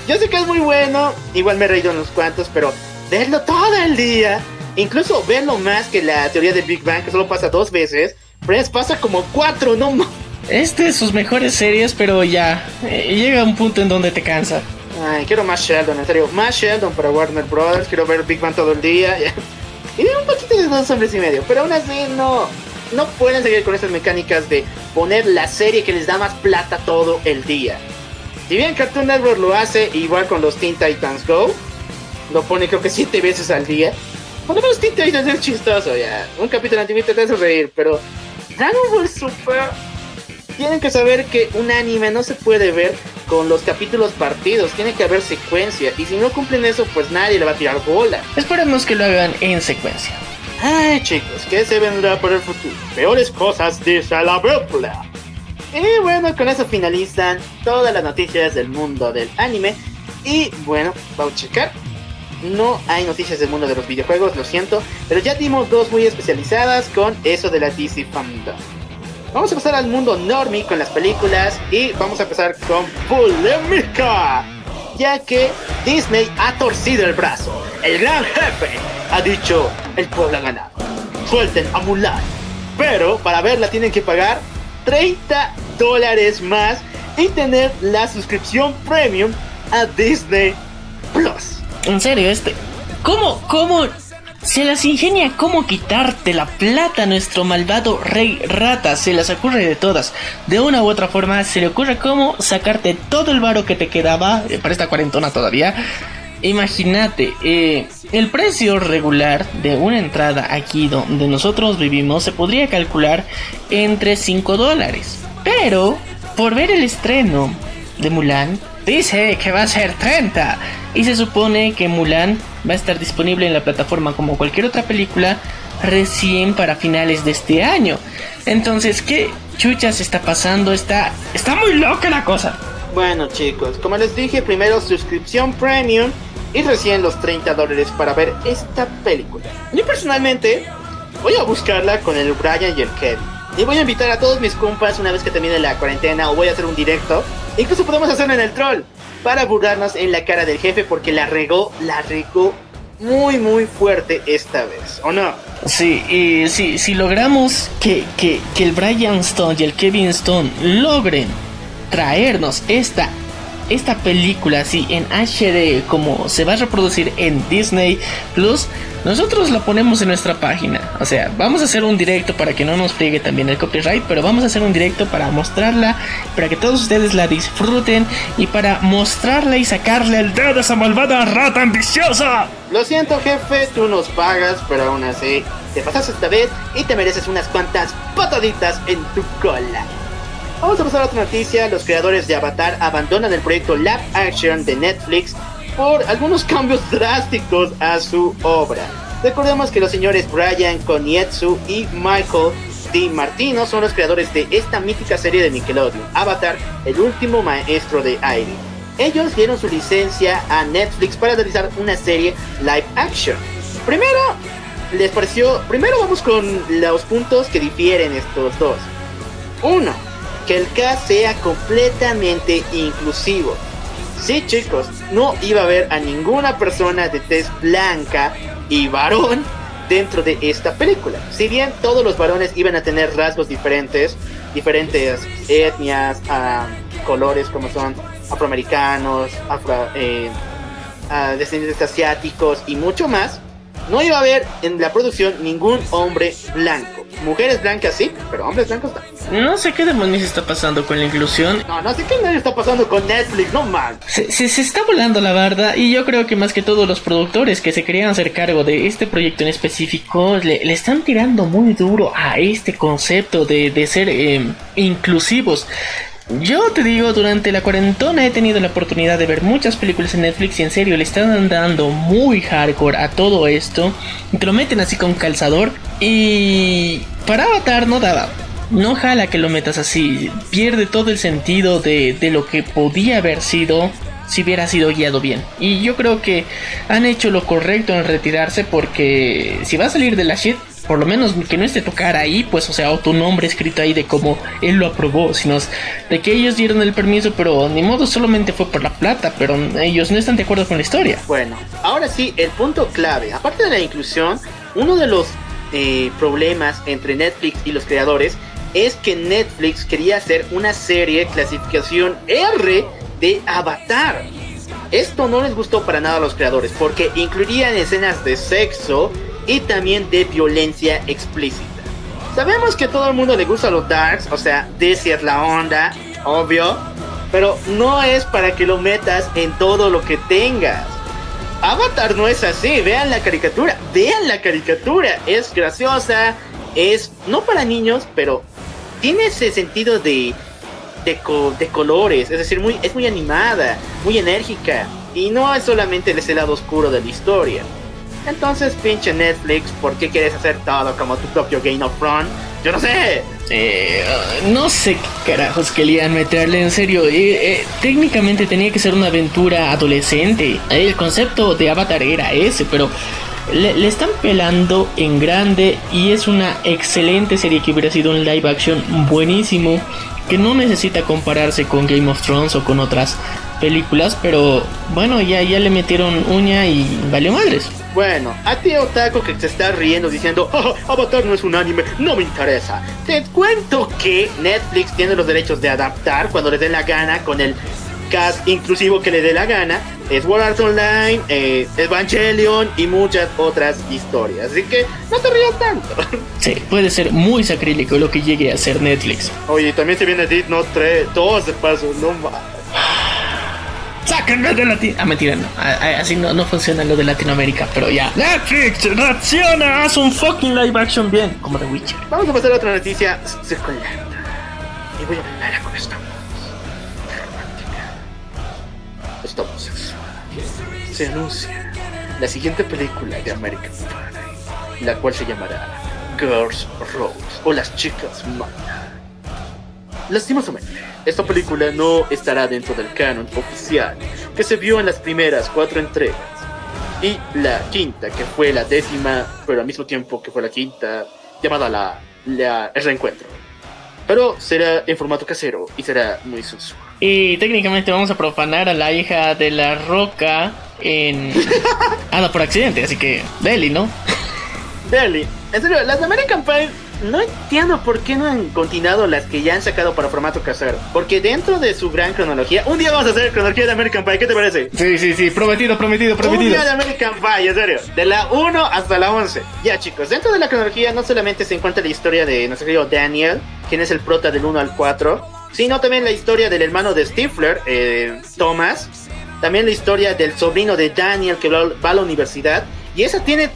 Speaker 3: Yo sé que es muy bueno, igual me he reído unos cuantos, pero verlo todo el día, incluso verlo más que la teoría de Big Bang, que solo pasa dos veces. Friends pasa como cuatro, no
Speaker 5: es de sus mejores series, pero ya eh, llega un punto en donde te cansa.
Speaker 3: Ay, quiero más Sheldon, en serio. Más Sheldon para Warner Brothers. Quiero ver Big Bang todo el día. (laughs) y un poquito de dos hombres y medio. Pero aún así no, no pueden seguir con estas mecánicas de poner la serie que les da más plata todo el día. Si bien Cartoon Network lo hace igual con los Teen Titans Go, lo pone creo que siete veces al día. Por lo menos Teen Titans es chistoso ya. Un capítulo antiguo te hace reír, pero Dragon Ball Super tienen que saber que un anime no se puede ver con los capítulos partidos, tiene que haber secuencia y si no cumplen eso pues nadie le va a tirar bola.
Speaker 5: Esperemos que lo hagan en secuencia.
Speaker 3: Ay chicos, ¿qué se vendrá por el futuro? Peores cosas dice la. Y bueno, con eso finalizan todas las noticias del mundo del anime. Y bueno, vamos a checar. No hay noticias del mundo de los videojuegos, lo siento. Pero ya dimos dos muy especializadas con eso de la DC Fandom. Vamos a pasar al mundo normie con las películas y vamos a empezar con polémica. Ya que Disney ha torcido el brazo. El gran jefe ha dicho, el pueblo ha ganado. Suelten a Mulan. Pero para verla tienen que pagar 30 dólares más y tener la suscripción premium a Disney Plus.
Speaker 5: En serio, este... ¿Cómo, cómo se las ingenia cómo quitarte la plata a nuestro malvado rey rata, se las ocurre de todas. De una u otra forma se le ocurre cómo sacarte todo el varo que te quedaba eh, para esta cuarentona todavía. Imagínate, eh, el precio regular de una entrada aquí donde nosotros vivimos se podría calcular entre 5 dólares. Pero, por ver el estreno de Mulan, dice que va a ser 30. Y se supone que Mulan va a estar disponible en la plataforma como cualquier otra película recién para finales de este año. Entonces, ¿qué chuchas está pasando? Está, está muy loca la cosa.
Speaker 3: Bueno chicos, como les dije, primero suscripción premium y recién los 30 dólares para ver esta película. Yo personalmente voy a buscarla con el Brian y el Kevin. Y voy a invitar a todos mis compas una vez que termine la cuarentena o voy a hacer un directo. Incluso podemos hacerlo en el troll para burlarnos en la cara del jefe porque la regó, la regó muy muy fuerte esta vez, ¿o no?
Speaker 5: Sí, y si, logramos que, que, que el Brian Stone y el Kevin Stone logren traernos esta esta película así en HD como se va a reproducir en Disney Plus, nosotros la ponemos en nuestra página. O sea, vamos a hacer un directo para que no nos friegue también el copyright, pero vamos a hacer un directo para mostrarla, para que todos ustedes la disfruten y para mostrarla y sacarle el dedo a esa malvada rata ambiciosa.
Speaker 3: Lo siento jefe, tú nos pagas, pero aún así te pasas esta vez y te mereces unas cuantas pataditas en tu cola. Vamos a pasar a otra noticia. Los creadores de Avatar abandonan el proyecto Live Action de Netflix por algunos (laughs) cambios drásticos a su obra. Recordemos que los señores Brian Konietzko y Michael Di Martino son los creadores de esta mítica serie de Nickelodeon, Avatar, el último maestro de aire. Ellos dieron su licencia a Netflix para realizar una serie live action. Primero, les pareció. Primero vamos con los puntos que difieren estos dos. Uno, que el cast sea completamente inclusivo. Sí, chicos, no iba a haber a ninguna persona de tez blanca y varón dentro de esta película. Si bien todos los varones iban a tener rasgos diferentes, diferentes etnias, colores como son afroamericanos, afro, eh, descendientes asiáticos y mucho más, no iba a haber en la producción ningún hombre blanco. Mujeres blancas sí, pero hombres blancos no.
Speaker 5: No sé qué demonios está pasando con la inclusión.
Speaker 3: No, no sé qué nadie está pasando con Netflix, no man.
Speaker 5: Se, se, se está volando la barda y yo creo que más que todos los productores que se querían hacer cargo de este proyecto en específico le, le están tirando muy duro a este concepto de, de ser eh, inclusivos. Yo te digo, durante la cuarentona he tenido la oportunidad de ver muchas películas en Netflix y en serio le están dando muy hardcore a todo esto. Te lo meten así con calzador y para Avatar no daba. No jala que lo metas así, pierde todo el sentido de, de lo que podía haber sido si hubiera sido guiado bien. Y yo creo que han hecho lo correcto en retirarse porque si va a salir de la shit, por lo menos que no esté tu cara ahí, pues, o sea, o tu nombre escrito ahí de cómo él lo aprobó, sino de que ellos dieron el permiso, pero ni modo solamente fue por la plata, pero ellos no están de acuerdo con la historia.
Speaker 3: Bueno, ahora sí, el punto clave, aparte de la inclusión, uno de los eh, problemas entre Netflix y los creadores es que Netflix quería hacer una serie clasificación R de Avatar. esto no les gustó para nada a los creadores porque incluirían escenas de sexo y también de violencia explícita. Sabemos que a todo el mundo le gusta los darks, o sea, DC es la onda, obvio, pero no es para que lo metas en todo lo que tengas. Avatar no es así, vean la caricatura, vean la caricatura, es graciosa, es no para niños, pero tiene ese sentido de de, colores, es decir, muy, es muy animada, muy enérgica, y no es solamente ese lado oscuro de la historia. Entonces, pinche Netflix, ¿por qué quieres hacer todo como tu propio Game of Thrones? Yo no sé.
Speaker 5: Eh, no sé qué carajos querían meterle en serio. Eh, eh, técnicamente tenía que ser una aventura adolescente. El concepto de Avatar era ese, pero le, le, están pelando en grande y es una excelente serie que hubiera sido un live action buenísimo que no necesita compararse con Game of Thrones o con otras películas, pero bueno, ya, ya le metieron uña y valió madres.
Speaker 3: Bueno, a ti Otaku que te está riendo diciendo, oh, Avatar no es un anime, no me interesa. Te cuento que Netflix tiene los derechos de adaptar cuando le dé la gana con el cast inclusivo que le dé la gana. Es World Art Online, eh, Evangelion y muchas otras historias. Así que no te rías tanto. (laughs)
Speaker 5: Sí, puede ser muy sacrílico lo que llegue a ser Netflix.
Speaker 3: Oye, también se viene Dead Note 3, todos de paso, no más.
Speaker 5: Sáquenme de Latinoamérica. Ah, mentira, no. Así no, no funciona lo de Latinoamérica, pero ya. Netflix, reacciona, haz un fucking live action bien, como The Witcher.
Speaker 3: Vamos a pasar a otra noticia circular. Y voy a hablar con esta Estamos sexual. Se anuncia la siguiente película de American Pie, la cual se llamará Girls Road o Las Chicas Mana. Lastimosamente, esta película no estará dentro del canon oficial que se vio en las primeras cuatro entregas. Y la quinta, que fue la décima, pero al mismo tiempo que fue la quinta, llamada la, la El Reencuentro. Pero será en formato casero y será muy sensual.
Speaker 5: Y técnicamente vamos a profanar a la hija de la roca en. (laughs) ah, no, por accidente, así que. Deli, ¿no?
Speaker 3: Deli. En serio, las de American Pie no entiendo por qué no han continuado las que ya han sacado para formato casero. Porque dentro de su gran cronología, un día vamos a hacer cronología de American Pie, ¿qué te parece?
Speaker 5: Sí, sí, sí, prometido, prometido, prometido.
Speaker 3: Un día de American Pie, en serio, de la 1 hasta la 11. Ya, chicos, dentro de la cronología no solamente se encuentra la historia de nuestro querido Daniel, quien es el prota del 1 al 4, sino también la historia del hermano de Stifler, eh, Thomas. También la historia del sobrino de Daniel que va a la universidad. Y esa tiene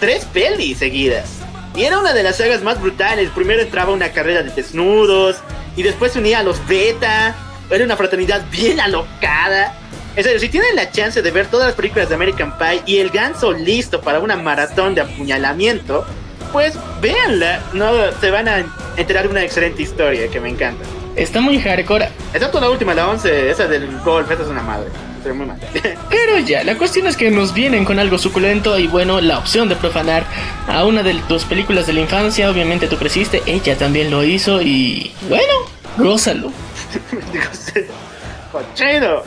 Speaker 3: tres pelis seguidas. Y era una de las sagas más brutales. Primero entraba una carrera de desnudos. Y después se unía a los beta. Era una fraternidad bien alocada. En serio, si tienen la chance de ver todas las películas de American Pie y el ganso listo para una maratón de apuñalamiento, pues véanla. No, se van a enterar de una excelente historia que me encanta.
Speaker 5: Está muy hardcore.
Speaker 3: Excepto la última, la 11, esa del golf, esa es una madre. (laughs)
Speaker 5: Pero ya, la cuestión es que nos vienen con algo suculento y bueno, la opción de profanar a una de tus películas de la infancia, obviamente tú creciste, ella también lo hizo y bueno, gózalo. (laughs)
Speaker 3: Cochino.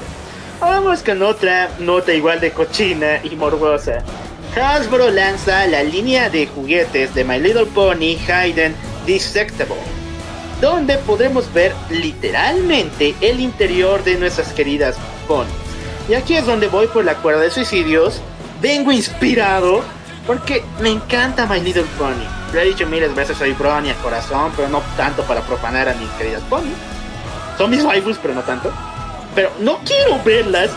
Speaker 3: Vamos con otra nota igual de cochina y morbosa. Hasbro lanza la línea de juguetes de My Little Pony Hayden Dissectable donde podremos ver literalmente el interior de nuestras queridas ponies. Y aquí es donde voy por la cuerda de suicidios. Vengo inspirado porque me encanta My Little Pony. Lo he dicho miles veces, soy Brony a corazón, pero no tanto para profanar a mis queridas ponies. Son mis waifus, pero no tanto. Pero no quiero verlas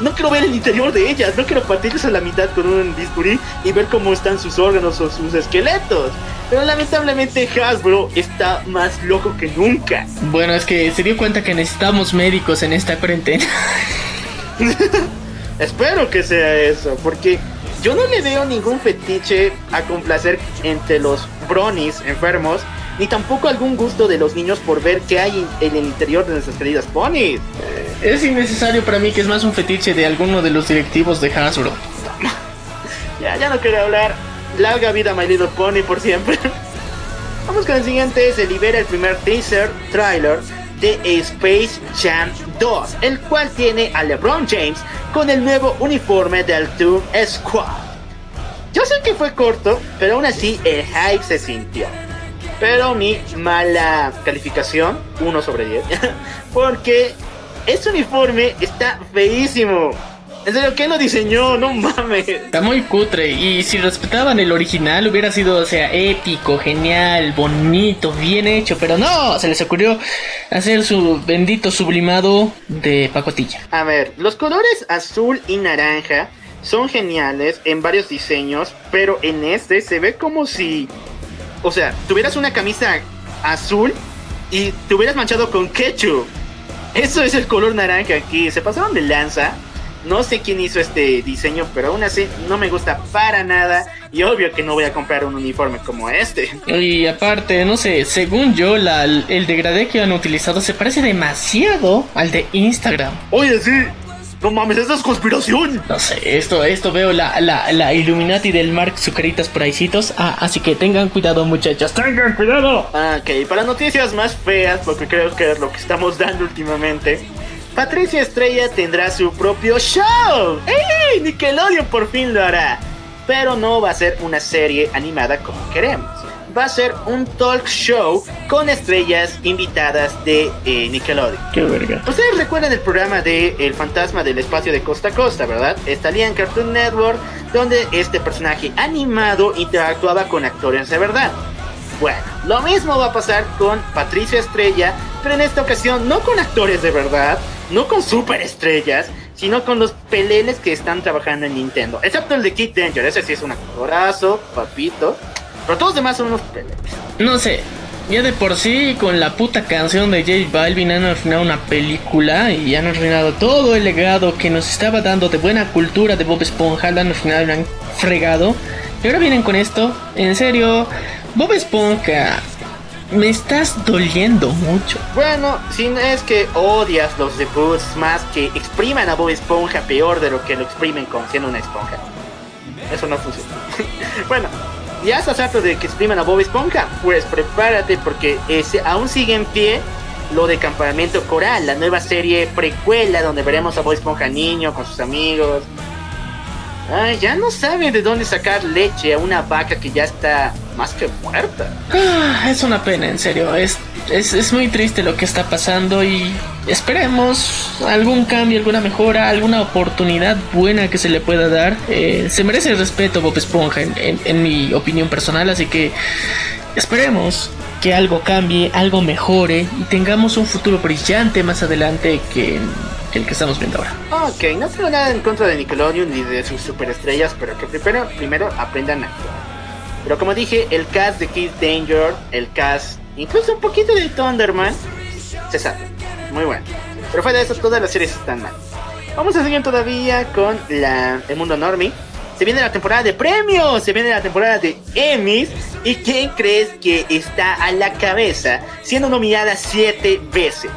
Speaker 3: no quiero ver el interior de ellas, no quiero partirles a la mitad con un bisturí y ver cómo están sus órganos o sus esqueletos. Pero lamentablemente Hasbro está más loco que nunca.
Speaker 5: Bueno, es que se dio cuenta que necesitamos médicos en esta cuarentena. (laughs) (laughs)
Speaker 3: Espero que sea eso, porque yo no le veo ningún fetiche a complacer entre los bronies enfermos ni tampoco algún gusto de los niños por ver qué hay en el interior de nuestras queridas ponies.
Speaker 5: Es innecesario para mí que es más un fetiche de alguno de los directivos de Hasbro. (laughs)
Speaker 3: ya, ya no quiero hablar. Larga vida My Little Pony por siempre. (laughs) Vamos con el siguiente. Se libera el primer teaser trailer de Space Jam 2, el cual tiene a LeBron James con el nuevo uniforme del Toon Squad. Yo sé que fue corto, pero aún así el hype se sintió. Pero mi mala calificación, 1 sobre 10, (laughs) porque ese uniforme está feísimo. En serio, ¿quién lo diseñó? No mames.
Speaker 5: Está muy cutre. Y si respetaban el original, hubiera sido, o sea, épico, genial, bonito, bien hecho. Pero no, se les ocurrió hacer su bendito sublimado de pacotilla.
Speaker 3: A ver, los colores azul y naranja son geniales en varios diseños, pero en este se ve como si, o sea, tuvieras una camisa azul y te hubieras manchado con ketchup. Eso es el color naranja aquí. Se pasaron de lanza. No sé quién hizo este diseño, pero aún así no me gusta para nada. Y obvio que no voy a comprar un uniforme como este.
Speaker 5: Y aparte, no sé, según yo, la, el degradé que han utilizado se parece demasiado al de Instagram.
Speaker 3: Oye, sí. No mames, esa es conspiración.
Speaker 5: No sé, esto, esto veo la, la, la Illuminati del Mark Zucaritas por ahícitos. Ah, así que tengan cuidado, muchachos. Tengan cuidado.
Speaker 3: Ah, ok, para noticias más feas, porque creo que es lo que estamos dando últimamente. Patricia Estrella tendrá su propio show. ¡Ey! Nickelodeon por fin lo hará. Pero no va a ser una serie animada como queremos. Va a ser un talk show con estrellas invitadas de eh, Nickelodeon.
Speaker 5: Qué verga.
Speaker 3: Ustedes recuerdan el programa de El fantasma del espacio de costa a costa, ¿verdad? Estaría en Cartoon Network, donde este personaje animado interactuaba con actores de verdad. Bueno, lo mismo va a pasar con Patricia Estrella, pero en esta ocasión no con actores de verdad, no con superestrellas, sino con los peleles que están trabajando en Nintendo. Excepto el de Kid Danger, ese sí es un actorazo, papito. Pero todos los demás son unos peleles.
Speaker 5: No sé. Ya de por sí, con la puta canción de J Balvin han arruinado una película y han arruinado todo el legado que nos estaba dando de buena cultura de Bob Esponja. Lo han arruinado y lo han fregado. Y ahora vienen con esto. En serio, Bob Esponja, me estás doliendo mucho.
Speaker 3: Bueno, si no es que odias los debuts más que expriman a Bob Esponja peor de lo que lo exprimen con siendo una esponja. Eso no funciona. (laughs) bueno, ya estás harto de que expriman a Bob Esponja. Pues prepárate porque ese aún sigue en pie lo de Campamento Coral, la nueva serie precuela donde veremos a Bob Esponja niño con sus amigos. Ay, ya no sabe de dónde sacar leche a una vaca que ya está más que muerta.
Speaker 5: Ah, es una pena, en serio. Es, es, es, muy triste lo que está pasando y esperemos algún cambio, alguna mejora, alguna oportunidad buena que se le pueda dar. Eh, se merece el respeto Bob Esponja, en, en, en mi opinión personal, así que esperemos que algo cambie, algo mejore y tengamos un futuro brillante más adelante que el que estamos viendo ahora.
Speaker 3: Ok, no tengo nada en contra de Nickelodeon ni de sus superestrellas, pero que primero, primero aprendan a actuar. Pero como dije, el cast de Kid Danger, el cast, incluso un poquito de Thunderman, se sabe. Muy bueno. Pero fuera de eso, todas las series están mal. Vamos a seguir todavía con la, el mundo normie. Se viene la temporada de premios, se viene la temporada de Emmys. ¿Y quién crees que está a la cabeza siendo nominada siete veces?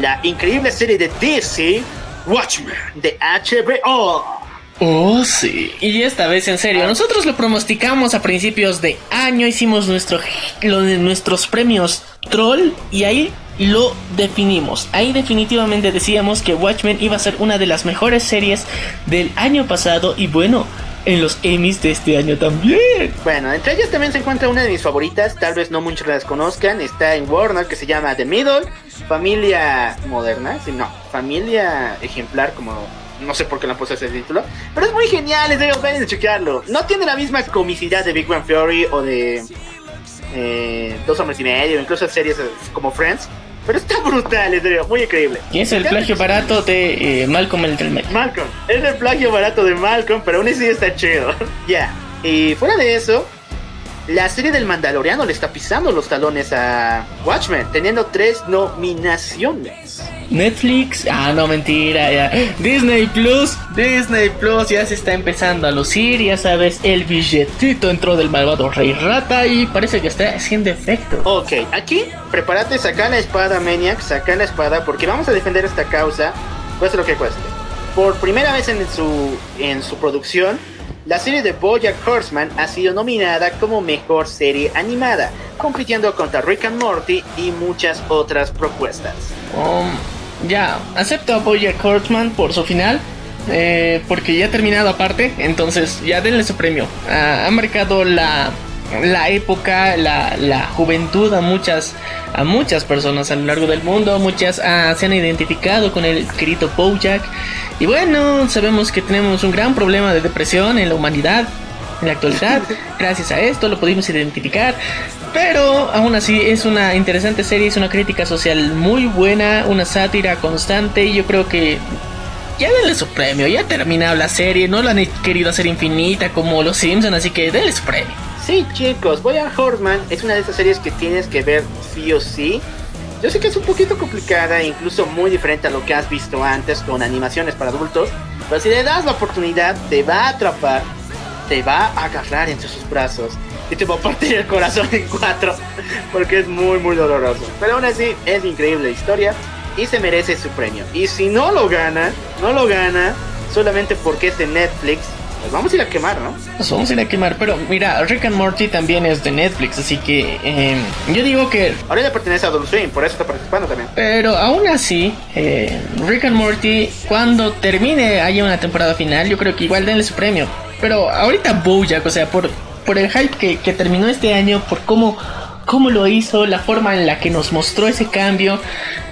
Speaker 3: La increíble serie de DC, Watchmen, de HBO.
Speaker 5: Oh, sí. Y esta vez en serio, nosotros lo pronosticamos a principios de año, hicimos nuestro, lo de nuestros premios Troll y ahí lo definimos. Ahí definitivamente decíamos que Watchmen iba a ser una de las mejores series del año pasado y bueno, en los Emmys de este año también.
Speaker 3: Bueno, entre ellas también se encuentra una de mis favoritas, tal vez no muchos las conozcan, está en Warner que se llama The Middle, familia moderna, no, familia ejemplar como no sé por qué le han puesto ese título. Pero es muy genial, les digo, vayan a chequearlo. No tiene la misma comicidad de Big Bang Theory o de eh, Dos Hombres y Medio, incluso series como Friends. Pero está (laughs) brutal, les digo, muy increíble.
Speaker 5: Y es el plagio barato de eh, Malcolm el del medio.
Speaker 3: Malcolm, es el plagio barato de Malcolm, pero aún así está chido. (laughs) ya, y fuera de eso, la serie del Mandaloriano le está pisando los talones a Watchmen, teniendo tres nominaciones.
Speaker 5: Netflix, ah, no, mentira, ya. Disney Plus, Disney Plus ya se está empezando a lucir, ya sabes, el billetito entró del malvado Rey Rata y parece que está haciendo efecto.
Speaker 3: Ok, aquí prepárate, saca la espada, Maniac, saca la espada, porque vamos a defender esta causa, cueste lo que cueste. Por primera vez en su, en su producción, la serie de Bojack Horseman ha sido nominada como mejor serie animada, compitiendo contra Rick and Morty y muchas otras propuestas.
Speaker 5: Um, ya, acepto a Bojack Horseman por su final. Eh, porque ya ha terminado aparte, entonces ya denle su premio. Ah, ha marcado la la época, la, la juventud a muchas, a muchas personas a lo largo del mundo. Muchas ah, se han identificado con el querido Bojack. Y bueno, sabemos que tenemos un gran problema de depresión en la humanidad en la actualidad. (laughs) Gracias a esto lo pudimos identificar. Pero aún así es una interesante serie, es una crítica social muy buena, una sátira constante y yo creo que ya denle su premio, ya ha terminado la serie, no la han querido hacer infinita como los Simpsons, así que denle su premio.
Speaker 3: Sí, chicos, Voy a Horseman es una de esas series que tienes que ver sí o sí. Yo sé que es un poquito complicada, incluso muy diferente a lo que has visto antes con animaciones para adultos, pero si le das la oportunidad, te va a atrapar, te va a agarrar entre sus brazos y te va a partir el corazón en cuatro, porque es muy, muy doloroso. Pero aún así, es increíble la historia y se merece su premio. Y si no lo gana, no lo gana solamente porque es de Netflix, pues vamos a ir a quemar, ¿no?
Speaker 5: Nos vamos a ir a quemar, pero mira, Rick and Morty también es de Netflix, así que eh, yo digo que...
Speaker 3: Ahora ya pertenece a Adult Swim, por eso está participando también.
Speaker 5: Pero aún así, eh, Rick and Morty, cuando termine, haya una temporada final, yo creo que igual denle su premio. Pero ahorita Bojack, o sea, por, por el hype que, que terminó este año, por cómo cómo lo hizo, la forma en la que nos mostró ese cambio.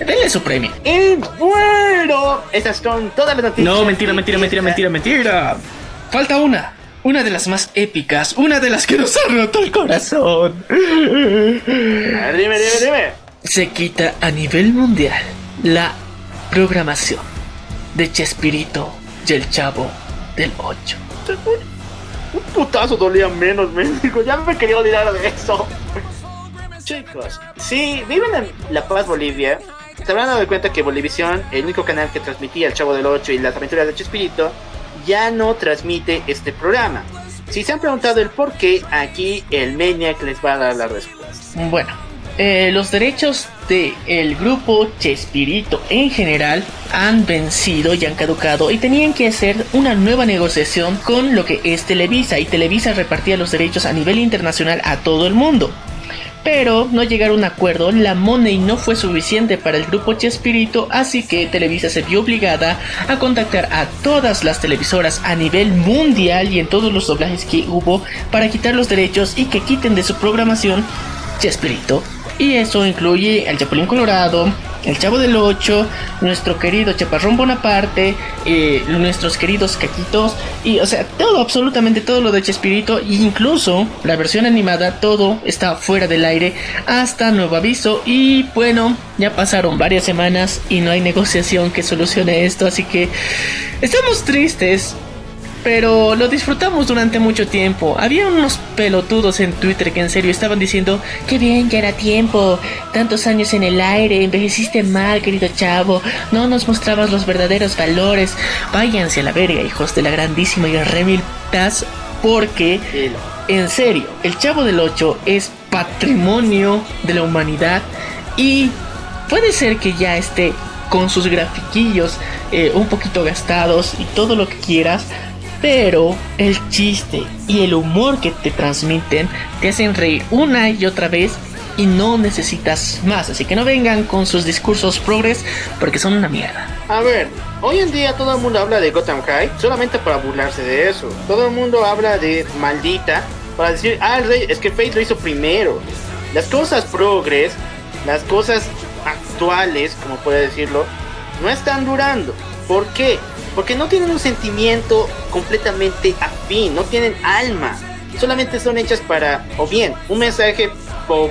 Speaker 5: Denle su premio.
Speaker 3: Y bueno, esas son todas las noticias.
Speaker 5: No, mentira, mentira, mentira, mentira, mentira. Falta una. Una de las más épicas, una de las que nos ha roto el corazón.
Speaker 3: dime, dime, dime.
Speaker 5: Se quita a nivel mundial la programación de Chespirito y el Chavo del 8.
Speaker 3: Un putazo dolía menos, México. Ya me quería olvidar de eso. Chicos, si viven en La Paz, Bolivia, se habrán dado cuenta que Bolivisión, el único canal que transmitía el Chavo del 8 y las aventuras de Chespirito, ya no transmite este programa. Si se han preguntado el por qué, aquí el Maniac les va a dar la respuesta.
Speaker 5: Bueno, eh, los derechos del el grupo Chespirito en general han vencido y han caducado y tenían que hacer una nueva negociación con lo que es Televisa y Televisa repartía los derechos a nivel internacional a todo el mundo pero no llegaron a un acuerdo, la money no fue suficiente para el grupo Chespirito, así que Televisa se vio obligada a contactar a todas las televisoras a nivel mundial y en todos los doblajes que hubo para quitar los derechos y que quiten de su programación Chespirito. Y eso incluye al Chapulín Colorado, el Chavo del 8, nuestro querido Chaparrón Bonaparte, eh, nuestros queridos Caquitos, y o sea, todo, absolutamente todo lo de Chespirito, incluso la versión animada, todo está fuera del aire hasta nuevo aviso. Y bueno, ya pasaron varias semanas y no hay negociación que solucione esto, así que estamos tristes pero lo disfrutamos durante mucho tiempo. Había unos pelotudos en Twitter que en serio estaban diciendo, que bien, ya era tiempo, tantos años en el aire, envejeciste mal, querido chavo, no nos mostrabas los verdaderos valores, váyanse a la verga, hijos de la grandísima y remil porque, en serio, el chavo del 8 es patrimonio de la humanidad y puede ser que ya esté con sus grafiquillos eh, un poquito gastados y todo lo que quieras, pero el chiste y el humor que te transmiten te hacen reír una y otra vez y no necesitas más. Así que no vengan con sus discursos progres porque son una mierda.
Speaker 3: A ver, hoy en día todo el mundo habla de Gotham High solamente para burlarse de eso. Todo el mundo habla de maldita para decir, ah, es que Fate lo hizo primero. Las cosas progres, las cosas actuales, como puede decirlo, no están durando. ¿Por qué? Porque no tienen un sentimiento completamente afín, no tienen alma. Solamente son hechas para, o bien, un mensaje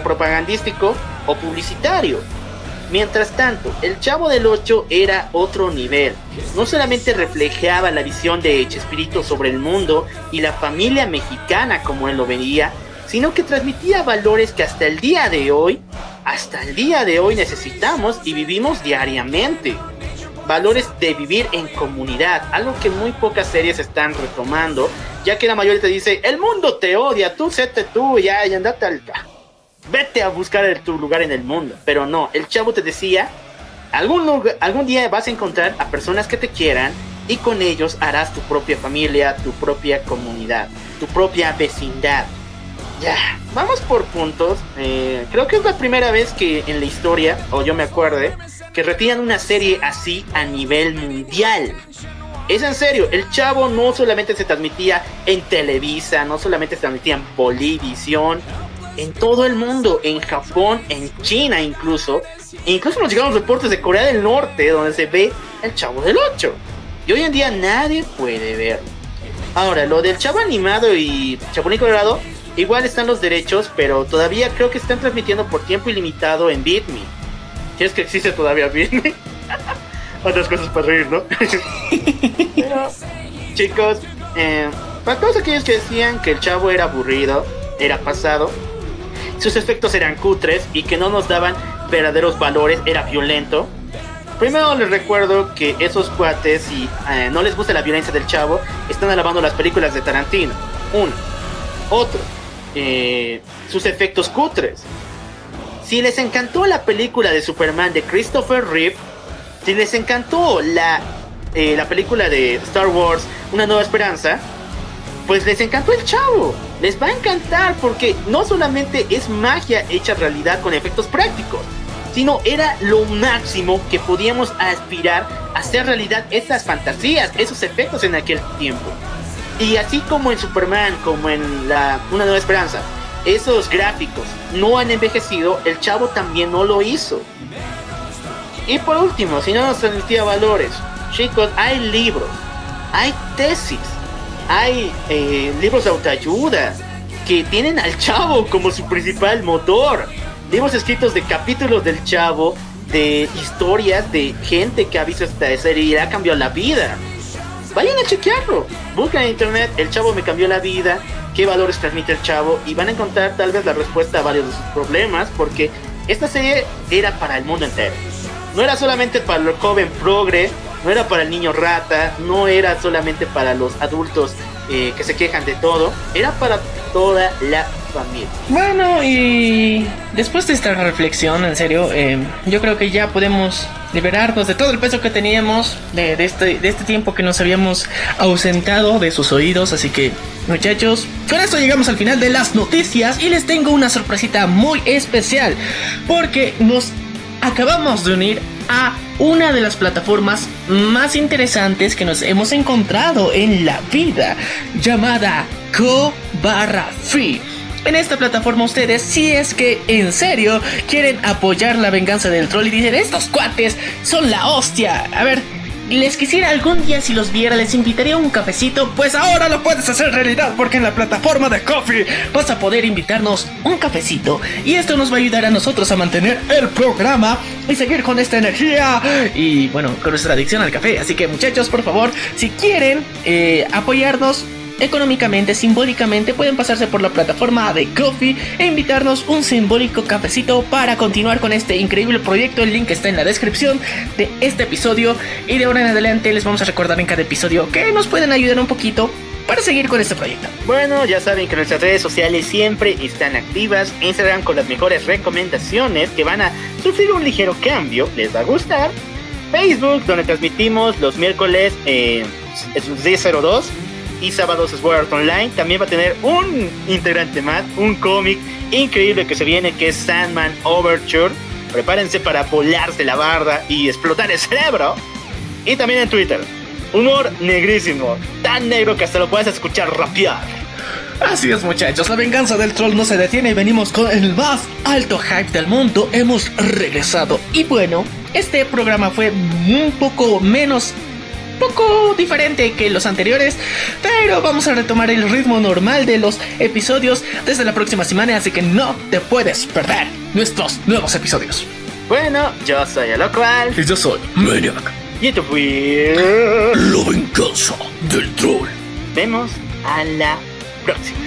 Speaker 3: propagandístico o publicitario. Mientras tanto, el Chavo del 8 era otro nivel. No solamente reflejaba la visión de Chespirito sobre el mundo y la familia mexicana como él lo veía, sino que transmitía valores que hasta el día de hoy, hasta el día de hoy necesitamos y vivimos diariamente valores de vivir en comunidad, algo que muy pocas series están retomando, ya que la mayoría te dice, el mundo te odia, tú séte tú, ya, y andate al... Vete a buscar tu lugar en el mundo. Pero no, el chavo te decía, algún, algún día vas a encontrar a personas que te quieran y con ellos harás tu propia familia, tu propia comunidad, tu propia vecindad. Ya, vamos por puntos. Eh, creo que es la primera vez que en la historia, o yo me acuerde, que retiran una serie así a nivel mundial. Es en serio, el chavo no solamente se transmitía en Televisa, no solamente se transmitía en Bolivisión, en todo el mundo, en Japón, en China incluso. Incluso nos llegaron reportes de Corea del Norte donde se ve el chavo del 8. Y hoy en día nadie puede verlo. Ahora, lo del chavo animado y Chapulín Colorado, igual están los derechos, pero todavía creo que están transmitiendo por tiempo ilimitado en Bitme. Si es que existe todavía Bitme. (laughs) Otras cosas para reír, ¿no? (laughs) pero, chicos, eh, para todos aquellos que decían que el chavo era aburrido, era pasado, sus efectos eran cutres y que no nos daban verdaderos valores, era violento. Primero les recuerdo que esos cuates, si eh, no les gusta la violencia del chavo, están alabando las películas de Tarantino. Uno. Otro. Eh, sus efectos cutres. Si les encantó la película de Superman de Christopher Reeve, si les encantó la, eh, la película de Star Wars, Una Nueva Esperanza, pues les encantó el chavo. Les va a encantar porque no solamente es magia hecha realidad con efectos prácticos, sino era lo máximo que podíamos aspirar a hacer realidad esas fantasías, esos efectos en aquel tiempo. Y así como en Superman, como en la Una Nueva Esperanza, esos gráficos no han envejecido, el chavo también no lo hizo. Y por último, si no nos transmitía valores, chicos, hay libros, hay tesis, hay eh, libros de autoayuda que tienen al chavo como su principal motor libros escritos de capítulos del chavo, de historias de gente que ha visto esta serie y ha cambiado la vida. Vayan a chequearlo. Busquen en internet, el chavo me cambió la vida, qué valores transmite el chavo y van a encontrar tal vez la respuesta a varios de sus problemas porque esta serie era para el mundo entero. No era solamente para el joven progre, no era para el niño rata, no era solamente para los adultos eh, que se quejan de todo, era para toda la
Speaker 5: bueno, y después de esta reflexión, en serio, eh, yo creo que ya podemos liberarnos de todo el peso que teníamos, de, este, de este tiempo que nos habíamos ausentado de sus oídos. Así que, muchachos, con esto llegamos al final de las noticias y les tengo una sorpresita muy especial, porque nos acabamos de unir a una de las plataformas más interesantes que nos hemos encontrado en la vida, llamada Co barra Free en esta plataforma ustedes, si es que en serio quieren apoyar la venganza del troll y dicen, estos cuates son la hostia. A ver, les quisiera algún día si los viera les invitaría un cafecito, pues ahora lo puedes hacer realidad porque en la plataforma de Coffee vas a poder invitarnos un cafecito y esto nos va a ayudar a nosotros a mantener el programa y seguir con esta energía y bueno, con nuestra adicción al café. Así que muchachos, por favor, si quieren eh, apoyarnos, económicamente, simbólicamente, pueden pasarse por la plataforma de Coffee e invitarnos un simbólico cafecito para continuar con este increíble proyecto. El link está en la descripción de este episodio y de ahora en adelante les vamos a recordar en cada episodio que nos pueden ayudar un poquito para seguir con este proyecto.
Speaker 3: Bueno, ya saben que nuestras redes sociales siempre están activas. Instagram con las mejores recomendaciones que van a sufrir un ligero cambio, les va a gustar. Facebook, donde transmitimos los miércoles eh, D02 y sábados Sword Art Online. También va a tener un integrante más, un cómic increíble que se viene que es Sandman Overture. Prepárense para volarse la barda y explotar el cerebro. Y también en Twitter, humor negrísimo, tan negro que hasta lo puedes escuchar rapear.
Speaker 5: Así es muchachos, la venganza del troll no se detiene y venimos con el más alto hype del mundo. Hemos regresado. Y bueno, este programa fue un poco menos poco diferente que los anteriores, pero vamos a retomar el ritmo normal de los episodios desde la próxima semana, así que no te puedes perder nuestros nuevos episodios.
Speaker 3: Bueno, yo soy el local.
Speaker 5: Y yo soy Maniac.
Speaker 3: Y esto fue...
Speaker 4: La venganza del troll.
Speaker 3: Vemos a la próxima.